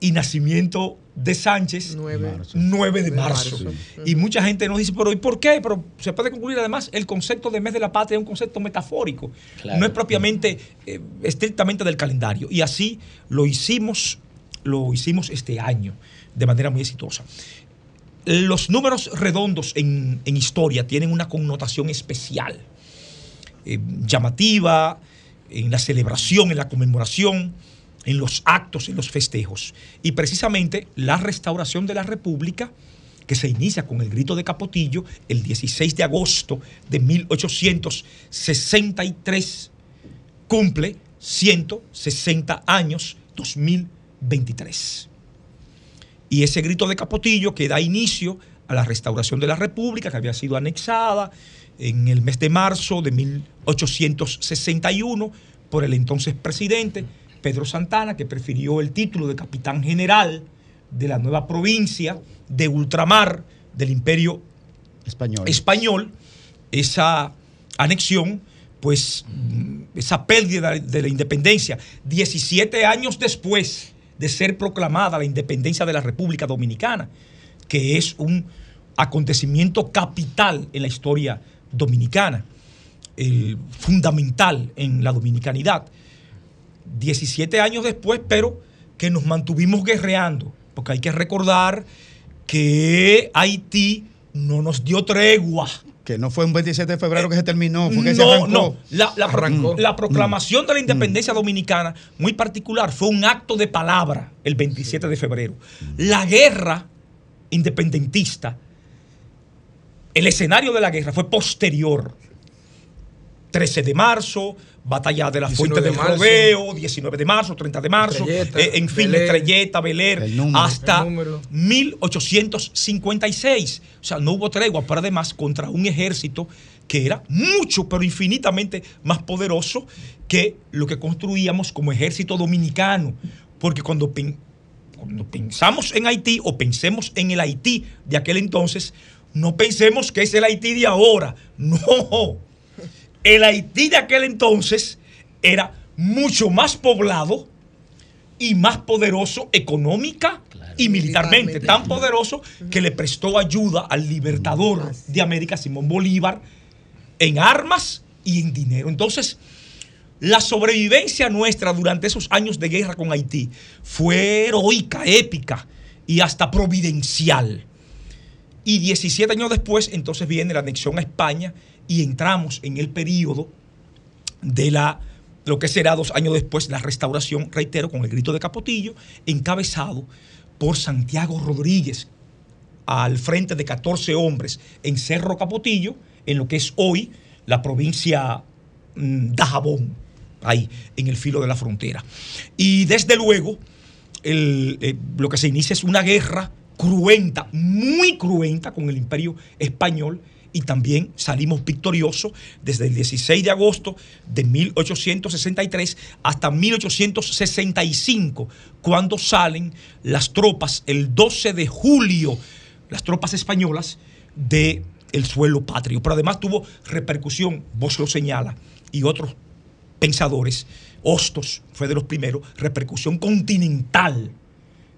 y nacimiento de Sánchez, 9, de marzo. Y mucha gente nos dice, pero ¿y por qué? Pero se puede concluir además, el concepto de mes de la patria es un concepto metafórico, Claro. no es propiamente, eh, estrictamente del calendario. Y así lo hicimos, lo hicimos este año de manera muy exitosa. Los números redondos en, en historia tienen una connotación especial, eh, llamativa, en la celebración, en la conmemoración, en los actos, en los festejos. Y precisamente la restauración de la República, que se inicia con el grito de Capotillo el 16 de agosto de 1863, cumple 160 años 2023. Y ese grito de Capotillo que da inicio a la restauración de la República, que había sido anexada en el mes de marzo de 1861 por el entonces presidente Pedro Santana, que prefirió el título de capitán general de la nueva provincia de ultramar del imperio español. español esa anexión, pues esa pérdida de la independencia, 17 años después de ser proclamada la independencia de la República Dominicana, que es un acontecimiento capital en la historia dominicana, el fundamental en la dominicanidad. 17 años después, pero que nos mantuvimos guerreando, porque hay que recordar que Haití no nos dio tregua. Que no fue un 27 de febrero que se terminó, fue que se No, arrancó. no. La, la pro- Arrancó. la proclamación de la independencia dominicana, muy particular, fue un acto de palabra el 27 de febrero. La guerra independentista, el escenario de la guerra fue posterior. 13 de marzo, batalla de la 19 Fuente de del marzo. Rodeo, 19 de marzo, 30 de marzo, Estrelleta, eh, en fin. Estrelleta, Beler, hasta El número. 1856. O sea, no hubo tregua, pero además contra un ejército que era mucho, pero infinitamente más poderoso que lo que construíamos como ejército dominicano. Porque cuando, pen- cuando pensamos en Haití o pensemos en el Haití de aquel entonces, no pensemos que es el Haití de ahora. [laughs] No. El Haití de aquel entonces era mucho más poblado y más poderoso económica y militarmente. Tan poderoso que le prestó ayuda al libertador de América, Simón Bolívar, en armas y en dinero. Entonces, la sobrevivencia nuestra durante esos años de guerra con Haití fue heroica, épica y hasta providencial. Y 17 años después, entonces viene la anexión a España y entramos en el periodo de la lo que será dos años después la restauración, reitero, con el grito de Capotillo, encabezado por Santiago Rodríguez, al frente de 14 hombres en Cerro Capotillo, en lo que es hoy la provincia mm, Dajabón, ahí en el filo de la frontera. Y desde luego, eh, lo que se inicia es una guerra cruenta, muy cruenta con el imperio español y también salimos victoriosos desde el 16 de agosto de 1863 hasta 1865, cuando salen las tropas el 12 de julio, las tropas españolas de el suelo patrio. Pero además tuvo repercusión, vos lo señala, y otros pensadores, Hostos fue de los primeros, repercusión continental,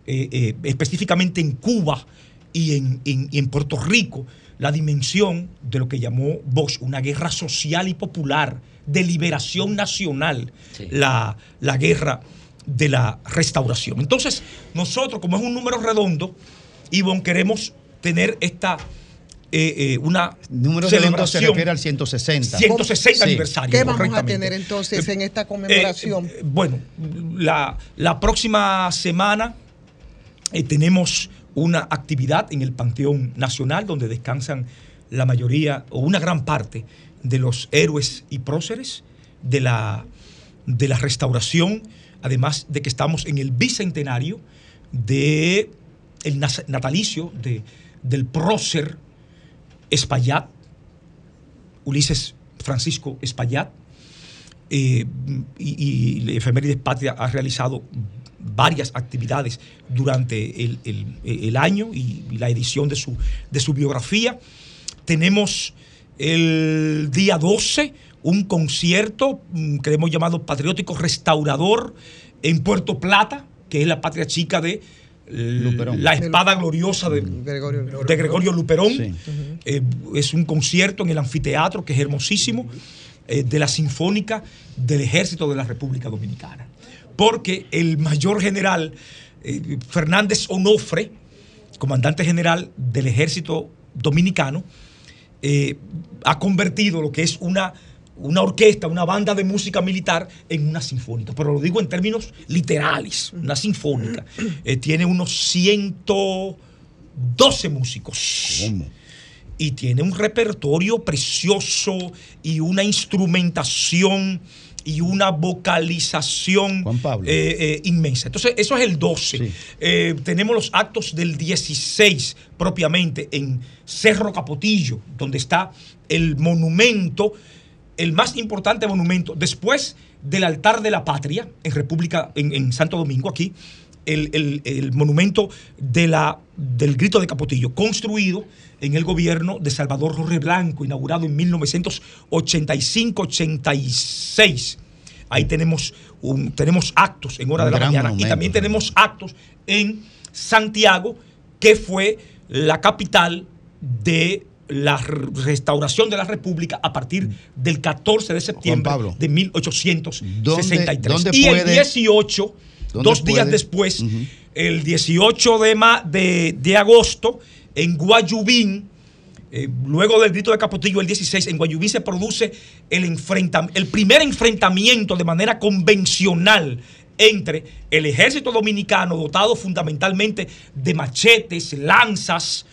eh, eh, específicamente en Cuba y en, y en Puerto Rico, la dimensión de lo que llamó Bosch una guerra social y popular, de liberación nacional, la, la guerra de la restauración. Entonces, nosotros, como es un número redondo, Ivonne, queremos tener esta eh, eh, una Número redondo se refiere al 160. 160 Sí. aniversario. ¿Qué vamos a tener entonces en esta conmemoración? Eh, eh, bueno, la, la próxima semana eh, tenemos una actividad en el Panteón Nacional donde descansan la mayoría o una gran parte de los héroes y próceres de la, de la restauración, además de que estamos en el bicentenario de el natalicio de, del prócer Espaillat, Ulises Francisco Espaillat, eh, y, y Efemérides Patria ha realizado varias actividades durante el, el- el año y, y la edición de su, de su biografía. Tenemos el día 12 un concierto mm, que hemos llamado Patriótico Restaurador en Puerto Plata, que es la patria chica de eh, la espada gloriosa de Gregorio. de Gregorio Luperón. Eh, es un concierto en el anfiteatro que es hermosísimo, eh, de la Sinfónica del Ejército de la República Dominicana. Porque el mayor general eh, Fernández Onofre, comandante general del Ejército Dominicano, eh, ha convertido lo que es una, una orquesta, una banda de música militar en una sinfónica. Pero lo digo en términos literales, una sinfónica. Eh, tiene unos 112 músicos. Y tiene un repertorio precioso y una instrumentación y una vocalización eh, eh, inmensa. Entonces, eso es el 12. Eh, tenemos los actos del 16 propiamente en Cerro Capotillo, donde está el monumento, el más importante monumento, después del altar de la patria en República, en, en Santo Domingo, aquí, el, el- el monumento de la, del grito de Capotillo, construido en el gobierno de Salvador Jorge Blanco, inaugurado en 1985-86. Ahí tenemos, un- tenemos actos en hora Un de la mañana y también tenemos actos en Santiago, que fue la capital de la restauración de la República a partir del 14 de septiembre Pablo. de 1863. ¿Dónde- dónde y el puede- 18, dos días después, el 18 de, ma- de, de agosto, en Guayubín, eh, luego del grito de Capotillo el 16, en Guayubín se produce el, enfrenta- el primer enfrentamiento de manera convencional entre el ejército dominicano, dotado fundamentalmente de machetes, lanzas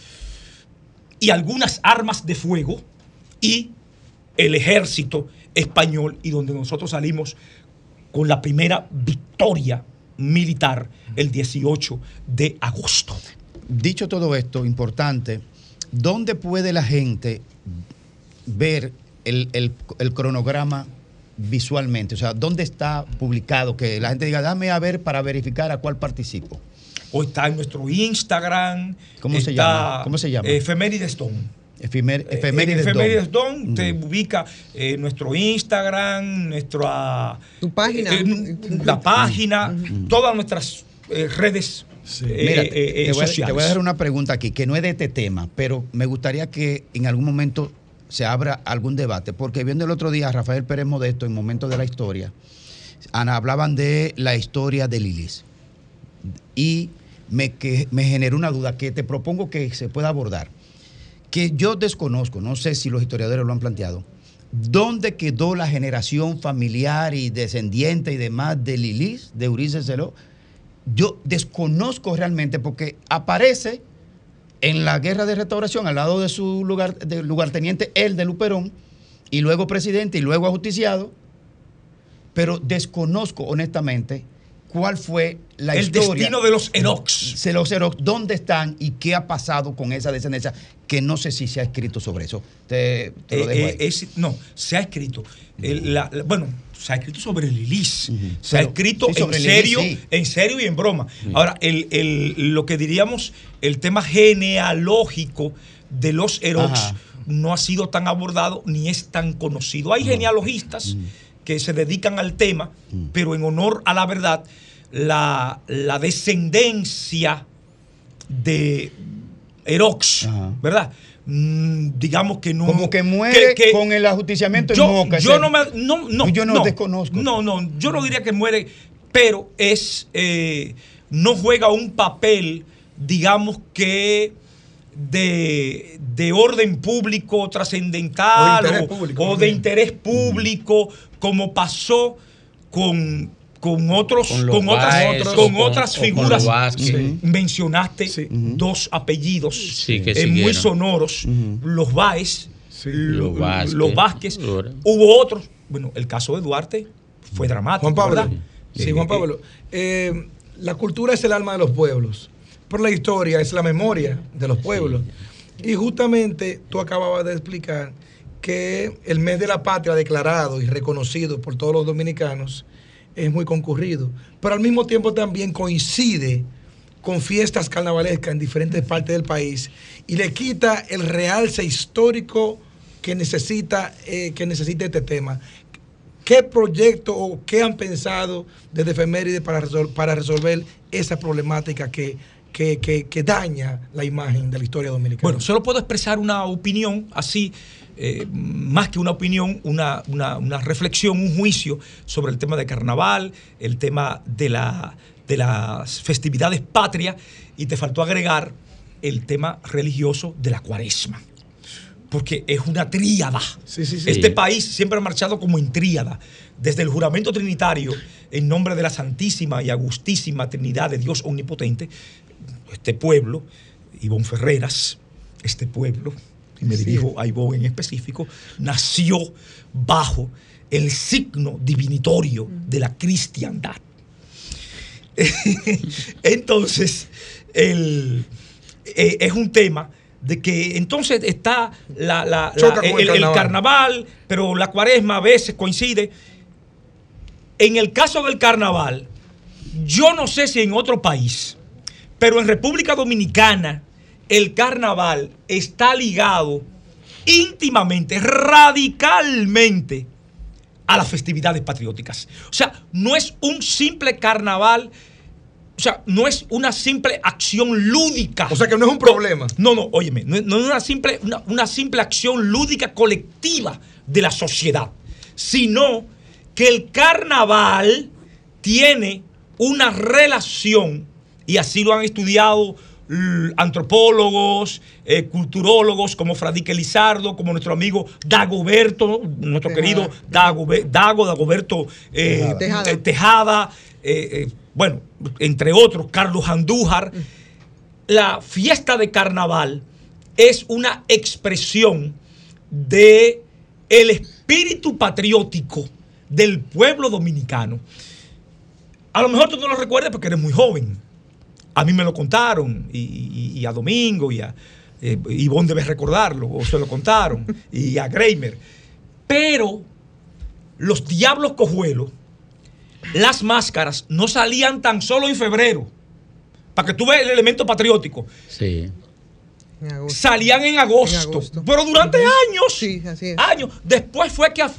y algunas armas de fuego, y el ejército español, y donde nosotros salimos con la primera victoria militar el 18 de agosto. Dicho todo esto, importante, ¿dónde puede la gente ver el, el- el cronograma visualmente? O sea, ¿dónde está publicado? Que la gente diga, dame a ver para verificar a cuál participo. O está en nuestro Instagram. ¿Cómo se llama? ¿Cómo se llama? Efemérides Don. En efemérides Efemérides Don. Don te ubica eh, nuestro Instagram, nuestra Tu página. eh, la página, todas nuestras eh, redes eh, Mira, eh, te, eh, voy a, sociales. te voy a dar una pregunta aquí, que no es de este tema, pero me gustaría que en algún momento se abra algún debate, porque viendo el otro día a Rafael Pérez Modesto en Momento de la Historia, Ana, hablaban de la historia de Lilis. Y me, que, me generó una duda que te propongo que se pueda abordar, que yo desconozco, no sé si los historiadores lo han planteado, ¿dónde quedó la generación familiar y descendiente y demás de Lilis, de Ulises Celó? yo desconozco realmente porque aparece en la guerra de restauración al lado de su lugar, de lugarteniente, el de Luperón, y luego presidente y luego ajusticiado, pero desconozco honestamente cuál fue la El historia. destino de los Erox. De los Erox, ¿dónde están y qué ha pasado con esa descendencia? Que no sé si se ha escrito sobre eso. Te, te lo Eh, dejo eh, es- no, se ha escrito. El- la- la- bueno, se ha escrito sobre Lilis. Se ha Pero- escrito sí, en Lilis, serio, sí. en serio y en broma. Ahora, el, el- lo que diríamos, el tema genealógico de los Erox Ajá. no ha sido tan abordado ni es tan conocido. Hay genealogistas que se dedican al tema, pero en honor a la verdad, la, la descendencia de Erox, ¿verdad? Mm, digamos que no. Como que muere que- que- con el ajusticiamiento en yo, Moca. yo no me. No, no, Yo no desconozco. No, no, yo no diría que muere, pero es. eh, no juega un papel, digamos que. De, de orden público trascendental O de o, interés público, como pasó con, con otros Con otras, Báez, con con- otras figuras. los Vázquez. Sí. Mencionaste dos apellidos Sí, que eh, muy sonoros, los Baez, lo- Los Vázquez. los Vázquez. Ahora. Hubo otros. Bueno, el caso de Duarte fue dramático. Juan Pablo. ¿verdad? Sí, Eh, Juan Pablo. eh, la cultura es el alma de los pueblos, pero la historia es la memoria de los pueblos. Y justamente tú acababas de explicar que el mes de la patria declarado y reconocido por todos los dominicanos es muy concurrido, pero al mismo tiempo también coincide con fiestas carnavalescas en diferentes partes del país y le quita el realce histórico que necesita, eh, que necesita este tema. ¿Qué proyecto o qué han pensado desde Efeméride para, resol- para resolver esa problemática que, que, que- que daña la imagen de la historia dominicana? Bueno, solo puedo expresar una opinión así, eh, más que una opinión, una, una- una reflexión, un juicio sobre el tema de carnaval, el tema de, la, de las festividades patrias, y te faltó agregar el tema religioso de la cuaresma. Porque es una tríada. sí. Este país siempre ha marchado como en tríada. Desde el juramento trinitario, en nombre de la Santísima y Agustísima Trinidad de Dios Omnipotente, este pueblo, Ivonne Ferreras, este pueblo, y me dirijo a Ivonne en específico, nació bajo el signo divinitorio de la cristiandad. [laughs] Entonces, el- eh, es un tema de que entonces está la- la- la- Choca con el el, el carnaval. carnaval, pero la cuaresma a veces coincide. En el caso del carnaval, yo no sé si en otro país, pero en República Dominicana el carnaval está ligado íntimamente, radicalmente a las festividades patrióticas. O sea, no es un simple carnaval, o sea, no es una simple acción lúdica. O sea, que no es un problema. No, no, óyeme, no, es- no es una simple, una, una simple acción lúdica colectiva de la sociedad, sino que el carnaval tiene una relación, y así lo han estudiado antropólogos, eh, culturólogos como Fradique Lizardo, como nuestro amigo Dagoberto, nuestro Tejada. querido Dagobe- Dago, Dagoberto eh, Tejada. eh, Tejada, eh, eh, bueno, entre otros, Carlos Andújar. La fiesta de carnaval es una expresión de el espíritu patriótico del pueblo dominicano. A lo mejor tú no lo recuerdas porque eres muy joven. A mí me lo contaron y, y- y a Domingo y a eh, Ivonne debe recordarlo o se lo contaron y a Greimer. Pero los diablos cojuelos, las máscaras no salían tan solo en febrero. Para que tú veas el elemento patriótico. Sí. Salían en agosto, Pero durante años. Años. Después fue que a-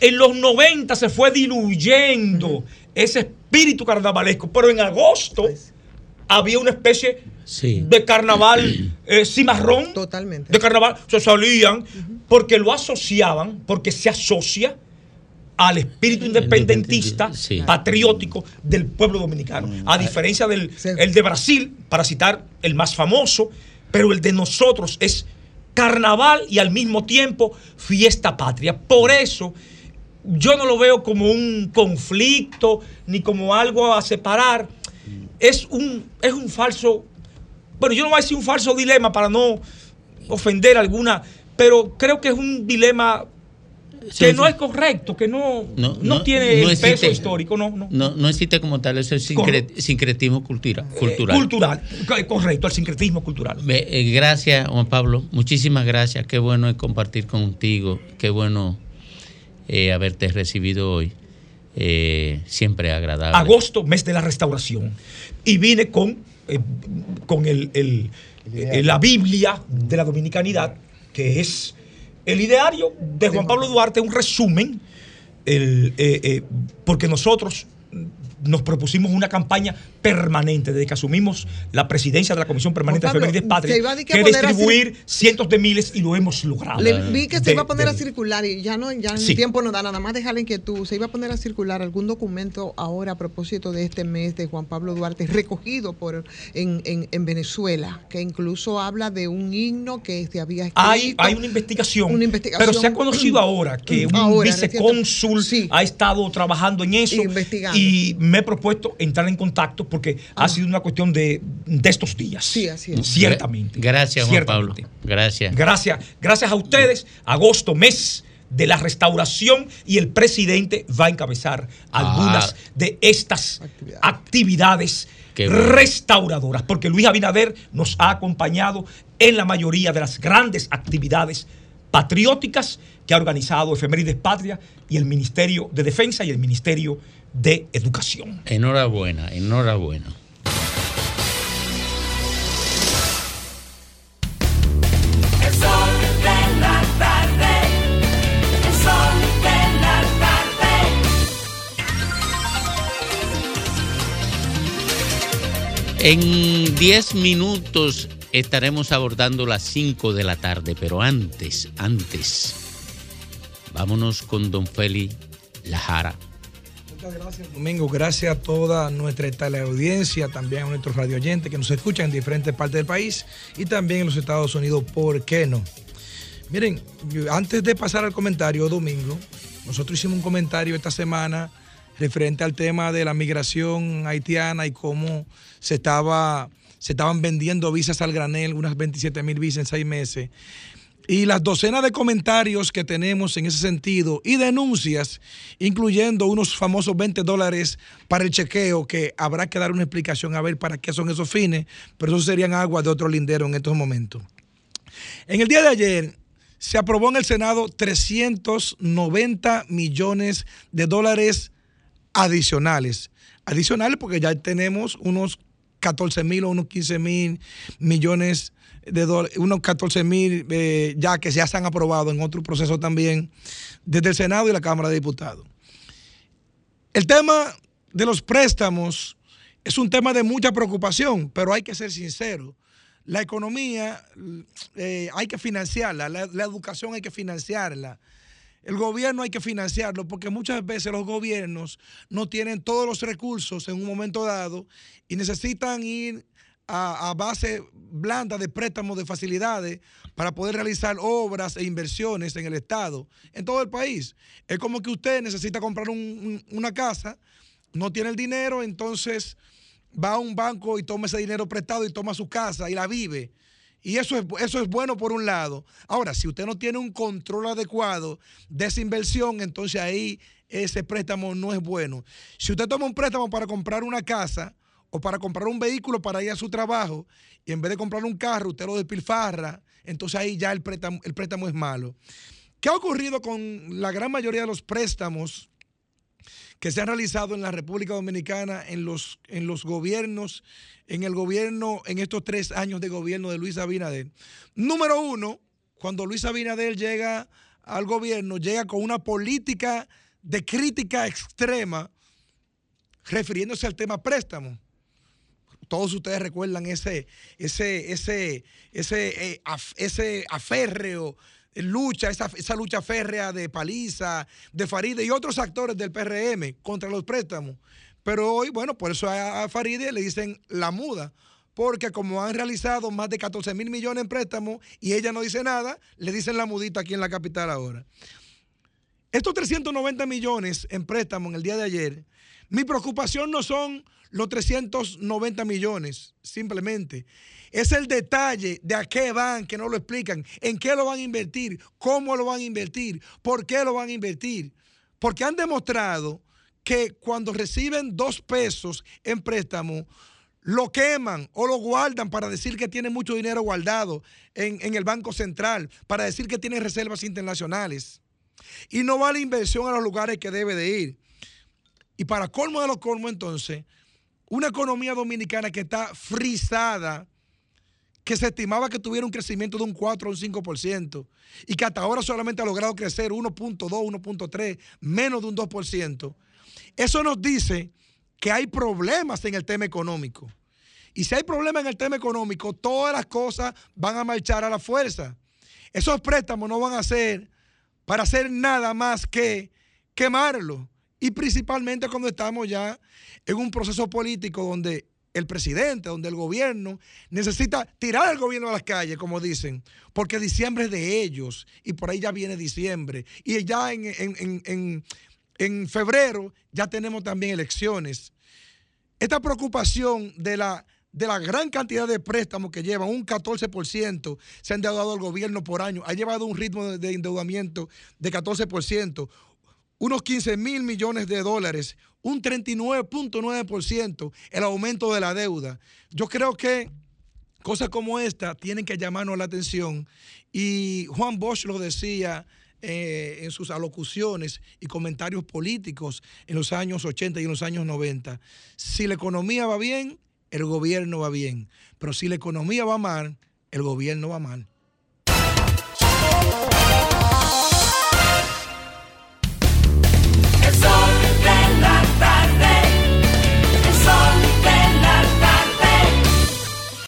en los 90 se fue diluyendo ese espíritu carnavalesco. Pero en agosto había una especie de carnaval [clears throat] eh, cimarrón. Totalmente. De carnaval. Se salían porque lo asociaban, porque se asocia al espíritu independentista, patriótico del pueblo dominicano. A diferencia del el de Brasil, para citar el más famoso, pero el de nosotros es carnaval y al mismo tiempo fiesta patria. Por eso yo no lo veo como un conflicto ni como algo a separar. Es un, es un falso, bueno, yo no voy a decir un falso dilema para no ofender alguna, pero creo que es un dilema que no es correcto, que no, no, tiene el existe- peso histórico, no, no. No, existe como tal, eso es sincre- sincretismo cultura, cultural. Cultural, co- correcto, el sincretismo cultural. Eh, gracias, Juan Pablo. Muchísimas gracias. Qué bueno es compartir contigo. Qué bueno eh, haberte recibido hoy. Eh, siempre agradable. Agosto, mes de la restauración. Y vine con, eh, con el, el- eh, la Biblia de la Dominicanidad, que es el ideario de Juan Pablo. Duarte, un resumen, el, eh, eh, porque nosotros nos propusimos una campaña permanente desde que asumimos la presidencia de la Comisión Permanente de Pablo, Efemérides Patria, se iba a di que que distribuir cientos de miles y lo hemos logrado. Le vi que se De- iba a poner a de- circular y ya no, ya Sí. el tiempo no da nada más dejarle inquietud. Se iba a poner a circular algún documento ahora a propósito de este mes de Juan Pablo Duarte, recogido por en, en, en Venezuela, que incluso habla de un himno que se había escrito. Hay, hay una investigación, Una investigación. pero se ha conocido [clears throat] ahora que un Ahora, vicecónsul ha estado trabajando en eso y me he propuesto entrar en contacto porque ha sido una cuestión de, de estos días. Sí, así Ciertamente. Gracias, Juan Ciertamente. Pablo. Gracias. Gracias, gracias a ustedes. Agosto, mes de la restauración y el presidente va a encabezar algunas Ah. de estas actividades bueno. restauradoras, porque Luis Abinader nos ha acompañado en la mayoría de las grandes actividades patrióticas que ha organizado Efemérides Patria y el Ministerio de Defensa y el Ministerio de Educación. Enhorabuena, enhorabuena. El sol de la tarde. El sol de la tarde. En 10 minutos estaremos abordando las 5 de la tarde, pero antes, antes, vámonos con don Félix Lajara. Muchas gracias, Domingo. Gracias a toda nuestra teleaudiencia, también a nuestros radio oyentes que nos escuchan en diferentes partes del país y también en los Estados Unidos, ¿por qué no? Miren, antes de pasar al comentario, Domingo, nosotros hicimos un comentario esta semana referente al tema de la migración haitiana y cómo se, estaba, se estaban vendiendo visas al granel, unas 27 mil visas en seis meses. Y las docenas de comentarios que tenemos en ese sentido y denuncias, incluyendo unos famosos 20 dólares para el chequeo, que habrá que dar una explicación a ver para qué son esos fines, pero eso serían aguas de otro lindero en estos momentos. En el día de ayer se aprobó en el Senado 390 millones de dólares adicionales. Adicionales porque ya tenemos unos 14 mil o unos 15 mil millones de unos 14 mil eh, ya que ya se han aprobado en otro proceso también desde el Senado y la Cámara de Diputados. El tema de los préstamos es un tema de mucha preocupación, pero hay que ser sincero. La economía eh, hay que financiarla, la, la educación hay que financiarla. El gobierno hay que financiarlo porque muchas veces los gobiernos no tienen todos los recursos en un momento dado y necesitan ir a, base blanda de préstamos, de facilidades para poder realizar obras e inversiones en el Estado, en todo el país. Es como que usted necesita comprar un- una casa, no tiene el dinero, entonces va a un banco y toma ese dinero prestado y toma su casa y la vive. Y eso es, eso es bueno por un lado. Ahora, si usted no tiene un control adecuado de esa inversión, entonces ahí ese préstamo no es bueno. Si usted toma un préstamo para comprar una casa o para comprar un vehículo para ir a su trabajo y en vez de comprar un carro usted lo despilfarra, entonces ahí ya el préstamo, el préstamo es malo. ¿Qué ha ocurrido con la gran mayoría de los préstamos que se han realizado en la República Dominicana, en los, en los gobiernos, en el gobierno, en estos tres años de gobierno de Luis Abinader. Número uno, cuando Luis Abinader llega al gobierno, llega con una política de crítica extrema refiriéndose al tema préstamo. Todos ustedes recuerdan ese, ese, ese, ese, eh, ese aférreo lucha, esa, esa lucha férrea de Paliza, de Faride y otros actores del PRM contra los préstamos. Pero hoy, bueno, por eso a, a Faride le dicen la muda, porque como han realizado más de 14 mil millones en préstamos y ella no dice nada, le dicen la mudita aquí en la capital ahora. Estos 390 millones en préstamo en el día de ayer, mi preocupación no son los 390 millones, simplemente. Es el detalle de a qué van, que no lo explican, en qué lo van a invertir, cómo lo van a invertir, por qué lo van a invertir. Porque han demostrado que cuando reciben dos pesos en préstamo, lo queman o lo guardan para decir que tiene mucho dinero guardado en, en el Banco Central, para decir que tiene reservas internacionales. Y no va la inversión a los lugares que debe de ir. Y para colmo de los colmos, entonces, una economía dominicana que está frisada, que se estimaba que tuviera un crecimiento de un 4 o un 5%, y que hasta ahora solamente ha logrado crecer 1.2, 1.3, menos de un 2%. Eso nos dice que hay problemas en el tema económico. Y si hay problemas en el tema económico, todas las cosas van a marchar a la fuerza. Esos préstamos no van a ser para hacer nada más que quemarlo. Y principalmente cuando estamos ya en un proceso político donde el presidente, donde el gobierno necesita tirar al gobierno a las calles, como dicen, porque diciembre es de ellos y por ahí ya viene diciembre. Y ya en, en- en- en- febrero ya tenemos también elecciones. Esta preocupación de la, de la gran cantidad de préstamos que llevan, un 14% se han dado al gobierno por año, ha llevado un ritmo de endeudamiento de 14%, unos 15 mil millones de dólares, un 39.9% el aumento de la deuda. Yo creo que cosas como esta tienen que llamarnos la atención y Juan Bosch lo decía eh, en sus alocuciones y comentarios políticos en los años 80 y en los años 90. Si la economía va bien, el gobierno va bien. Pero si la economía va mal, el gobierno va mal.